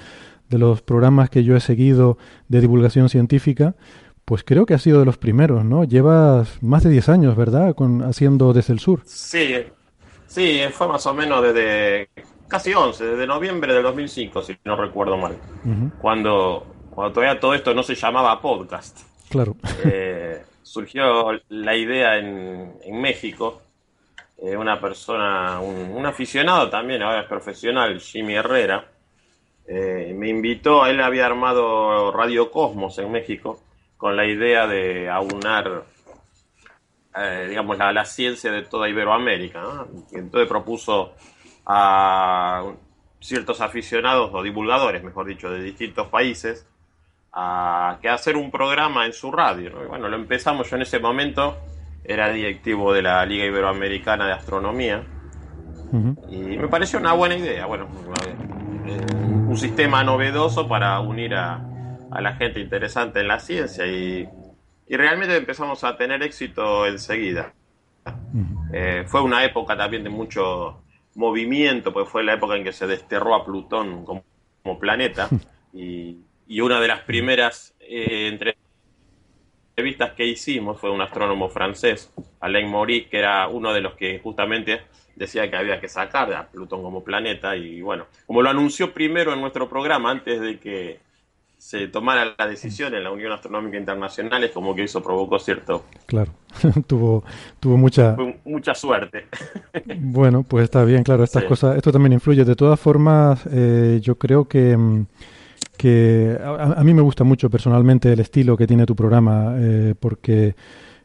de los programas que yo he seguido de divulgación científica pues creo que ha sido de los primeros, ¿no? Llevas más de 10 años, ¿verdad? Con, haciendo desde el sur. Sí, sí, fue más o menos desde casi 11, desde noviembre del 2005, si no recuerdo mal. Uh -huh. cuando, cuando todavía todo esto no se llamaba podcast. Claro. Eh, surgió la idea en, en México. Eh, una persona, un, un, aficionado también, ahora es profesional, Jimmy Herrera, eh, me invitó, él había armado Radio Cosmos en México con la idea de aunar, eh, digamos, la, la, ciencia de toda Iberoamérica. ¿no? Entonces propuso a ciertos aficionados o divulgadores, mejor dicho, de distintos países, a que hacer un programa en su radio. ¿no? Y bueno, lo empezamos yo en ese momento, era directivo de la Liga Iberoamericana de Astronomía, uh -huh. y me pareció una buena idea. Bueno, eh, un sistema novedoso para unir a a la gente interesante en la ciencia y, y realmente empezamos a tener éxito enseguida. Eh, fue una época también de mucho movimiento, pues fue la época en que se desterró a Plutón como, como planeta [laughs] y, y, una de las primeras eh, entrevistas que hicimos fue un astrónomo francés, Alain Maury, que era uno de los que justamente decía que había que sacar a Plutón como planeta y bueno, como lo anunció primero en nuestro programa antes de que se tomara la decisión en la Unión Astronómica Internacional es como que eso provocó cierto claro [laughs] tuvo tuvo mucha mucha suerte. [laughs] Bueno pues está bien claro estas sí. cosas esto también influye. De todas formas eh, yo creo que que a, a, mí me gusta mucho personalmente el estilo que tiene tu programa eh, porque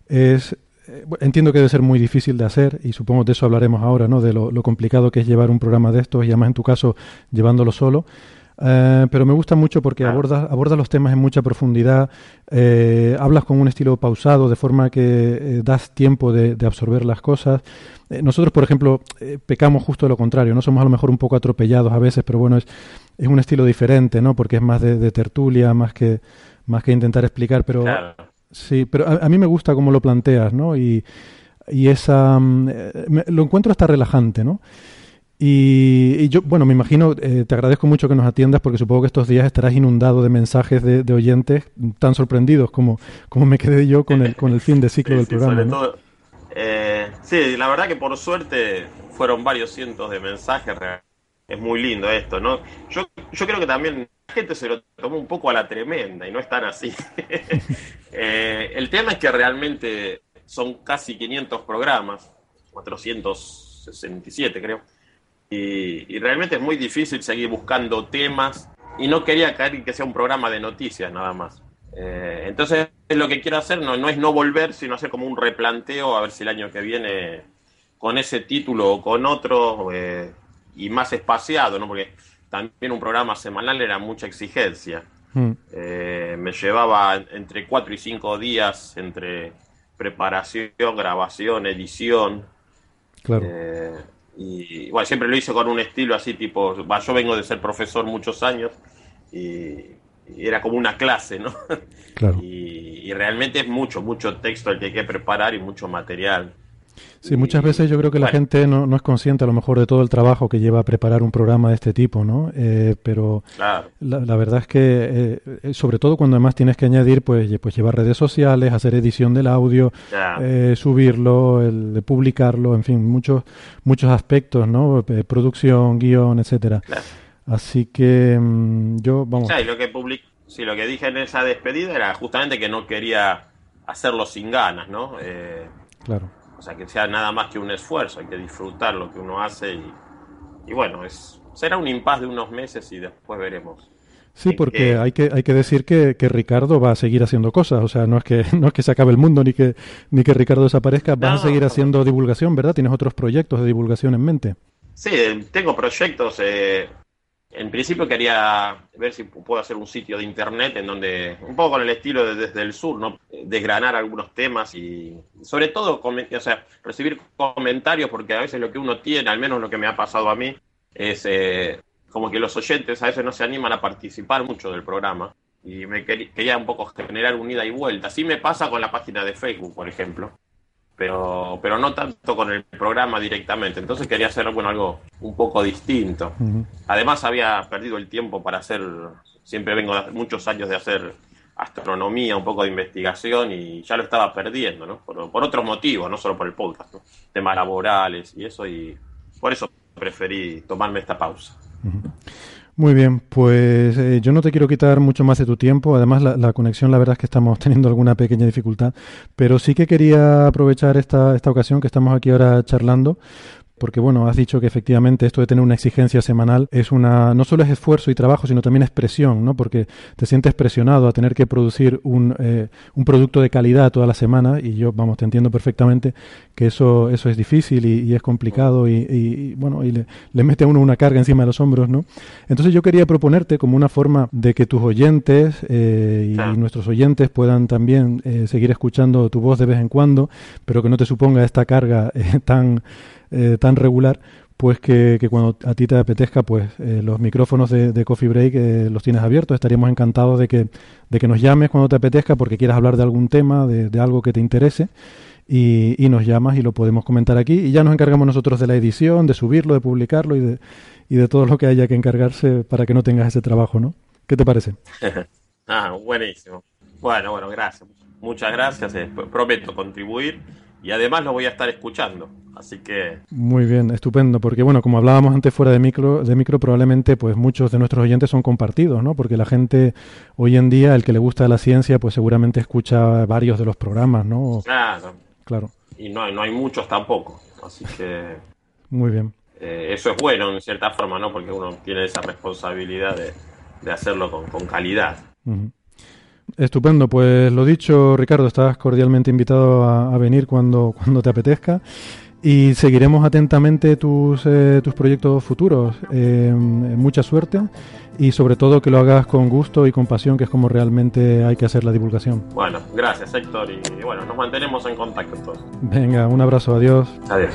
es eh, entiendo que debe ser muy difícil de hacer y supongo de eso hablaremos ahora no de lo, lo complicado que es llevar un programa de estos y además en tu caso llevándolo solo eh, pero me gusta mucho porque claro. abordas aborda los temas en mucha profundidad, eh, hablas con un estilo pausado, de forma que eh, das tiempo de, de, absorber las cosas. Nosotros, por ejemplo, pecamos justo de lo contrario, no somos a lo mejor un poco atropellados a veces, pero bueno, es, es un estilo diferente, ¿no? Porque es más de, de tertulia, más que, más que intentar explicar, pero claro. sí, pero a, a, mí me gusta cómo lo planteas, ¿no? Y, y esa, mm, me, lo encuentro hasta relajante, ¿no? Y, y yo, bueno, me imagino, eh, te agradezco mucho que nos atiendas porque supongo que estos días estarás inundado de mensajes de, de oyentes tan sorprendidos como, como me quedé yo con el, con el fin de [laughs] ciclo Sí, del sí, programa. sobre ¿no? todo, eh, sí, la verdad que por suerte fueron varios cientos de mensajes. Es muy lindo esto, ¿no? Yo, yo creo que también la gente se lo tomó un poco a la tremenda y no es tan así. [laughs] Eh, el tema es que realmente son casi 500 programas, 467 creo, y, y realmente es muy difícil seguir buscando temas y no quería caer en que sea un programa de noticias nada más. Eh, entonces lo que quiero hacer no, no es no volver, sino hacer como un replanteo a ver si el año que viene con ese título o con otro eh, y más espaciado, ¿no? Porque también un programa semanal era mucha exigencia. Mm. Eh, me llevaba entre 4 y 5 días entre preparación, grabación, edición. Claro. Y bueno, siempre lo hice con un estilo así tipo, va, yo vengo de ser profesor muchos años y, y era como una clase, ¿no? Claro. [laughs] Y, y realmente es mucho, mucho texto el que hay que preparar y mucho material. Sí, muchas veces yo creo que la bueno. gente no, no es consciente a lo mejor de todo el trabajo que lleva a preparar un programa de este tipo, ¿no? Eh, pero Claro. la, la verdad es que, eh, sobre todo cuando además tienes que añadir, pues, pues llevar redes sociales, hacer edición del audio, eh, subirlo, el, publicarlo, en fin, muchos muchos aspectos, ¿no? Eh, producción, guion, etcétera. Claro. Así que mm, yo, vamos, y lo que public sí, lo que dije en esa despedida era justamente que no quería hacerlo sin ganas, ¿no? Eh, claro. O sea, que sea nada más que un esfuerzo, hay que disfrutar lo que uno hace y, y bueno, es será un impas de unos meses y después veremos. Sí, porque qué- hay que hay que decir que, que Ricardo va a seguir haciendo cosas, o sea, no es que [laughs] no es que se acabe el mundo ni que ni que Ricardo desaparezca, vas a seguir haciendo divulgación, ¿verdad? Tienes otros proyectos de divulgación en mente. Sí, tengo proyectos. eh, en principio quería ver si puedo hacer un sitio de internet en donde, un poco con el estilo de Desde el Sur, ¿no? Desgranar algunos temas y sobre todo o sea, recibir comentarios, porque a veces lo que uno tiene, al menos lo que me ha pasado a mí, es eh, como que los oyentes a veces no se animan a participar mucho del programa. Y me quería un poco generar un ida y vuelta. Así me pasa con la página de Facebook, por ejemplo pero, pero no tanto con el programa directamente. Entonces quería hacer bueno, algo un poco distinto. Además había perdido el tiempo para hacer, siempre vengo de muchos años de hacer astronomía, un poco de investigación y ya lo estaba perdiendo, ¿no? Por, por otros motivos, no solo por el podcast, ¿no? temas laborales y eso, y por eso preferí tomarme esta pausa. Muy bien, pues eh, yo no te quiero quitar mucho más de tu tiempo. Además, la, la conexión, la verdad es que estamos [laughs] teniendo alguna pequeña dificultad. Pero sí que quería aprovechar esta, esta ocasión que estamos aquí ahora charlando. Porque bueno, has dicho que efectivamente esto de tener una exigencia semanal es una, no solo es esfuerzo y trabajo, sino también es presión, ¿no? Porque te sientes presionado a tener que producir un, eh, un producto de calidad toda la semana y yo, vamos, te entiendo perfectamente que eso, eso es difícil y, y es complicado y, y, y, bueno, y le, le mete a uno una carga encima de los hombros, ¿no? Entonces yo quería proponerte como una forma de que tus oyentes eh, y nuestros oyentes puedan también eh, seguir escuchando tu voz de vez en cuando, pero que no te suponga esta carga eh, tan, eh, tan regular, pues que, que cuando a ti te apetezca, pues eh, los micrófonos de, Coffee Break eh, los tienes abiertos. Estaríamos encantados de que, de que nos llames cuando te apetezca porque quieras hablar de algún tema, de, de algo que te interese. Y, y nos llamas y lo podemos comentar aquí. Y ya nos encargamos nosotros de la edición, de subirlo, de publicarlo y de, y de todo lo que haya que encargarse para que no tengas ese trabajo, ¿no? ¿Qué te parece? [laughs] ah, buenísimo. Bueno, bueno, gracias. Muchas gracias. eh, prometo contribuir y además lo voy a estar escuchando. Así que Muy bien, estupendo, porque bueno, como hablábamos antes fuera de micro, de micro, probablemente pues muchos de nuestros oyentes son compartidos, ¿no? Porque la gente hoy en día, el que le gusta la ciencia, pues seguramente escucha varios de los programas, ¿no? claro. Claro, Y no, no hay muchos tampoco. Así que muy bien. eh, eso es bueno en cierta forma, ¿no? Porque uno tiene esa responsabilidad de, de hacerlo con, con calidad. Estupendo, pues lo dicho, Ricardo, estás cordialmente invitado a, a venir cuando, [laughs] cuando te apetezca y seguiremos atentamente tus, eh, tus proyectos futuros. Eh, mucha suerte y sobre todo que lo hagas con gusto y con pasión, que es como realmente hay que hacer la divulgación. Bueno, gracias Héctor y, y bueno, nos mantenemos en contacto entonces. Venga, un abrazo, adiós. Adiós.